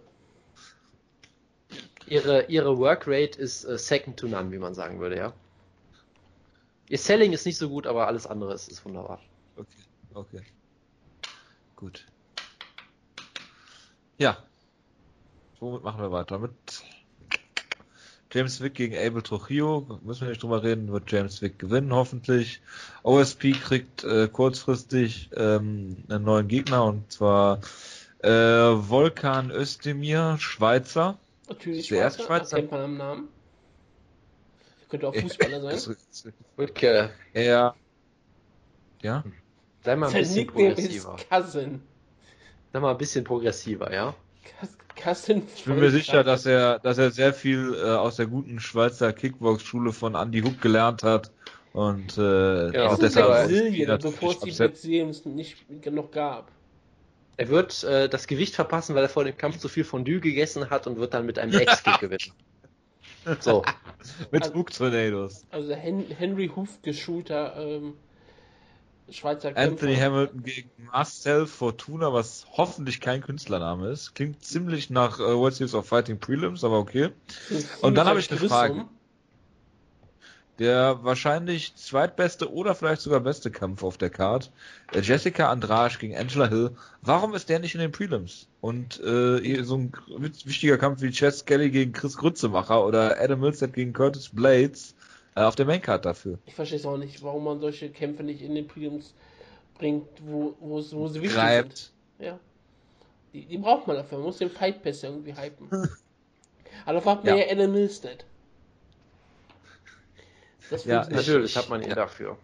ihre, ihre Workrate ist uh, second to none, wie man sagen würde, ja. Ihr Selling ist nicht so gut, aber alles andere ist, ist wunderbar. Okay, okay. Gut. Ja. Womit machen wir weiter? Mit James Wick gegen Abel Trujillo. Müssen wir nicht drüber reden, wird James Wick gewinnen, hoffentlich. OSP kriegt äh, kurzfristig ähm, einen neuen Gegner und zwar äh, Volkan Özdemir, Schweizer. Natürlich der Schweizer, Schweizer. kennt man am Namen. Könnte auch [LAUGHS] Fußballer sein. Okay. Ja. Ja? Sei mal ein bisschen progressiver. Cousin. Sei mal ein bisschen progressiver, ja? Ich bin mir sicher, dass er, dass er sehr viel äh, aus der guten Schweizer Kickbox-Schule von Andy Hook gelernt hat. Und äh, ja, auch deshalb Brasilien, bevor es die Brasilien nicht noch gab. Er wird äh, das Gewicht verpassen, weil er vor dem Kampf zu viel Fondue gegessen hat und wird dann mit einem [LAUGHS] Ex-Kick gewinnen. So. [LAUGHS] Mit also, Hook Tornadoes. Also Hen Henry Hoof geschulter ähm, Schweizer Kämpfer. Anthony Hamilton gegen Marcel Fortuna, was hoffentlich kein Künstlername ist. Klingt ziemlich nach äh, World Series of Fighting Prelims, aber okay. Und dann habe ich eine Frage. Der wahrscheinlich zweitbeste oder vielleicht sogar beste Kampf auf der Card. Äh, Jessica Andrade gegen Angela Hill. Warum ist der nicht in den Prelims? Und äh, so ein wichtiger Kampf wie Chess Kelly gegen Chris Grützemacher oder Adam Milstead gegen Curtis Blades auf der Maincard dafür. Ich verstehe es auch nicht, warum man solche Kämpfe nicht in den Prelims bringt, wo, wo, wo sie wichtig Greift. sind. Ja. Die, die braucht man dafür. Man muss den Fight Pass irgendwie hypen. [LAUGHS] Aber da fragt man ja, ja Adam Milstead. Das ja, natürlich hat man ihn ja. dafür.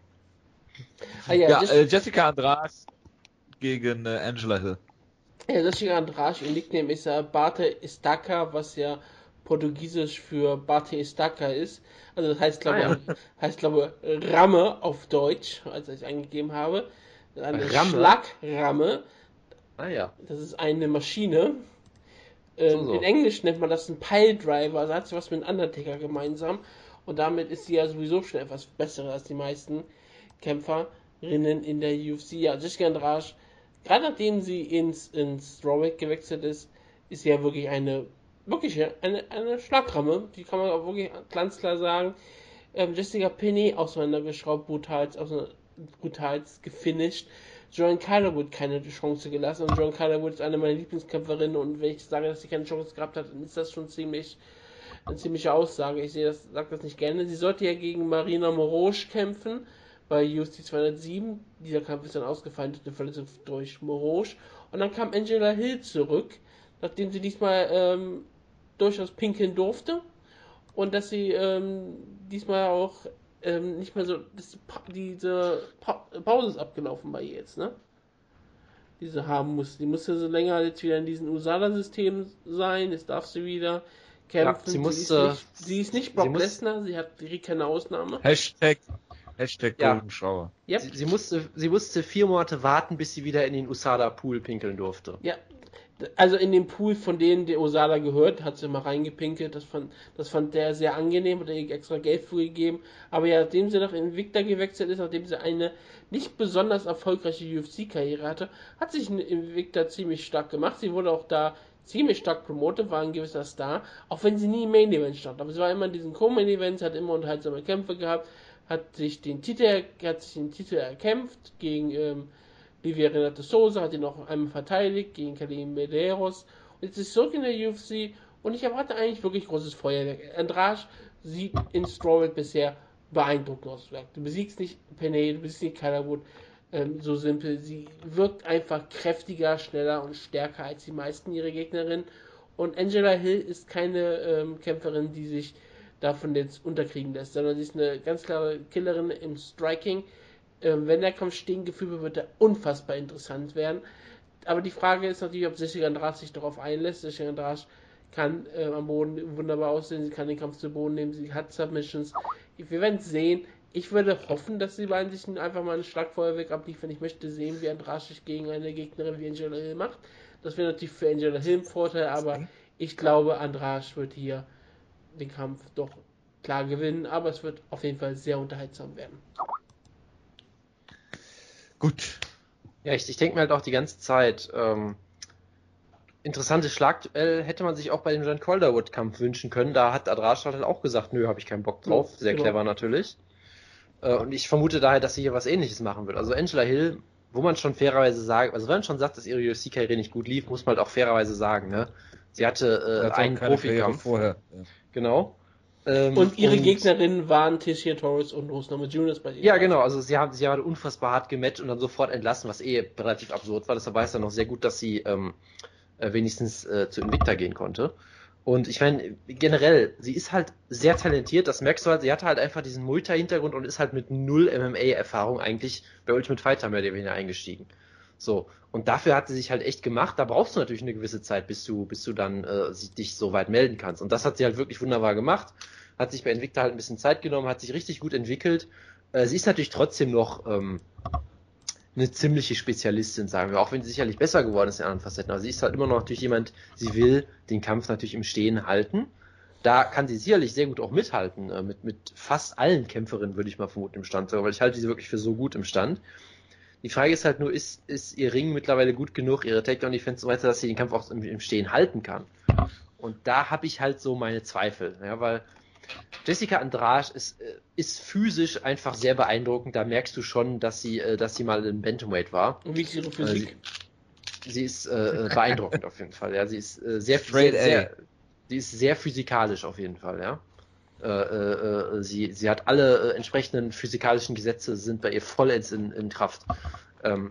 Ah, ja, ja äh, Jessica Andrade gegen äh, Angela Hill. Ja, Jessica Andrade, ihr Nickname ist ja Barte Estaca, was ja portugiesisch für Barte Estaca ist. Also das heißt, glaube ah, ja. heißt, glaube Ramme auf Deutsch, als ich eingegeben habe. Eine Ramme? Schlagramme. Ah ja. Das ist eine Maschine. Ähm, so, so. In Englisch nennt man das ein Piledriver, also hat sie was mit einem Undertaker gemeinsam. Und damit ist sie ja sowieso schon etwas besser als die meisten Kämpferinnen in der UFC. Ja, Jessica Andrade, gerade nachdem sie ins, ins Strawweight gewechselt ist, ist sie ja wirklich eine, wirklich eine, eine Schlagramme. Die kann man auch wirklich ganz klar sagen. Ähm, Jessica Penny auseinandergeschraubt, brutal, brutal gefinisht. Joan Calderwood keine Chance gelassen und Joan Calderwood ist eine meiner Lieblingskämpferinnen und wenn ich sage, dass sie keine Chance gehabt hat, dann ist das schon ziemlich eine ziemliche Aussage. Ich sehe das, sage das nicht gerne. Sie sollte ja gegen Marina Morosch kämpfen bei UFC 207. Dieser Kampf ist dann ausgefallen durch eine Verletzung durch Morosch. Und dann kam Angela Hill zurück, nachdem sie diesmal ähm, durchaus pinkeln durfte. Und dass sie ähm, diesmal auch ähm, nicht mehr so. Das, diese pa Pause ist abgelaufen bei ihr jetzt, ne? Diese haben muss. Die musste so länger jetzt wieder in diesem USADA-System sein. Jetzt darf sie wieder kämpfen. Ja, sie, musste, sie, ist nicht, sie ist Lesnar, sie hat die keine Ausnahme. Hashtag, Hashtag ja. Golden Shower. Yep. Sie, sie, musste, sie musste vier Monate warten, bis sie wieder in den USADA-Pool pinkeln durfte. Ja, also in dem Pool, von denen der Osada gehört, hat sie mal reingepinkelt. Das fand, das fand der sehr angenehm, hat er extra Geld für gegeben. Aber ja, nachdem sie nach Invicta gewechselt ist, nachdem sie eine nicht besonders erfolgreiche UFC-Karriere hatte, hat sich Invicta ziemlich stark gemacht. Sie wurde auch da ziemlich stark promotet, war ein gewisser Star, auch wenn sie nie im Main Event stand. Aber sie war immer in diesen Co-Main Events, hat immer unterhaltsame Kämpfe gehabt, hat sich den Titel, hat sich den Titel erkämpft gegen ähm, Livia Renate Souza, hat ihn noch einmal verteidigt gegen Kalim Medeiros und jetzt ist zurück in der UFC und ich erwarte eigentlich wirklich großes Feuerwerk. Andrade sieht in Strawweight bisher beeindruckend aus. Du besiegst nicht Penny, du besiegst nicht Calderwood, ähm, so simpel. Sie wirkt einfach kräftiger, schneller und stärker als die meisten ihrer Gegnerinnen. Und Angela Hill ist keine ähm, Kämpferin, die sich davon jetzt unterkriegen lässt, sondern sie ist eine ganz klare Killerin im Striking. Ähm, wenn der Kampf stehen gefühlt wird, wird er unfassbar interessant werden. aber die Frage ist natürlich, ob Jessica Andrade sich darauf einlässt. Jessica Andrade kann äh, am Boden wunderbar aussehen, sie kann den Kampf zu Boden nehmen, sie hat Submissions. Wir werden sehen. Ich würde hoffen, dass sie beiden sich einfach mal ein Schlagfeuerwerk abliefern. Ich möchte sehen, wie Andrade sich gegen eine Gegnerin wie Angela Hill macht. Das wäre natürlich für Angela Hill ein Vorteil, aber ich glaube, Andrade wird hier den Kampf doch klar gewinnen, aber es wird auf jeden Fall sehr unterhaltsam werden. Gut. Ja, ich, ich denke mir halt auch die ganze Zeit, ähm, interessantes Schlagduell hätte man sich auch bei dem John Calderwood-Kampf wünschen können. Da hat Adrasch halt auch gesagt, nö, habe ich keinen Bock drauf. Sehr genau. clever natürlich. Äh, und ich vermute daher, dass sie hier was ähnliches machen wird. Also Angela Hill, wo man schon fairerweise sagt, also wenn man schon sagt, dass ihre UFC-Karriere nicht gut lief, muss man halt auch fairerweise sagen, ne? Sie hatte äh, einen Profikampf. Vorher. Ja. Genau. Ähm, und ihre und, Gegnerinnen waren Tisha Torres und Rose Namajunas bei ihr. Ja, genau. Also sie haben, sie haben unfassbar hart gematcht und dann sofort entlassen, was eh relativ absurd war. Deshalb war es dann noch sehr gut, dass sie ähm, äh, wenigstens äh, zu Invicta gehen konnte. Und ich meine, generell, sie ist halt sehr talentiert, das merkst du halt, sie hatte halt einfach diesen Multi-Hintergrund und ist halt mit null MMA-Erfahrung eigentlich bei Ultimate Fighter mehr oder weniger eingestiegen. So. Und dafür hat sie sich halt echt gemacht. Da brauchst du natürlich eine gewisse Zeit, bis du, bis du dann äh, dich so weit melden kannst. Und das hat sie halt wirklich wunderbar gemacht. Hat sich bei Invicta halt ein bisschen Zeit genommen, hat sich richtig gut entwickelt. Äh, sie ist natürlich trotzdem noch ähm, eine ziemliche Spezialistin, sagen wir, auch wenn sie sicherlich besser geworden ist in anderen Facetten. Aber sie ist halt immer noch natürlich jemand, sie will den Kampf natürlich im Stehen halten. Da kann sie sicherlich sehr gut auch mithalten, äh, mit, mit fast allen Kämpferinnen, würde ich mal vermuten, im Stand, weil ich halte sie wirklich für so gut im Stand. Die Frage ist halt nur, ist, ist ihr Ring mittlerweile gut genug, ihre Takedown-Defense und so weiter, dass sie den Kampf auch im, im Stehen halten kann? Und da habe ich halt so meine Zweifel, ja, weil Jessica Andrade ist, äh, ist physisch einfach sehr beeindruckend. Da merkst du schon, dass sie, äh, dass sie mal in Bantamweight war. Und wie ist ihre Physik? Sie, sie ist äh, beeindruckend auf jeden Fall. Ja, sie ist äh, sehr, sehr, sehr, sie ist sehr physikalisch auf jeden Fall. Ja. Äh, äh, sie, sie hat alle äh, entsprechenden physikalischen Gesetze sind bei ihr vollends in, in Kraft. Ähm,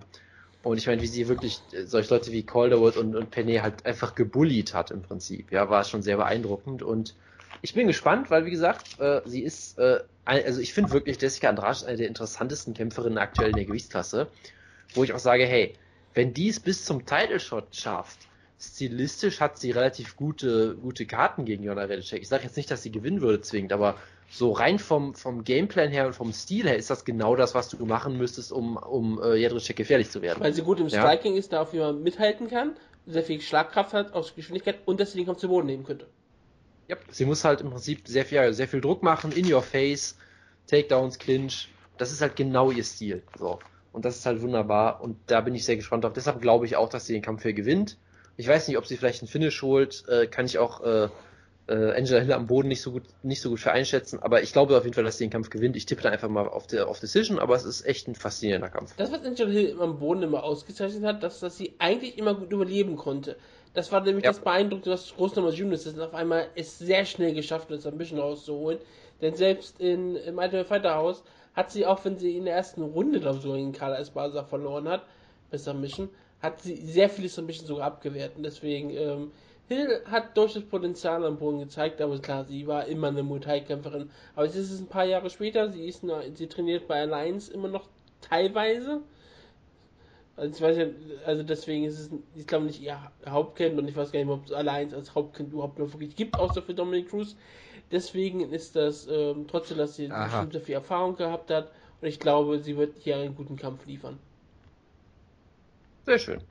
und ich meine, wie sie wirklich solche Leute wie Calderwood und, und Penne halt einfach gebullied hat im Prinzip, ja, war schon sehr beeindruckend. Und ich bin gespannt, weil wie gesagt, äh, sie ist, äh, also ich finde wirklich Jessica Andrade eine der interessantesten Kämpferinnen aktuell in der Gewichtsklasse, wo ich auch sage, hey, wenn die es bis zum Title Shot schafft, stilistisch hat sie relativ gute, gute Karten gegen Jona Redicek. Ich sage jetzt nicht, dass sie gewinnen würde zwingend, aber so rein vom, vom Gameplan her und vom Stil her ist das genau das, was du machen müsstest, um, um äh, Jedrzejczyk gefährlich zu werden. Weil sie gut im Striking ja? ist, dafür mithalten kann, sehr viel Schlagkraft hat, aus Geschwindigkeit und dass sie den Kampf zu Boden nehmen könnte. Ja, sie muss halt im Prinzip sehr viel, sehr viel Druck machen, in your face, Takedowns, Clinch. Das ist halt genau ihr Stil. So. Und das ist halt wunderbar und da bin ich sehr gespannt drauf. Deshalb glaube ich auch, dass sie den Kampf hier gewinnt. Ich weiß nicht, ob sie vielleicht einen Finish holt, äh, kann ich auch äh, äh, Angela Hill am Boden nicht so gut nicht so gut für einschätzen, aber ich glaube auf jeden Fall, dass sie den Kampf gewinnt. Ich tippe da einfach mal auf, der, auf Decision, aber es ist echt ein faszinierender Kampf. Das, was Angela Hill am Boden immer ausgezeichnet hat, dass, dass sie eigentlich immer gut überleben konnte. Das war nämlich ja. das Beeindruckende, was Großnummer Junis ist. Auf einmal ist sehr schnell geschafft, das ein bisschen rauszuholen. Denn selbst in, im Ultimate Fighter House hat sie, auch wenn sie in der ersten Runde, glaube ich, so in Karl Esparza verloren hat, besser Mission, hat sie sehr vieles ein bisschen sogar abgewehrt. Und deswegen, ähm, Hill hat durchaus Potenzial am Boden gezeigt, aber klar, sie war immer eine Muay-Kämpferin. Aber jetzt ist es ein paar Jahre später, sie ist eine, sie trainiert bei Alliance immer noch teilweise. Also ich weiß ja, also deswegen ist es, ich glaube nicht ihr Hauptkind und ich weiß gar nicht, ob es Alliance als Hauptkind überhaupt noch wirklich gibt, außer für Dominic Cruz. Deswegen ist das ähm, trotzdem, dass sie bestimmt viel Erfahrung gehabt hat und ich glaube, sie wird hier einen guten Kampf liefern. Sehr schön.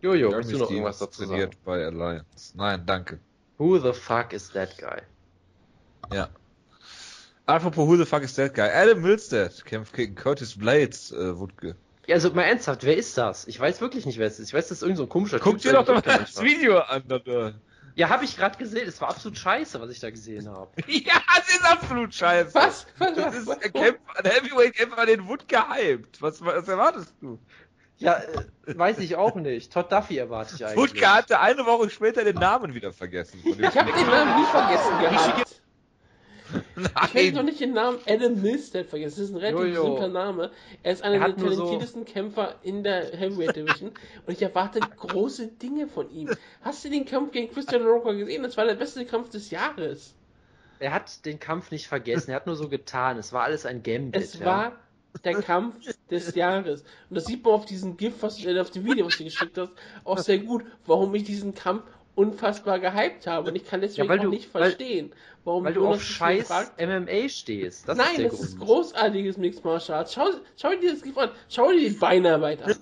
Jojo, willst du noch irgendwas dazu sagen? bei Alliance. Nein, danke. Who the fuck is that guy? Ja. Apropos Who the fuck is that guy? Adam Milstead kämpft gegen Curtis Blades, äh, Wutke. Ja, also mal ernsthaft, wer ist das? Ich weiß wirklich nicht, wer es ist. Ich weiß, das ist irgendein so ein komischer Guck typ, dir doch mal das Video an, oder? Ja, habe ich gerade gesehen. Es war absolut scheiße, was ich da gesehen habe. [LAUGHS] ja, es ist absolut scheiße. Was? was das ist ein, Kämpf, ein Heavyweight-Kämpfer, den Wood gehypt. Was, was erwartest du? Ja, äh, weiß ich auch nicht. Todd Duffy erwarte ich eigentlich. Wutke hatte eine Woche später den Namen wieder vergessen. ich habe den Namen nie vergessen gehabt. Nein. Ich werde noch nicht den Namen Adam Milstead vergessen. Das ist ein relativ Jojo. simpler Name. Er ist einer der talentiertesten so... Kämpfer in der Heavyweight Division [LAUGHS] und ich erwarte große Dinge von ihm. Hast du den Kampf gegen Christian Roker gesehen? Das war der beste Kampf des Jahres. Er hat den Kampf nicht vergessen. Er hat nur so getan. Es war alles ein Gambit. Es ja. war der Kampf des Jahres. Und das sieht man auf diesem GIF, was du, auf dem Video, was du geschickt hast, auch sehr gut, warum ich diesen Kampf unfassbar gehypt habe. Und ich kann deswegen Ja, weil auch du- nicht weil- verstehen, warum Weil du auf scheiß MMA stehst. Das Nein, ist das Grund. ist großartiges Mixed Martial Arts. Schau, schau dir das GIF an. Schau dir die Beinarbeit an.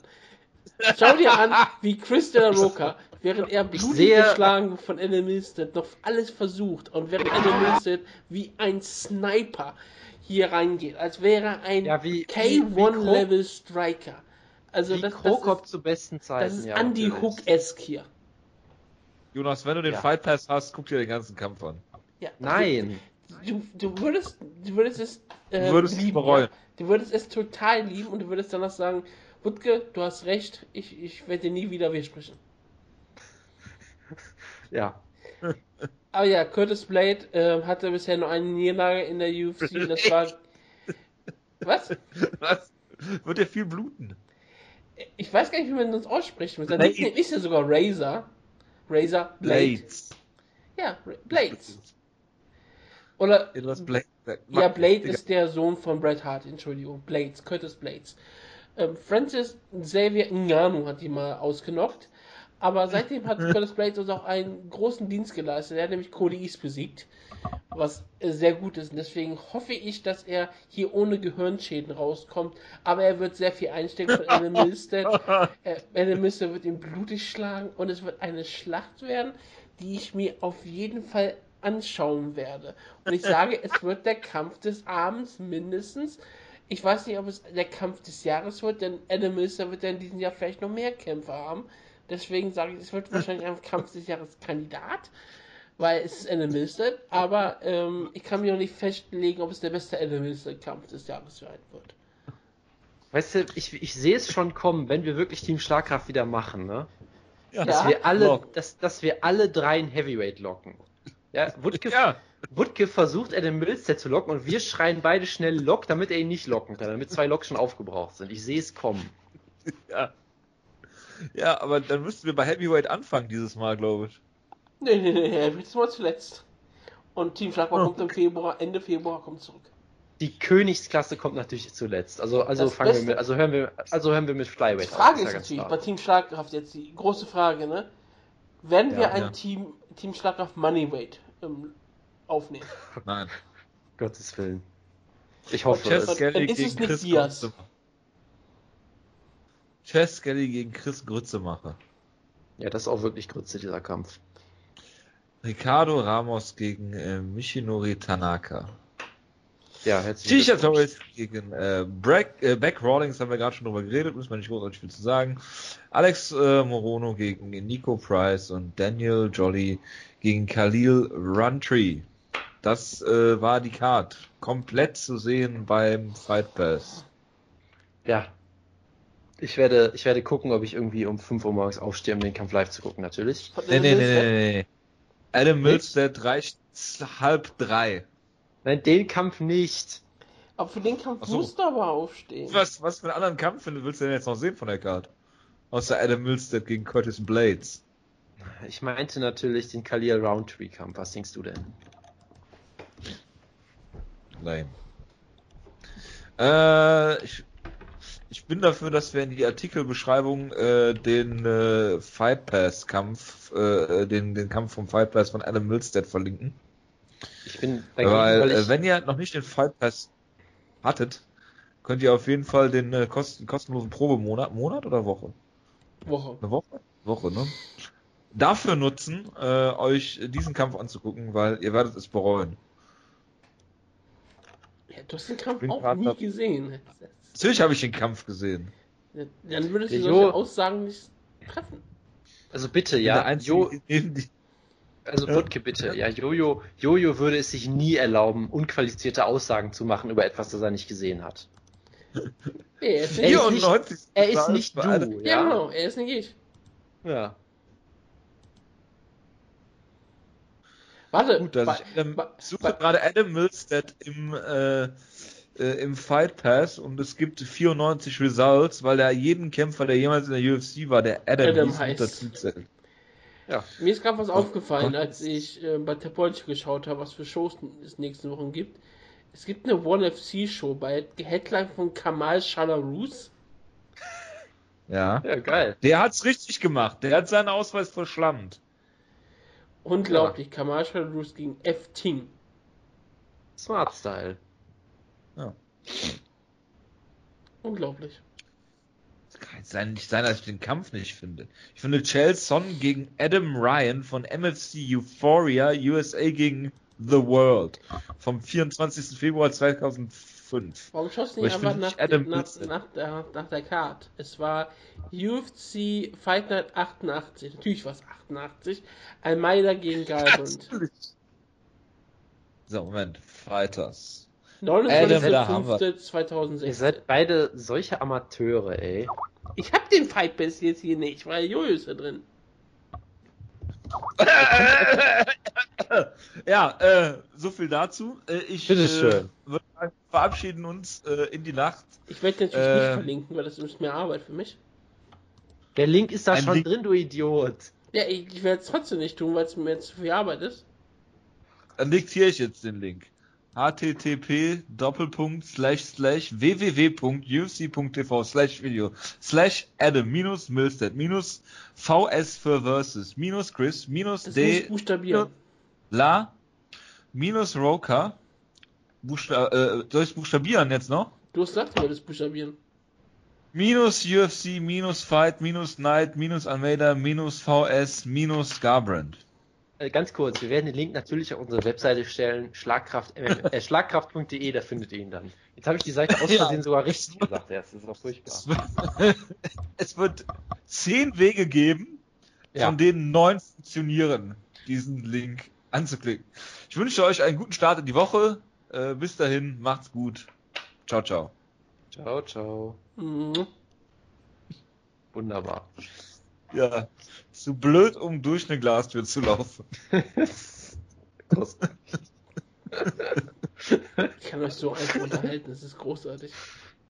Schau dir an, wie Chris de la Roca, während er blutig sehe- geschlagen von Adam Milstead, noch alles versucht und während Adam Milstead wie ein Sniper hier reingeht, als wäre ein Ja, wie- wie- wie K1-Level Striker. Also Wie das, Krokop ist, zu besten Zeiten. das ist ja, Andy. Hook-esque hier. Jonas, wenn du den Ja. Fight Pass hast, guck dir den ganzen Kampf an. Ja, Nein. Du, du würdest, du würdest es äh, Du würdest es lieben. bereuen. Ja. Du würdest es total lieben und du würdest danach sagen, Wutke, du hast recht, ich, ich werde dir nie wieder widersprechen. Ja. [LAUGHS] Aber ja, Curtis Blade äh, hatte bisher nur eine Niederlage in der UFC. Das war. Was? Was? Wird ja viel bluten. Ich weiß gar nicht, wie man das ausspricht. Sein Blade. Nickname ist ja sogar Razor. Razor Blade. Blades. Ja, Ra- Blades. Oder. Etwas Blade. Ja, Blade ist der Sohn von Bret Hart, Entschuldigung. Blades, Curtis Blades. Ähm, Francis Xavier Ngannou hat ihn mal ausgenockt. Aber seitdem hat Curtis Blades uns auch einen großen Dienst geleistet. Er hat nämlich Cody East besiegt. Was sehr gut ist. Und deswegen hoffe ich, dass er hier ohne Gehirnschäden rauskommt. Aber er wird sehr viel einstecken von Adam Milstead. Adam Milstead wird ihn blutig schlagen. Und es wird eine Schlacht werden, die ich mir auf jeden Fall anschauen werde. Und ich sage, es wird der Kampf des Abends mindestens. Ich weiß nicht, ob es der Kampf des Jahres wird, denn Adam Milster wird ja in diesem Jahr vielleicht noch mehr Kämpfe haben. Deswegen sage ich, es [LAUGHS] wird wahrscheinlich ein Kampf des Jahres Kandidat, weil es ist Adam Milster. Aber ähm, ich kann mir noch nicht festlegen, ob es der beste Adam Milster Kampf des Jahres sein wird. Weißt du, ich, ich sehe es schon kommen, wenn wir wirklich Team Schlagkraft wieder machen, ne? Ja. Dass Ja. wir alle, dass, dass wir alle drei ein Heavyweight locken. Ja, Wutke, Ja. Wutke versucht Adam Milstead zu locken und wir schreien beide schnell Lock, damit er ihn nicht locken kann, damit zwei Locks schon aufgebraucht sind. Ich sehe es kommen. ja. Ja, aber dann müssten wir bei Heavyweight anfangen dieses Mal, glaube ich. Nee, nee, nee, er wird mal zuletzt. Und Team Schlagmann kommt im Februar, Ende Februar kommt zurück. Die Königsklasse kommt natürlich zuletzt. Also, also Das fangen wir Beste- mit, also hören wir, also hören wir mit Flyweight Die Frage auf, ist natürlich, ganz bei klar. Team Schlagkraft jetzt die große Frage, ne? Werden wir Ja, ein ja. Team, Team Schlagkraft Moneyweight ähm, aufnehmen? Nein. [LAUGHS] Gottes Willen. Ich hoffe es. Und ist es nicht Chris Diaz? Grützemacher. Chess Kelly gegen Chris Grützemacher. Ja, das ist auch wirklich Grütze, dieser Kampf. Ricardo Ramos gegen äh, Michinori Tanaka. Ja, herzlichen Glückwunsch. Torres gegen äh, Brack, äh, Beck Rawlings haben wir gerade schon drüber geredet, muss man nicht großartig viel zu sagen. Alex äh, Morono gegen Nico Price und Daniel Jolly gegen Khalil Runtree. Das äh, war die Card. Komplett zu sehen beim Fight Pass. Ja. Ich werde, ich werde gucken, ob ich irgendwie um 5 Uhr morgens aufstehe, um den Kampf live zu gucken, natürlich. Nee, nee, nee, nee, nee. Adam Nicht? Milstead reicht halb drei. Nein, den Kampf nicht. Aber für den Kampf so. musst du aber aufstehen. Was, was für einen anderen Kampf willst du denn jetzt noch sehen von der Card? Außer Adam Milstead gegen Curtis Blades. Ich meinte natürlich den Khalil Roundtree Kampf. Was denkst du denn? Nein. Äh, ich, ich bin dafür, dass wir in die Artikelbeschreibung äh, den äh, Fight Pass Kampf, äh, den, den Kampf vom Fight Pass von Adam Milstead verlinken. Ich bin dagegen, weil, weil äh, ich, wenn ihr noch nicht den Fight Pass hattet, könnt ihr auf jeden Fall den äh, kosten, kostenlosen Probemonat, Monat oder Woche? Woche. Eine Woche? Woche, ne? Dafür nutzen, äh, euch diesen Kampf anzugucken, weil ihr werdet es bereuen. Ja, du hast den Kampf auch nie gesehen. Natürlich habe ich den Kampf gesehen. Dann würdest du solche Jo- Aussagen nicht treffen. also bitte, ja, jo, also Ja. Wutke, bitte, ja, Jojo, Jojo würde es sich nie erlauben, unqualifizierte Aussagen zu machen über etwas, das er nicht gesehen hat. Nee, er ist Er ist nicht, 94. Er ist nicht du, ja, ja? genau, er ist nicht ich. Ja. Warte, Gut, dass wa- ich ich suche gerade Adam Milstead im, äh, äh, im Fight Pass und es gibt 94 Results, weil er jeden Kämpfer, der jemals in der UFC war, der Adam, Adam hieß, heißt. Ja. Mir ist gerade was Und- aufgefallen, und- als ich äh, bei Topolchi geschaut habe, was für Shows es nächste Woche gibt. Es gibt eine One FC Show bei Headline von Kamal Shalarus. [LAUGHS] Ja. Ja, geil. Der hat's richtig gemacht. Der hat seinen Ausweis verschlammt. Unglaublich, Kamal Shalarus gegen F. Ting. Smart Style. Unglaublich. Das kann jetzt sein, nicht sein, dass ich den Kampf nicht finde. Ich finde Chelson gegen Adam Ryan von MFC Euphoria USA gegen The World vom 24. Februar 2005. Warum schaust du nicht ich einfach nach, Adam nach, nach, der, nach der Card? Es war UFC Fight Night 88. Natürlich war es 88. Almeida gegen Garbrandt. So, Moment. Fighters. Adam, da haben wir. 29.05.2016. Ihr seid beide solche Amateure, ey. Ich hab den Fight Pass jetzt hier nicht, weil Jojo ist da drin. [LAUGHS] ja, äh, so viel dazu. Äh, ich äh, würde sagen, verabschieden uns äh, in die Nacht. Ich werde natürlich Äh. nicht verlinken, weil das ist mehr Arbeit für mich. Der Link ist da Ein schon Link- drin, du Idiot. Ja, ich, ich werde es trotzdem nicht tun, weil es mir jetzt zu viel Arbeit ist. Dann diktiere ich jetzt den Link. Http doppelpunkt slash slash www.ufc.tv slash video slash adam minus milstead minus vs für versus minus chris minus Das d la minus roker Buchsta äh, soll ich buchstabieren jetzt noch? Du hast gesagt, du wolltest buchstabieren. Minus UFC, minus Fight, minus Knight, minus Almeida, minus VS, minus Garbrandt. Äh, ganz kurz, wir werden den Link natürlich auf unsere Webseite stellen, Schlagkraft, [LAUGHS] äh, schlagkraft.de, da findet ihr ihn dann. Jetzt habe ich die Seite [LAUGHS] aus Ja. Versehen sogar richtig gesagt, ja, das ist doch furchtbar. Es wird, [LAUGHS] es wird zehn Wege geben, Ja. von denen neun funktionieren, diesen Link anzuklicken. Ich wünsche euch einen guten Start in die Woche. Äh, bis dahin, macht's gut. Ciao, ciao. Ciao, ciao. Mhm. Wunderbar. Ja, zu blöd, um durch eine Glastür zu laufen. [LAUGHS] Ich kann euch so einfach unterhalten, das ist großartig.